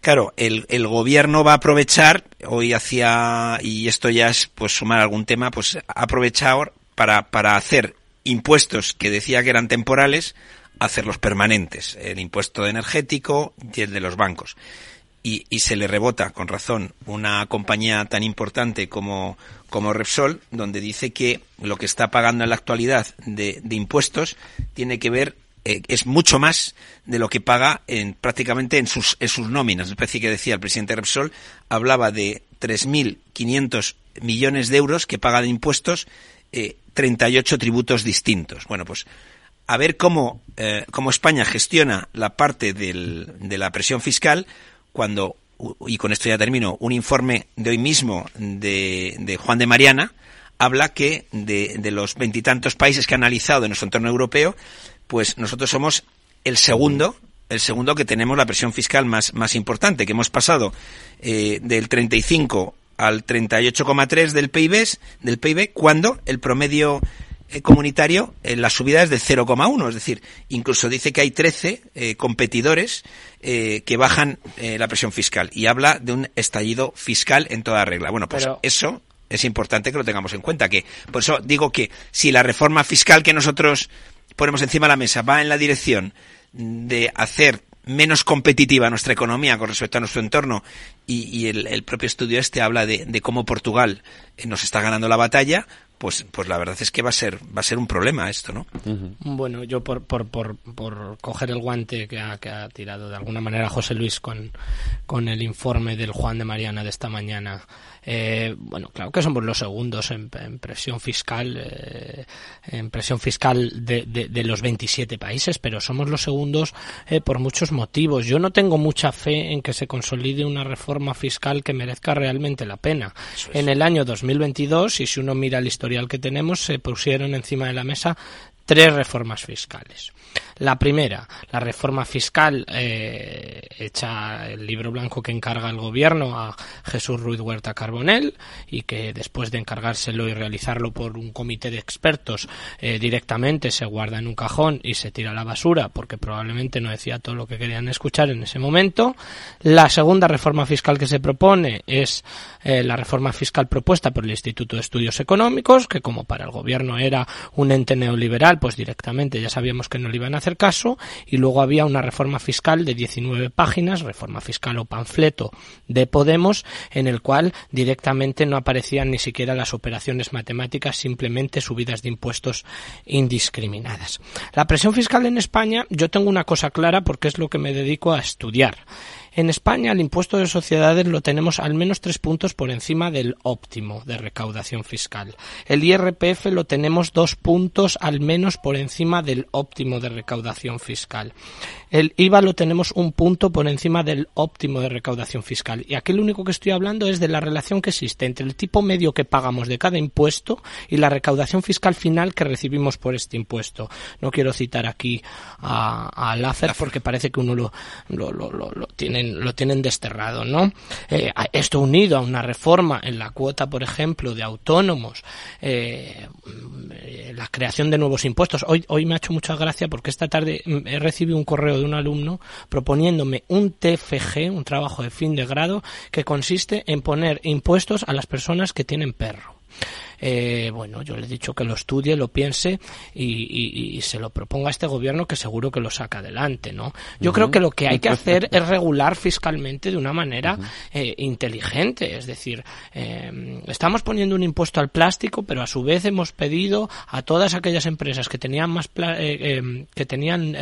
Speaker 23: Claro, el, el, gobierno va a aprovechar, hoy hacía, y esto ya es pues sumar algún tema, pues ha aprovechado para, para hacer impuestos que decía que eran temporales, hacerlos permanentes, el impuesto energético y el de los bancos. Y, y, se le rebota, con razón, una compañía tan importante como, como Repsol, donde dice que lo que está pagando en la actualidad de, de impuestos tiene que ver, eh, es mucho más de lo que paga en, prácticamente en sus, en sus nóminas. Decir, que decía el presidente Repsol, hablaba de 3.500 millones de euros que paga de impuestos eh, 38 tributos distintos. Bueno, pues a ver cómo, eh, cómo España gestiona la parte del, de la presión fiscal cuando, y con esto ya termino, un informe de hoy mismo de, de Juan de Mariana habla que de, de los veintitantos países que ha analizado en nuestro entorno europeo, pues nosotros somos el segundo, el segundo que tenemos la presión fiscal más, más importante, que hemos pasado eh, del 35 al 38,3 del PIB, del PIB, cuando el promedio eh, comunitario, en eh, la subida es de 0,1, es decir, incluso dice que hay 13 eh, competidores que bajan la presión fiscal y habla de un estallido fiscal en toda regla. Bueno, pues eso es importante que lo tengamos en cuenta, que por eso digo que si la reforma fiscal que nosotros ponemos encima de la mesa va en la dirección de hacer menos competitiva nuestra economía con respecto a nuestro entorno y, el, propio estudio este habla de, de cómo Portugal nos está ganando la batalla, pues, pues la verdad es que va a ser, va a ser un problema esto, ¿no?
Speaker 26: Bueno, yo por, por, por, por coger el guante que ha, que ha tirado de alguna manera José Luis con, con el informe del Juan de Mariana de esta mañana, eh, bueno, claro que somos los segundos en, presión fiscal, eh, en presión fiscal de, de, los 27 países, pero somos los segundos eh, por muchos motivos. Yo no tengo mucha fe en que se consolide una reforma fiscal que merezca realmente la pena. En el año 2022, y si uno mira el historial que tenemos, se pusieron encima de la mesa tres reformas fiscales. La primera, la reforma fiscal eh, hecha el libro blanco que encarga el gobierno a Jesús Ruiz Huerta Carbonell y que después de encargárselo y realizarlo por un comité de expertos eh, directamente se guarda en un cajón y se tira a la basura porque probablemente no decía todo lo que querían escuchar en ese momento. La segunda reforma fiscal que se propone es eh, la reforma fiscal propuesta por el Instituto de Estudios Económicos que como para el gobierno era un ente neoliberal pues directamente ya sabíamos que no le iban a hacer caso y luego había una reforma fiscal de 19 páginas, reforma fiscal o panfleto de Podemos, en el cual directamente no aparecían ni siquiera las operaciones matemáticas, simplemente subidas de impuestos indiscriminadas. La presión fiscal en España, yo tengo una cosa clara porque es lo que me dedico a estudiar. En España el impuesto de sociedades lo tenemos al menos tres puntos por encima del óptimo de recaudación fiscal. El IRPF lo tenemos dos puntos al menos por encima del óptimo de recaudación fiscal. El IVA lo tenemos un punto por encima del óptimo de recaudación fiscal. Y aquí lo único que estoy hablando es de la relación que existe entre el tipo medio que pagamos de cada impuesto y la recaudación fiscal final que recibimos por este impuesto. No quiero citar aquí a, a porque parece que uno lo, lo, lo, lo, lo tienen desterrado, ¿no? Eh, esto unido a una reforma en la cuota, por ejemplo, de autónomos, eh, la creación de nuevos impuestos. Hoy, hoy me ha hecho mucha gracia porque esta tarde he recibido un correo de un alumno proponiéndome un TFG, un trabajo de fin de grado, que consiste en poner impuestos a las personas que tienen perro. Eh, bueno, yo le he dicho que lo estudie, lo piense y, se lo proponga a este gobierno que seguro que lo saca adelante, ¿no? Yo creo que lo que hay que hacer es regular fiscalmente de una manera eh, inteligente, es decir, eh, estamos poniendo un impuesto al plástico, pero a su vez hemos pedido a todas aquellas empresas que tenían más que tenían,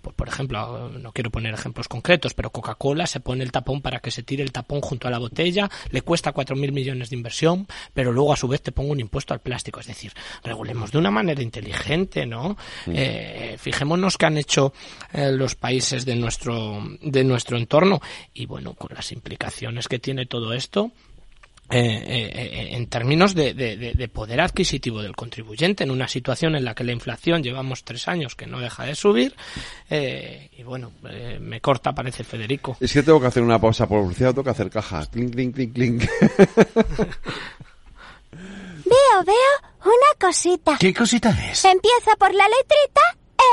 Speaker 26: pues, por ejemplo, no quiero poner ejemplos concretos, pero Coca-Cola se pone el tapón para que se tire el tapón junto a la botella, le cuesta cuatro mil millones de inversión, pero luego a su vez te pongo un impuesto al plástico. Es decir, regulemos de una manera inteligente, ¿no? Eh, fijémonos qué han hecho eh, los países de nuestro, de nuestro entorno. Y bueno, con las implicaciones que tiene todo esto, eh, en términos de, poder adquisitivo del contribuyente en una situación en la que la inflación llevamos tres años que no deja de subir y bueno me corta parece Federico.
Speaker 2: Es que tengo que hacer una pausa por tengo que hacer caja. Clink clink clink clink
Speaker 27: Veo, veo una cosita.
Speaker 28: ¿Qué cosita es?
Speaker 27: Empieza por la letrita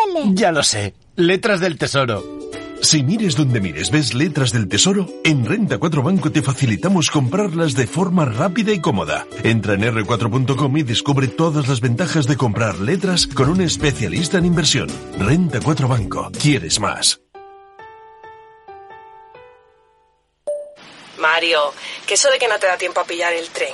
Speaker 27: L.
Speaker 28: Ya lo sé. Letras del Tesoro.
Speaker 29: Si mires donde mires, ves letras del tesoro, en Renta 4 Banco te facilitamos comprarlas de forma rápida y cómoda. Entra en r4.com y descubre todas las ventajas de comprar letras con un especialista en inversión. Renta 4 Banco. ¿Quieres más?
Speaker 30: Mario, que eso de que no te da tiempo a pillar el tren.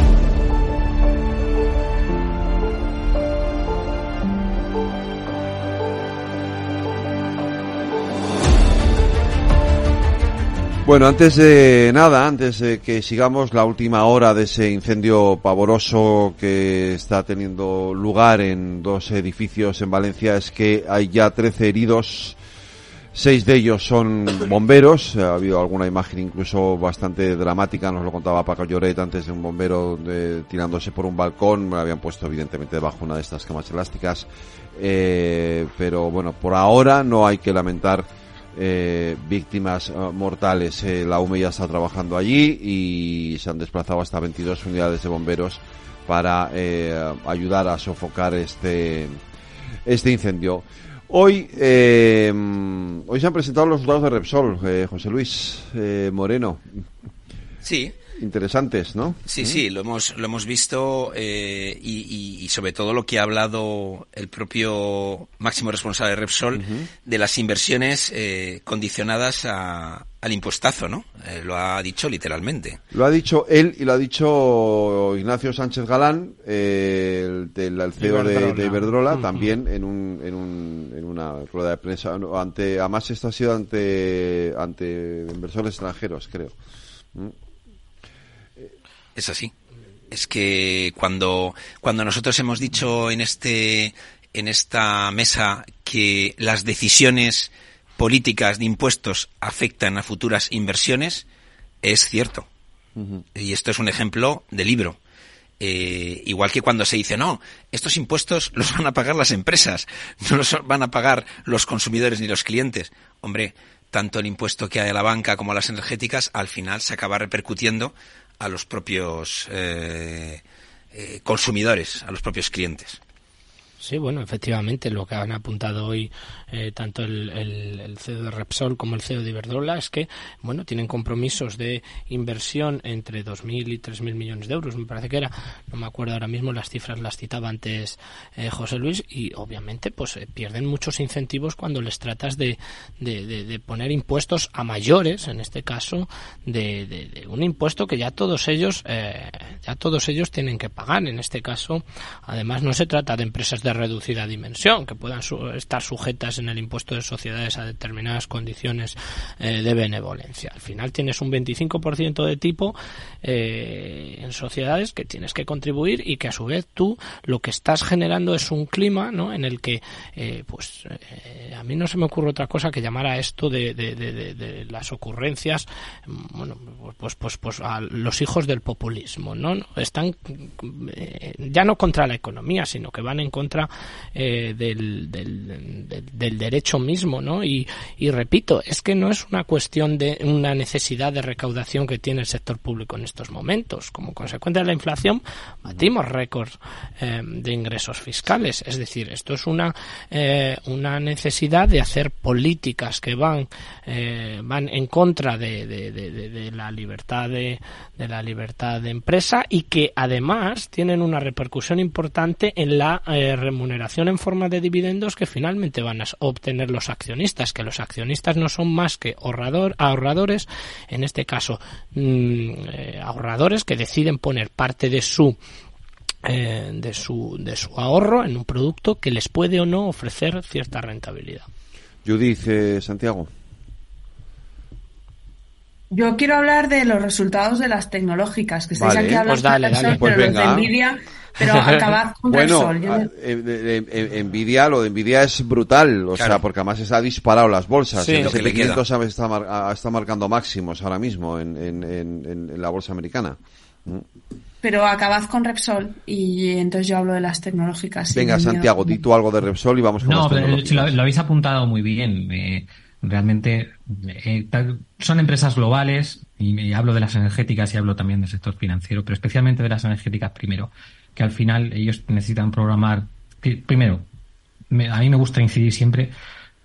Speaker 2: Bueno, antes de nada, antes de que sigamos la última hora de ese incendio pavoroso que está teniendo lugar en dos edificios en Valencia, es que hay ya 13 heridos, seis de ellos son bomberos, ha habido alguna imagen incluso bastante dramática, nos lo contaba Paco Lloret antes de un bombero tirándose por un balcón, me lo habían puesto evidentemente debajo una de estas camas elásticas, eh, pero bueno, por ahora no hay que lamentar eh, víctimas eh, mortales. Eh, la UME ya está trabajando allí y se han desplazado hasta 22 unidades de bomberos para eh, ayudar a sofocar este, este incendio. Hoy, hoy se han presentado los resultados de Repsol, José Luis Moreno.
Speaker 23: Sí,
Speaker 2: interesantes, ¿no?
Speaker 23: Sí, sí, lo hemos, lo hemos visto eh, y, sobre todo lo que ha hablado el propio máximo responsable de Repsol de las inversiones eh, condicionadas al impuestazo, ¿no? Eh, lo ha dicho literalmente.
Speaker 2: Lo ha dicho él y lo ha dicho Ignacio Sánchez Galán, el, el, CEO de, Iberdrola, también en, un, en, un, en una rueda de prensa. Ante, además, esto ha sido ante, ante inversores extranjeros, creo. ¿Mm?
Speaker 23: Es así. Es que cuando, cuando nosotros hemos dicho en este, en esta mesa que las decisiones políticas de impuestos afectan a futuras inversiones, es cierto. Y esto es un ejemplo de libro. eh, igual que cuando se dice, no, estos impuestos los van a pagar las empresas, no los van a pagar los consumidores ni los clientes. Hombre, tanto el impuesto que hay a la banca como a las energéticas, al final se acaba repercutiendo a los propios eh, eh, consumidores, a los propios clientes.
Speaker 26: Sí, bueno, efectivamente, lo que han apuntado hoy eh, tanto el, el, CEO de Repsol como el CEO de Iberdrola es que, bueno, tienen compromisos de inversión entre 2.000 y 3.000 millones de euros, me parece que era, no me acuerdo ahora mismo, las cifras las citaba antes eh, José Luis, y obviamente pues eh, pierden muchos incentivos cuando les tratas de, de, poner impuestos a mayores, en este caso, de, un impuesto que ya todos ellos, ya todos ellos tienen que pagar, en este caso, además no se trata de empresas de reducida dimensión, que puedan estar sujetas en el impuesto de sociedades a determinadas condiciones eh, de benevolencia. Al final tienes un 25% de tipo eh, en sociedades que tienes que contribuir y que a su vez tú lo que estás generando es un clima ¿no? en el que, eh, pues, a mí no se me ocurre otra cosa que llamar a esto de, de, las ocurrencias, bueno, pues, pues, pues a los hijos del populismo, ¿no? Están ya no contra la economía, sino que van en contra eh, del, derecho mismo, ¿no? Y, repito, es que no es una cuestión de una necesidad de recaudación que tiene el sector público en estos momentos. Como consecuencia de la inflación, batimos récords eh, de ingresos fiscales. Es decir, esto es una, eh, una necesidad de hacer políticas que van, van en contra de, de la libertad de, de la libertad de empresa y que además tienen una repercusión importante en la remuneración en forma de dividendos que finalmente van a obtener los accionistas, que los accionistas no son más que ahorrador, ahorradores, en este caso mm, eh, ahorradores que deciden poner parte de su eh, de su de su ahorro en un producto que les puede o no ofrecer cierta rentabilidad.
Speaker 2: Judith eh, Santiago.
Speaker 25: Yo quiero hablar de los resultados de las tecnológicas, que estáis aquí hablando
Speaker 2: pues dale, dale. Pues
Speaker 25: de Nvidia pero acabad con
Speaker 2: bueno, Nvidia, lo de Nvidia es brutal, o sea, porque además se ha disparado las bolsas. el S&P está, está marcando máximos ahora mismo en, en, en, la bolsa americana.
Speaker 25: Mm. Pero acabad con Repsol y entonces yo hablo de las tecnológicas.
Speaker 2: Venga, Santiago, di tú algo de Repsol y vamos con
Speaker 24: No, pero lo, habéis apuntado muy bien. Eh, realmente eh, son empresas globales y hablo de las energéticas y hablo también del sector financiero, pero especialmente de las energéticas primero que al final ellos necesitan programar. Primero, a mí me gusta incidir siempre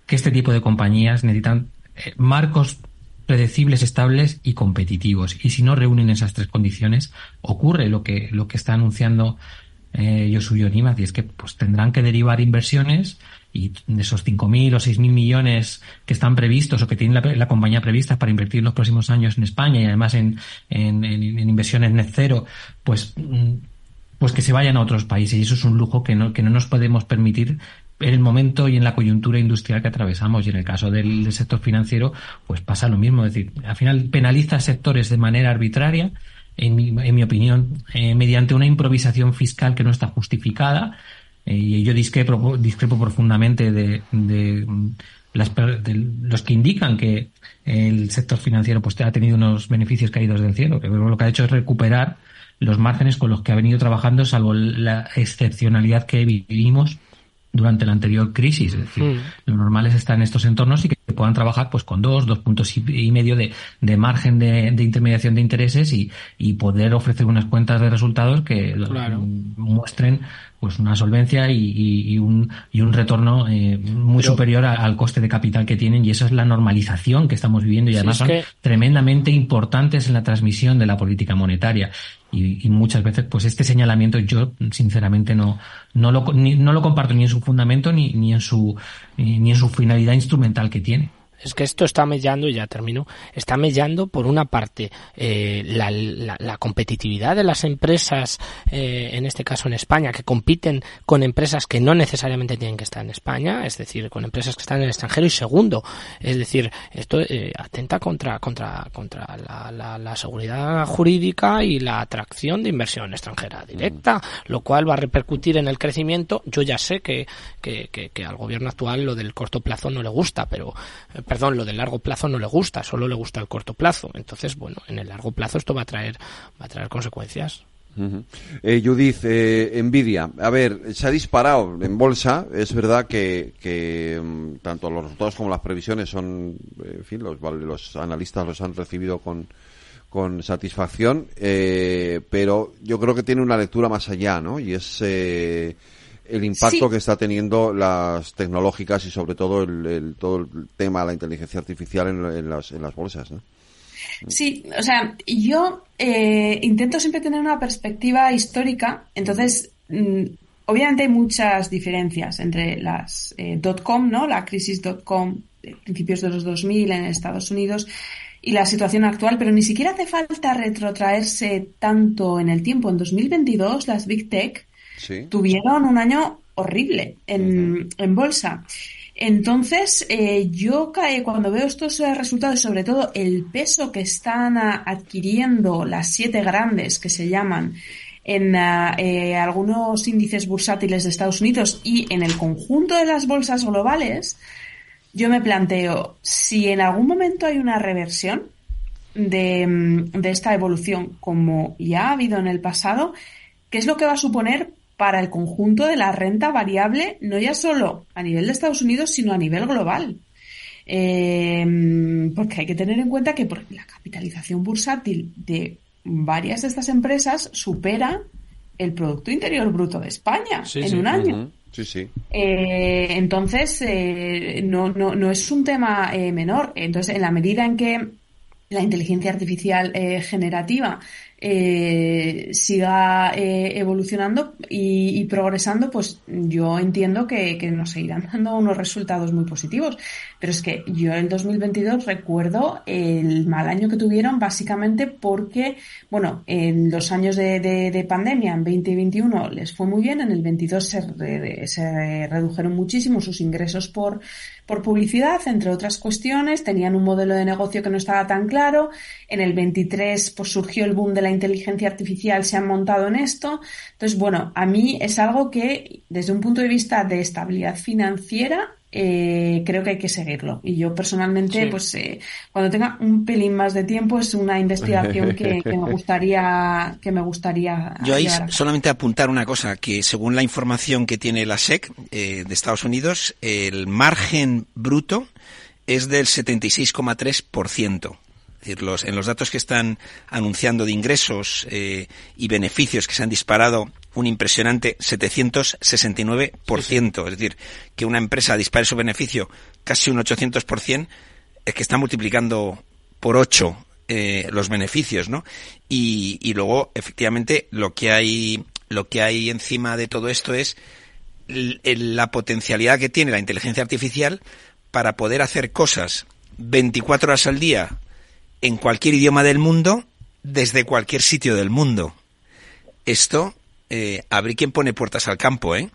Speaker 24: que este tipo de compañías necesitan eh, marcos predecibles, estables y competitivos. Y si no reúnen esas tres condiciones, ocurre lo que, lo que está anunciando eh, Yosuyo y es que pues tendrán que derivar inversiones y de esos 5.000 o 6.000 millones que están previstos o que tiene la, compañía prevista para invertir en los próximos años en España y además en, en, en inversiones net cero, pues mm, pues que se vayan a otros países. Y eso es un lujo que no, que no nos podemos permitir en el momento y en la coyuntura industrial que atravesamos. Y en el caso del, sector financiero, pues pasa lo mismo. Es decir, al final penaliza sectores de manera arbitraria, en mi, en mi opinión, eh, mediante una improvisación fiscal que no está justificada. Eh, y yo discrepo, discrepo profundamente de, las, de los que indican que el sector financiero pues ha tenido unos beneficios caídos del cielo, que lo que ha hecho es recuperar los márgenes con los que ha venido trabajando, salvo la excepcionalidad que vivimos durante la anterior crisis. Es decir, mm. lo normal es estar en estos entornos y que puedan trabajar pues con dos, dos puntos y medio de, de margen de, de, intermediación de intereses y, y, poder ofrecer unas cuentas de resultados que muestren pues una solvencia y, y, un, y un retorno eh, muy superior al coste de capital que tienen. Y esa es la normalización que estamos viviendo. Y además son tremendamente importantes en la transmisión de la política monetaria. Y, y, muchas veces pues este señalamiento yo sinceramente no no lo no lo comparto ni en su fundamento ni, ni en su ni en su finalidad instrumental que tiene
Speaker 26: es que esto está mellando, y ya termino, está mellando por una parte eh, la, la, competitividad de las empresas, eh, en este caso en España, que compiten con empresas que no necesariamente tienen que estar en España, es decir, con empresas que están en el extranjero. Y segundo, es decir, esto eh, atenta contra, contra, contra la, la, seguridad jurídica y la atracción de inversión extranjera directa, lo cual va a repercutir en el crecimiento. Yo ya sé que, que, que, que al gobierno actual lo del corto plazo no le gusta, pero perdón, lo del largo plazo no le gusta, solo le gusta el corto plazo. Entonces, bueno, en el largo plazo esto va a traer, va a traer consecuencias.
Speaker 2: Eh, Judith, eh, Nvidia, a ver, se ha disparado en bolsa, es verdad que, que mm, tanto los resultados como las previsiones son, en fin, los, los analistas los han recibido con, con satisfacción, eh, pero yo creo que tiene una lectura más allá, ¿no? Y es eh, el impacto que está teniendo las tecnológicas y sobre todo el, todo el tema de la inteligencia artificial en, las, en las bolsas, ¿no?
Speaker 25: Sí, o sea, yo eh, intento siempre tener una perspectiva histórica, entonces, mm, obviamente hay muchas diferencias entre las eh, .com, ¿no? La crisis .com de principios de los 2000 en Estados Unidos y la situación actual, pero ni siquiera hace falta retrotraerse tanto en el tiempo. En 2022 las Big Tech tuvieron un año horrible en, en bolsa. Entonces, eh, yo cuando veo estos eh, resultados, sobre todo el peso que están adquiriendo las siete grandes que se llaman en eh, algunos índices bursátiles de Estados Unidos y en el conjunto de las bolsas globales, yo me planteo si en algún momento hay una reversión de, mm, de esta evolución, como ya ha habido en el pasado, ¿qué es lo que va a suponer para el conjunto de la renta variable, no ya solo a nivel de Estados Unidos, sino a nivel global. Em, porque hay que tener en cuenta que la capitalización bursátil de varias de estas empresas supera el Producto Interior Bruto de España en un año.
Speaker 2: Sí, sí.
Speaker 25: Eh, entonces, eh, no, no, no, es un tema eh, menor. Entonces, en la medida en que la inteligencia artificial generativa eh, siga eh, evolucionando y, progresando, pues yo entiendo que, que, nos irán dando unos resultados muy positivos. Pero es que yo en 2022 recuerdo el mal año que tuvieron básicamente porque, bueno, en los años de, de, pandemia, en 2021 les fue muy bien, en el 22 se, se redujeron muchísimo sus ingresos por, por publicidad, entre otras cuestiones, tenían un modelo de negocio que no estaba tan claro, en el 23 pues surgió el boom de la inteligencia artificial, se han montado en esto, entonces bueno, a mí es algo que desde un punto de vista de estabilidad financiera eh, creo que hay que seguirlo. Y yo personalmente, pues eh, cuando tenga un pelín más de tiempo, es una investigación que, me gustaría que me gustaría.
Speaker 23: Yo ahí solamente apuntar una cosa que según la información que tiene la SEC eh, de Estados Unidos, el margen bruto es del 76,3% decir, los, en los datos que están anunciando de ingresos eh, y beneficios que se han disparado un impresionante 769%. Es decir, que una empresa dispare su beneficio casi un 800%, es que está multiplicando por 8 eh, los beneficios, ¿no? Y, y luego, efectivamente, lo que hay, lo que hay encima de todo esto es la potencialidad que tiene la inteligencia artificial para poder hacer cosas 24 horas al día en cualquier idioma del mundo, desde cualquier sitio del mundo. Esto, eh, abrí quien pone puertas al campo, ¿eh?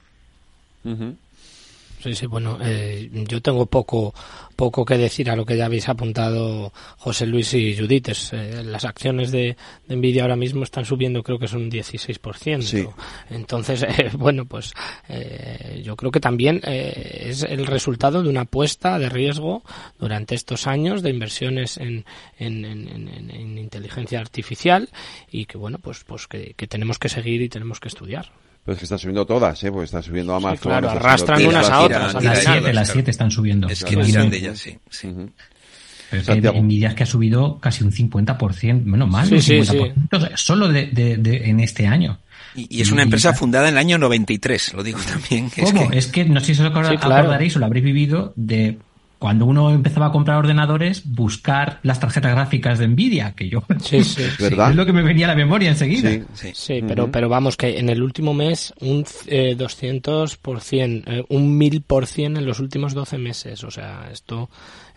Speaker 26: Sí, sí, bueno, eh, yo tengo poco, poco que decir a lo que ya habéis apuntado José Luis y Judith. Eh, las acciones de, de, Nvidia ahora mismo están subiendo, creo que es un 16%. Entonces, eh, bueno, pues eh, yo creo que también eh, es el resultado de una apuesta de riesgo durante estos años de inversiones en, en, en, en inteligencia artificial y que, bueno, pues, pues que, que tenemos que seguir y tenemos que estudiar.
Speaker 2: Pero es que están subiendo todas, ¿eh? Porque están subiendo Amazon. Sí,
Speaker 26: claro, arrastran unas a otras.
Speaker 24: Las siete, las siete están subiendo.
Speaker 23: Es que miran de ellas, sí. sí. Uh -huh.
Speaker 24: Pero es que Nvidia es que ha subido casi un 50%, bueno, más
Speaker 26: sí,
Speaker 24: de un 50%,
Speaker 26: sí,
Speaker 24: sí. solo de, de, de, en este año.
Speaker 23: Y, y, es una empresa fundada en el año 93, lo digo también.
Speaker 24: Que ¿Cómo? Es que... es que no sé si os acordaréis claro. o lo habréis vivido de cuando uno empezaba a comprar ordenadores, buscar las tarjetas gráficas de Nvidia, que yo
Speaker 26: sí, sí,
Speaker 24: es, es lo que me venía a la memoria enseguida.
Speaker 26: Sí, sí. sí uh -huh. pero, pero vamos, que en el último mes un eh, 200%, eh, un 1000% en los últimos 12 meses. O sea, esto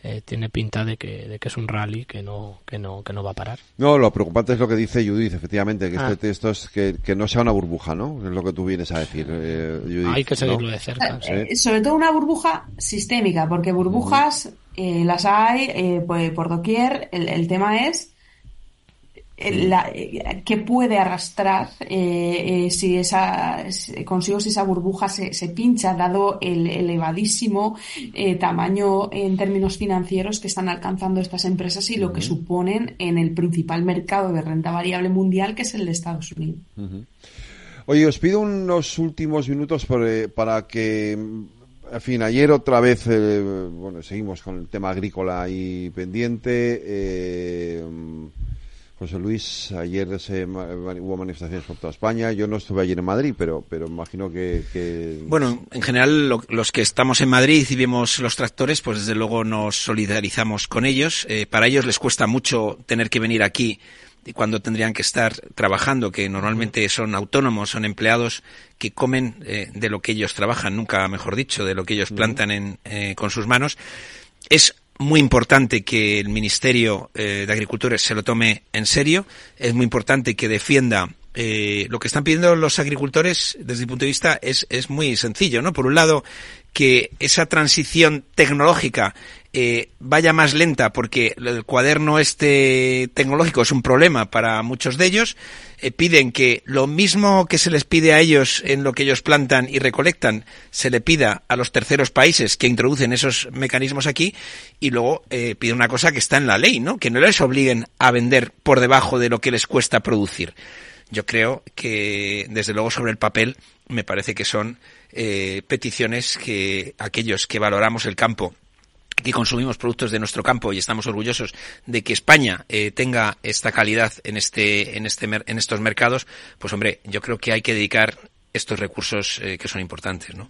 Speaker 26: eh, tiene pinta de que, de que es un rally que no, que no, que no va a parar.
Speaker 2: No, lo preocupante es lo que dice Judith, efectivamente, que ah. este texto es que, que, no sea una burbuja, ¿no? Es lo que tú vienes a decir, eh, Judith,
Speaker 26: Hay que seguirlo ¿no? de cerca.
Speaker 25: ¿Sí? Sobre todo una burbuja sistémica, porque burbujas uh -huh. eh, las hay eh, pues, por doquier. El, el tema es eh, que puede arrastrar eh, si esa consigo si esa burbuja se, se pincha dado el elevadísimo tamaño en términos financieros que están alcanzando estas empresas y lo que suponen en el principal mercado de renta variable mundial que es el de Estados Unidos.
Speaker 2: Oye, os pido unos últimos minutos para que en fin, ayer otra vez, eh, bueno, seguimos con el tema agrícola ahí pendiente. Eh, José Luis, ayer se, hubo manifestaciones por toda España. Yo no estuve ayer en Madrid, pero, pero imagino que,
Speaker 23: Bueno, en general, los que estamos en Madrid y vemos los tractores, pues desde luego nos solidarizamos con ellos. Eh, para ellos les cuesta mucho tener que venir aquí cuando tendrían que estar trabajando, que normalmente son autónomos, son empleados que comen eh, de lo que ellos trabajan, nunca mejor dicho, de lo que ellos plantan en, eh, con sus manos. Es muy importante que el Ministerio eh, de Agricultura se lo tome en serio. Es muy importante que defienda lo que están pidiendo los agricultores desde mi punto de vista es, es muy sencillo, ¿no? Por un lado, que esa transición tecnológica eh, vaya más lenta porque el cuaderno este tecnológico es un problema para muchos de ellos. Eh, piden que lo mismo que se les pide a ellos en lo que ellos plantan y recolectan, se le pida a los terceros países que introducen esos mecanismos aquí y luego eh, pide una cosa que está en la ley, ¿no? Que no les obliguen a vender por debajo de lo que les cuesta producir. Yo creo que, desde luego, sobre el papel, me parece que son eh, peticiones que aquellos que valoramos el campo que consumimos productos de nuestro campo y estamos orgullosos de que España eh, tenga esta calidad en este en este en estos mercados, pues hombre, yo creo que hay que dedicar estos recursos eh, que son importantes, ¿no?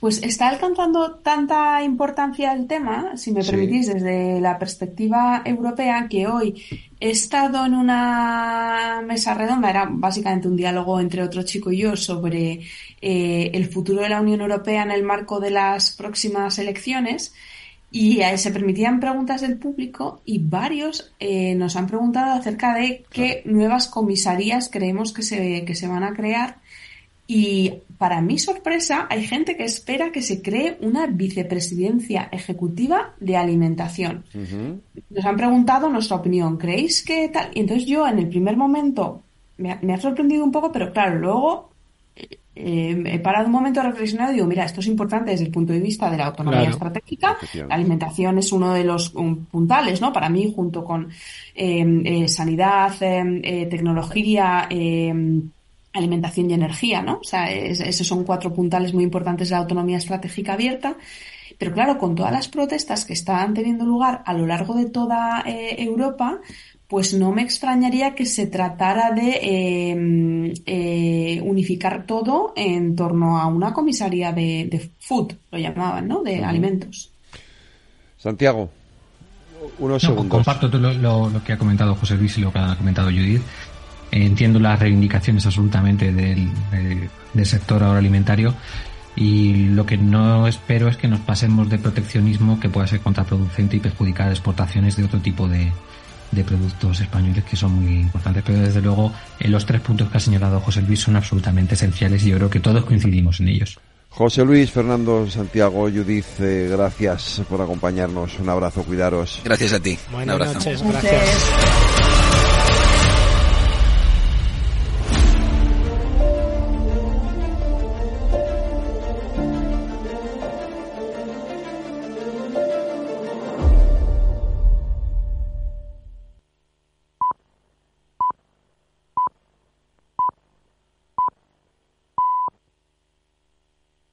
Speaker 25: Pues está alcanzando tanta importancia el tema, si me permitís, desde la perspectiva europea, que hoy he estado en una mesa redonda, era básicamente un diálogo entre otro chico y yo sobre eh, el futuro de la Unión Europea en el marco de las próximas elecciones. Y se permitían preguntas del público y varios eh, nos han preguntado acerca de qué nuevas comisarías creemos que se, que se van a crear y para mi sorpresa, hay gente que espera que se cree una vicepresidencia ejecutiva de alimentación. Nos han preguntado nuestra opinión. ¿Creéis que tal? Y entonces yo, en el primer momento, me ha, sorprendido un poco, pero claro, luego eh, he parado un momento reflexionado y digo, mira, esto es importante desde el punto de vista de la autonomía estratégica. La alimentación es uno de los puntales, ¿no? Para mí, junto con eh, eh, sanidad, tecnología, alimentación y energía, ¿no? O sea, esos son cuatro puntales muy importantes de la autonomía estratégica abierta. Pero claro, con todas las protestas que están teniendo lugar a lo largo de toda eh, Europa, pues no me extrañaría que se tratara de em, eh, unificar todo en torno a una comisaría de, food, lo llamaban, ¿no? De alimentos.
Speaker 2: Santiago, unos segundos.
Speaker 24: Comparto lo, lo, que ha comentado José Luis y lo que ha comentado Judith. Entiendo las reivindicaciones absolutamente del, sector agroalimentario y lo que no espero es que nos pasemos de proteccionismo que pueda ser contraproducente y perjudicar exportaciones de otro tipo de, productos españoles que son muy importantes. Pero desde luego en los tres puntos que ha señalado José Luis son absolutamente esenciales y yo creo que todos coincidimos en ellos.
Speaker 2: José Luis, Fernando, Santiago, Judith, eh, gracias por acompañarnos. Un abrazo, cuidaros.
Speaker 23: Gracias a ti.
Speaker 25: Buenas Un abrazo. noches, gracias.